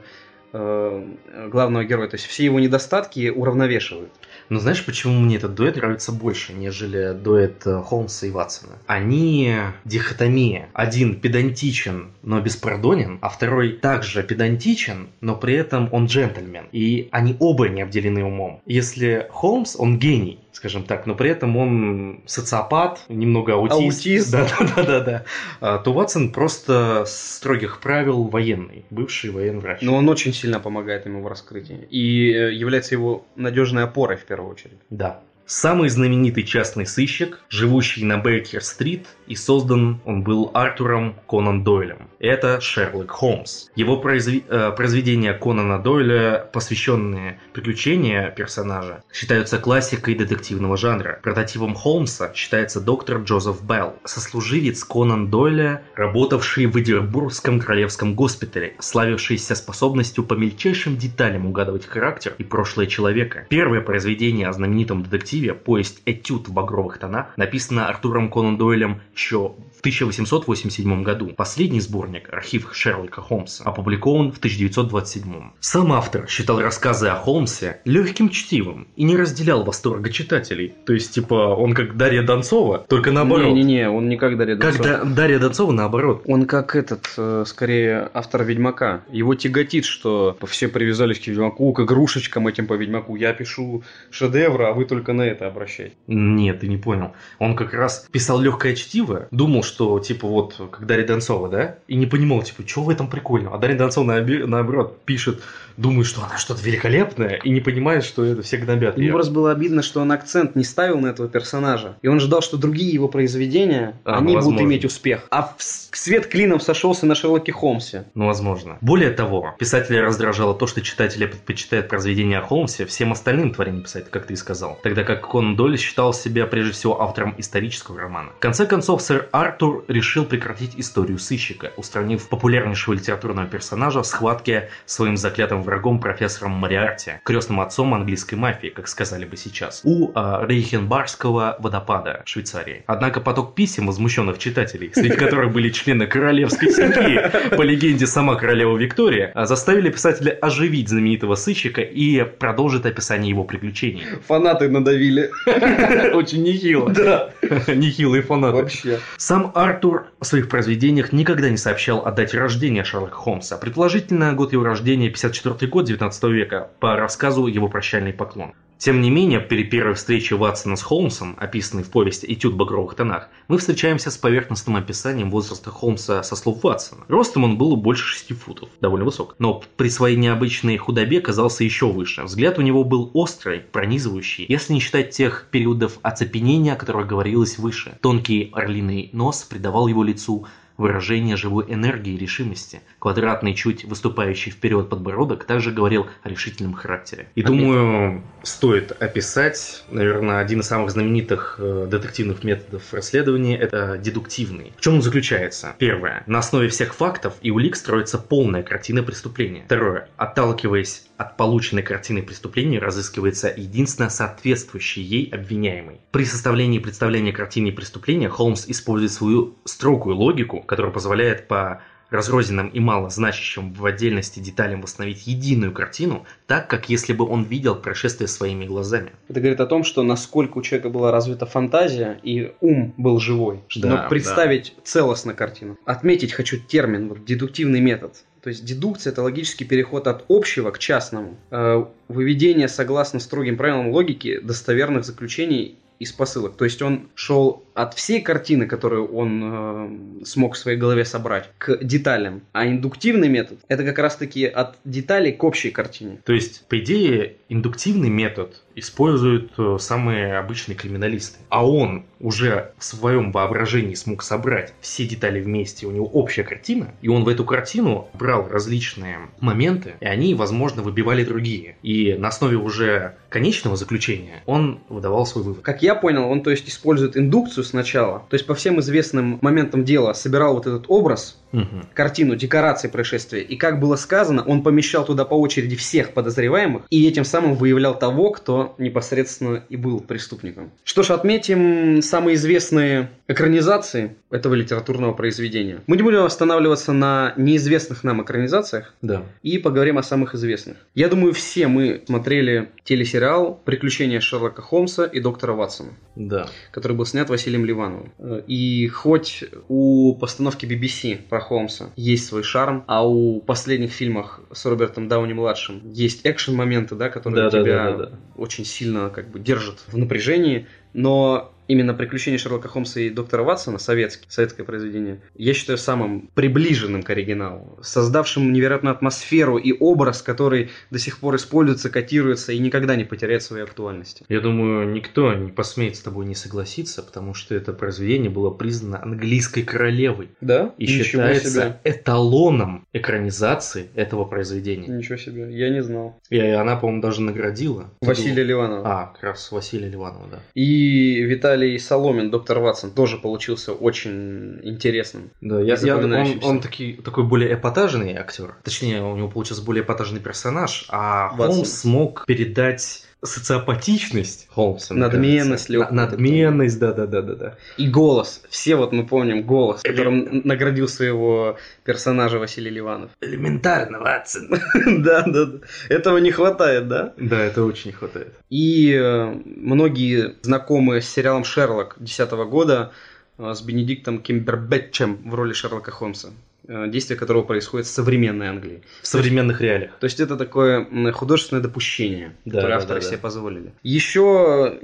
э, главного героя. То есть все его недостатки уравновешивают. Но знаешь, почему мне этот дуэт нравится больше, нежели дуэт э, Холмса и Ватсона? Они дихотомия. Один педантичен, но беспардонен, а второй также педантичен, но при этом он джентльмен. И они оба не обделены умом. Если Холмс, он гений, скажем так, но при этом он социопат, немного аутист. Аутист. Да, да, да, да, да. А, То Ватсон просто строгих правил военный, бывший военврач. Но он очень сильно помогает ему в раскрытии. И э, является его надежной опорой в первую очередь. Да. Самый знаменитый частный сыщик, живущий на Бейкер-стрит, и создан он был Артуром Конан Дойлем. Это Шерлок Холмс. Его произве- э, произведения Конана Дойля, посвященные приключения персонажа, считаются классикой детективного жанра. Прототипом Холмса считается доктор Джозеф Белл, сослуживец Конан Дойля, работавший в Эдинбургском королевском госпитале, славившийся способностью по мельчайшим деталям угадывать характер и прошлое человека. Первое произведение о знаменитом детективе «Поезд Этюд в багровых тонах» написано Артуром Конан Дойлем еще 1887 году. Последний сборник, архив Шерлока Холмса, опубликован в 1927. Сам автор считал рассказы о Холмсе легким чтивом и не разделял восторга читателей. То есть, типа, он как Дарья Донцова, только наоборот. Не-не-не, он Дарья Как Донцова. Да- Дарья Донцова наоборот. Он как этот, э, скорее, автор Ведьмака. Его тяготит, что все привязались к Ведьмаку, к игрушечкам этим по Ведьмаку. Я пишу шедевры, а вы только на это обращаете. Нет, ты не понял. Он как раз писал легкое чтиво, думал, что типа вот как Дарья Донцова, да? И не понимал, типа, что в этом прикольного. А Дарья Донцова наоборот пишет, думает, что она что-то великолепное, и не понимает, что это все гнобят Ему её. просто было обидно, что он акцент не ставил на этого персонажа. И он ждал, что другие его произведения, А, они ну, будут иметь успех. А в свет клином сошелся на Шерлоке Холмсе. Ну, возможно. Более того, писателя раздражало то, что читатели предпочитают произведения о Холмсе всем остальным творениям писать, как ты и сказал. Тогда как Конан Дойль считал себя прежде всего автором исторического романа. В конце концов, сэр Артур решил прекратить историю сыщика, устранив популярнейшего литературного персонажа в схватке своим заклятым врагом профессором Мариарти, крестным отцом английской мафии, как сказали бы сейчас, у а, Рейхенбаргского водопада Швейцарии. Однако поток писем возмущенных читателей, среди которых были члены королевской семьи, по легенде сама королева Виктория, а, заставили писателя оживить знаменитого сыщика и продолжить описание его приключений. Фанаты надавили. Очень нехило. Да, Нехилые фанаты. вообще. Сам Артур в своих произведениях никогда не сообщал о дате рождения Шерлока Холмса. Предположительно, год его рождения 54 год 19 века, по рассказу его прощальный поклон. Тем не менее, при первой встрече Ватсона с Холмсом, описанной в повести «Этюд в багровых тонах», мы встречаемся с поверхностным описанием возраста Холмса со слов Ватсона. Ростом он был больше 6 футов, довольно высок, но при своей необычной худобе казался еще выше. Взгляд у него был острый, пронизывающий, если не считать тех периодов оцепенения, о которых говорилось выше. Тонкий орлиный нос придавал его лицу выражение живой энергии и решимости. Квадратный, чуть выступающий вперед подбородок также говорил о решительном характере. И думаю, стоит описать, наверное, один из самых знаменитых э, детективных методов расследования – это дедуктивный. В чем он заключается? Первое. На основе всех фактов и улик строится полная картина преступления. Второе. Отталкиваясь от полученной картины преступления, разыскивается единственно соответствующий ей обвиняемый. При составлении и представлении картины преступления Холмс использует свою строгую логику, которая позволяет по разрозненным и мало значащим в отдельности деталям восстановить единую картину, так, как если бы он видел происшествие своими глазами. Это говорит о том, что насколько у человека была развита фантазия и ум был живой. Что Да, представить целостно картину. Отметить хочу термин, вот, дедуктивный метод. То есть дедукция – это логический переход от общего к частному. Э, Выведение, согласно строгим правилам логики, достоверных заключений из посылок. То есть он шел от всей картины, которую он э, смог в своей голове собрать, к деталям. А индуктивный метод – это как раз-таки от деталей к общей картине. То есть, по идее, индуктивный метод используют э, самые обычные криминалисты. А он уже в своем воображении смог собрать все детали вместе, у него общая картина, и он в эту картину брал различные моменты, и они, возможно, выбивали другие. И на основе уже конечного заключения он выдавал свой вывод. Как я понял, он, то есть, использует индукцию сначала, то есть, по всем известным моментам дела собирал вот этот образ, Мгм. картину, декорации происшествия, и, как было сказано, он помещал туда по очереди всех подозреваемых, и этим самым выявлял того, кто непосредственно и был преступником. Что ж, отметим самые известные экранизации этого литературного произведения. Мы не будем останавливаться на неизвестных нам экранизациях, Да. и поговорим о самых известных. Я думаю, все мы смотрели телесериал «Приключения Шерлока Холмса и доктора Ватсона», Да. который был снят Василием Ливановым. И хоть у постановки BBC про Холмса есть свой шарм, а у последних фильмах с Робертом Дауни-младшим есть экшен-моменты, да, которые Да, да, тебя да, да, да. очень сильно как бы держат в напряжении, Но именно «Приключения Шерлока Холмса и доктора Ватсона», советский, советское произведение, я считаю самым приближенным к оригиналу, создавшим невероятную атмосферу и образ, который до сих пор используется, котируется и никогда не потеряет своей актуальности. Я думаю, никто не посмеет с тобой не согласиться, потому что это произведение было признано английской королевой Да? и Ничего считается себе. эталоном экранизации этого произведения. Ничего себе, я не знал. И она, по-моему, даже наградила. Василия Ливанова. А, как раз Василия Ливанова, да. И Виталий Соломин, доктор Ватсон, тоже получился очень интересным. Да, я, я- он, он таки- такой более эпатажный актер. Точнее, у него получился более эпатажный персонаж, а Ватсон. Холмс смог передать социопатичность Холмса. Надменность На- Надменность, да-да-да-да-да. И голос. Все вот мы помним голос, которым наградил своего персонажа Василий Ливанов. Элементарно, Ватсон. Да, да, да. Этого не хватает, да? Да, это очень не хватает. И э, многие знакомые с сериалом «Шерлок» 2010 года э, с Бенедиктом Кимбербэтчем в роли Шерлока Холмса, действие которого происходит в современной Англии. В современных реалиях. То есть это такое художественное допущение, Да, которое да, авторы да, да. себе позволили. Еще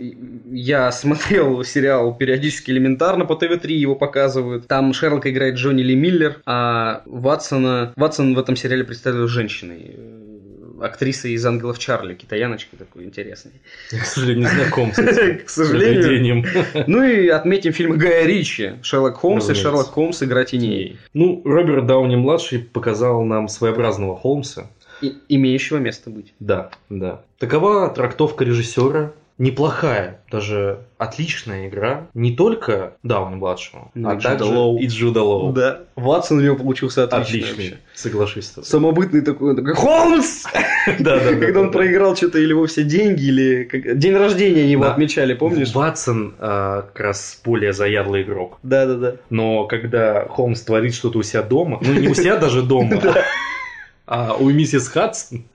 я смотрел сериал периодически элементарно по ТВ-3 его показывают. Там Шерлока играет Джонни Ли Миллер, а Ватсона... Ватсон в этом сериале представлен женщиной. Актрисой из «Ангелов Чарли», китаяночкой такой интересной. Я, к сожалению, не знаком с этим К сожалению. Ну и отметим фильмы Гая Ричи. Шерлок Холмс и. Шерлок Холмс «Игра теней». Ну, Роберт Дауни-младший показал нам своеобразного Холмса. И- имеющего место быть. Да, да. Такова трактовка режиссера. Неплохая, даже отличная игра. Не только Дауни-младшего, Ну, а и Джуда также Лоу. и Джуда Лоу. Да. Ватсон у него получился отличный. Отличный, вообще. соглашусь с тобой. Самобытный такой, такой Холмс! Да, да, да, Когда он да. проиграл что-то или вовсе деньги, или день рождения его Да. отмечали, помнишь? Ватсон а, как раз более заядлый игрок. Да-да-да. Но когда Холмс творит что-то у себя дома, ну не у себя даже дома, а у миссис Хадсон,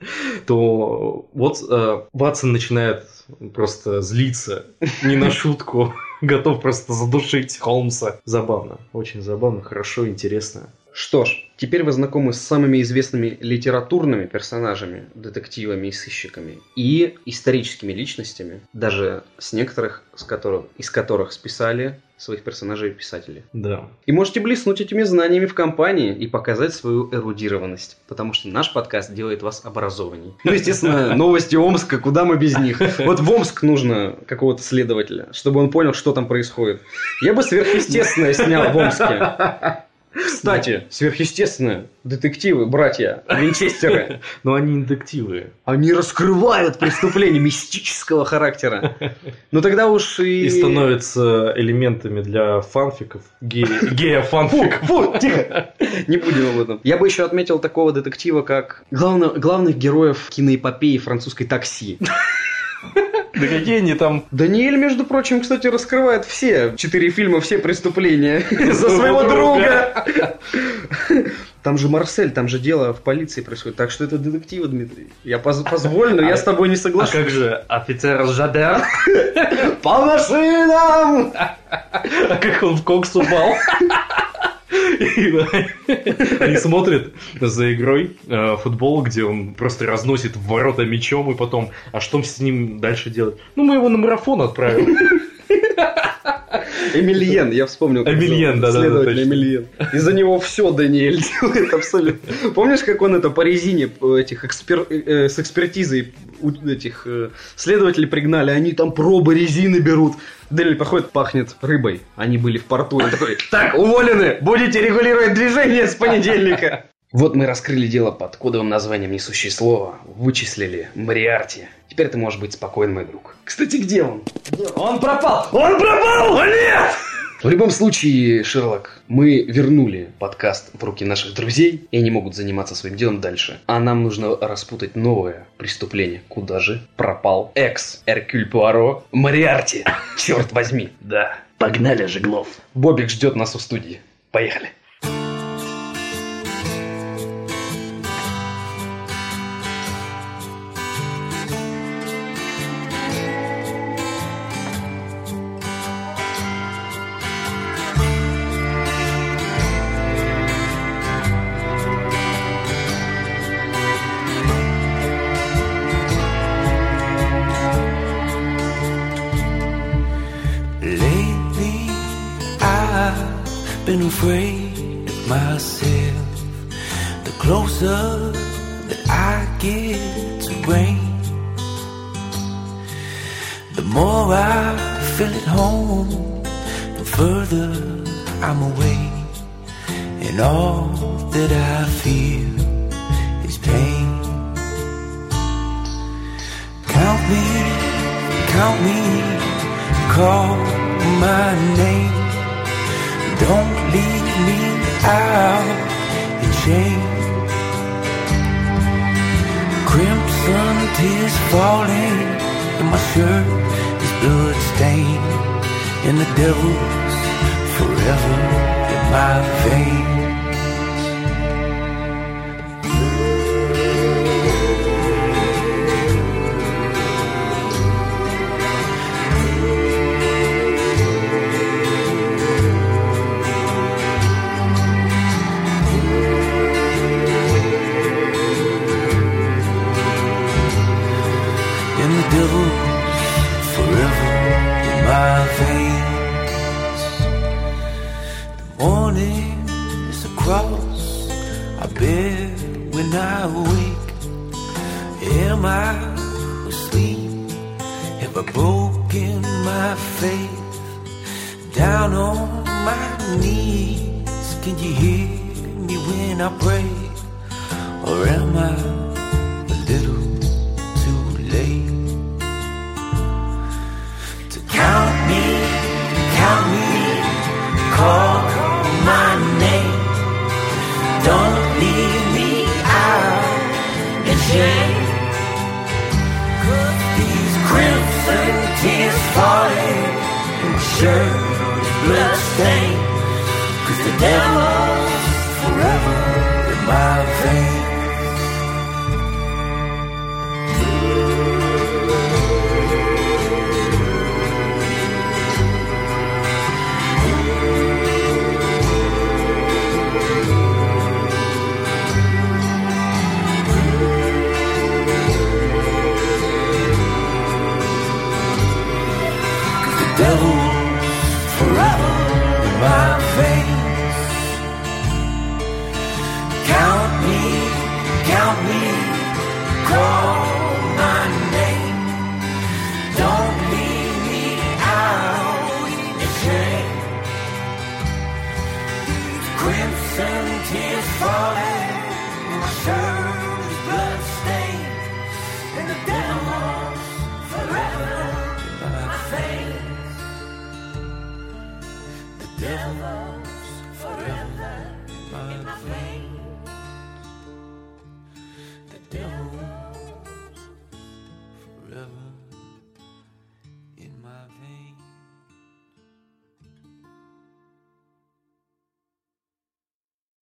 то вот э, Ватсон начинает просто злиться, не на шутку, готов просто задушить Холмса. Забавно, очень забавно, хорошо, интересно. Что ж, теперь вы знакомы с самыми известными литературными персонажами, детективами и сыщиками, и историческими личностями, даже с некоторых, с которых, из которых списали своих персонажей писатели. Да. И можете блеснуть этими знаниями в компании и показать свою эрудированность, потому что наш подкаст делает вас образованней. Ну, естественно, новости Омска, куда мы без них. Вот в Омск нужно какого-то следователя, чтобы он понял, что там происходит. Я бы сверхъестественное снял в Омске. Кстати, сверхъестественное. Детективы, братья, винчестеры. Но они не детективы. Они раскрывают преступления мистического характера. Ну тогда уж и... И становятся элементами для фанфиков, ге- Фу, фу, тихо. Не будем об этом. Я бы еще отметил такого детектива, как главных героев киноэпопеи французской такси. Да какие они там... Даниэль, между прочим, кстати, раскрывает все четыре фильма, все преступления за своего друга. Там же Марсель, там же дело в полиции происходит. Так что это детективы, Дмитрий. Я поз- позволю, но я с тобой не А соглашусь. как же офицер Жадер? По машинам! А как он в кокс упал? Они смотрят за игрой э, футбол, где он просто разносит в ворота мечом, и потом, а что с ним дальше делать? Ну, мы его на марафон отправим. Эмильен, я вспомнил. Эмильен, зовут. да-да-да, Следователь точно. Эмильен. Из-за него все Даниэль делает абсолютно. Помнишь, как он это по резине э, этих экспер- э, с экспертизой этих э, следователей пригнали, они там пробы резины берут. Даниэль походит, пахнет рыбой. Они были в порту. Он такой, так, уволены, будете регулировать движение с понедельника. Вот мы раскрыли дело под кодовым названием «Несущее слово», вычислили Мариарти. Теперь ты можешь быть спокоен, мой друг. Кстати, где он? Он пропал! Он пропал! О, нет! В любом случае, Шерлок, мы вернули подкаст в руки наших друзей, и они могут заниматься своим делом дальше. А нам нужно распутать новое преступление. Куда же пропал экс Эркюль Пуаро Мариарти? Черт возьми, да. Погнали, Жеглов. Бобик ждет нас у студии. Поехали.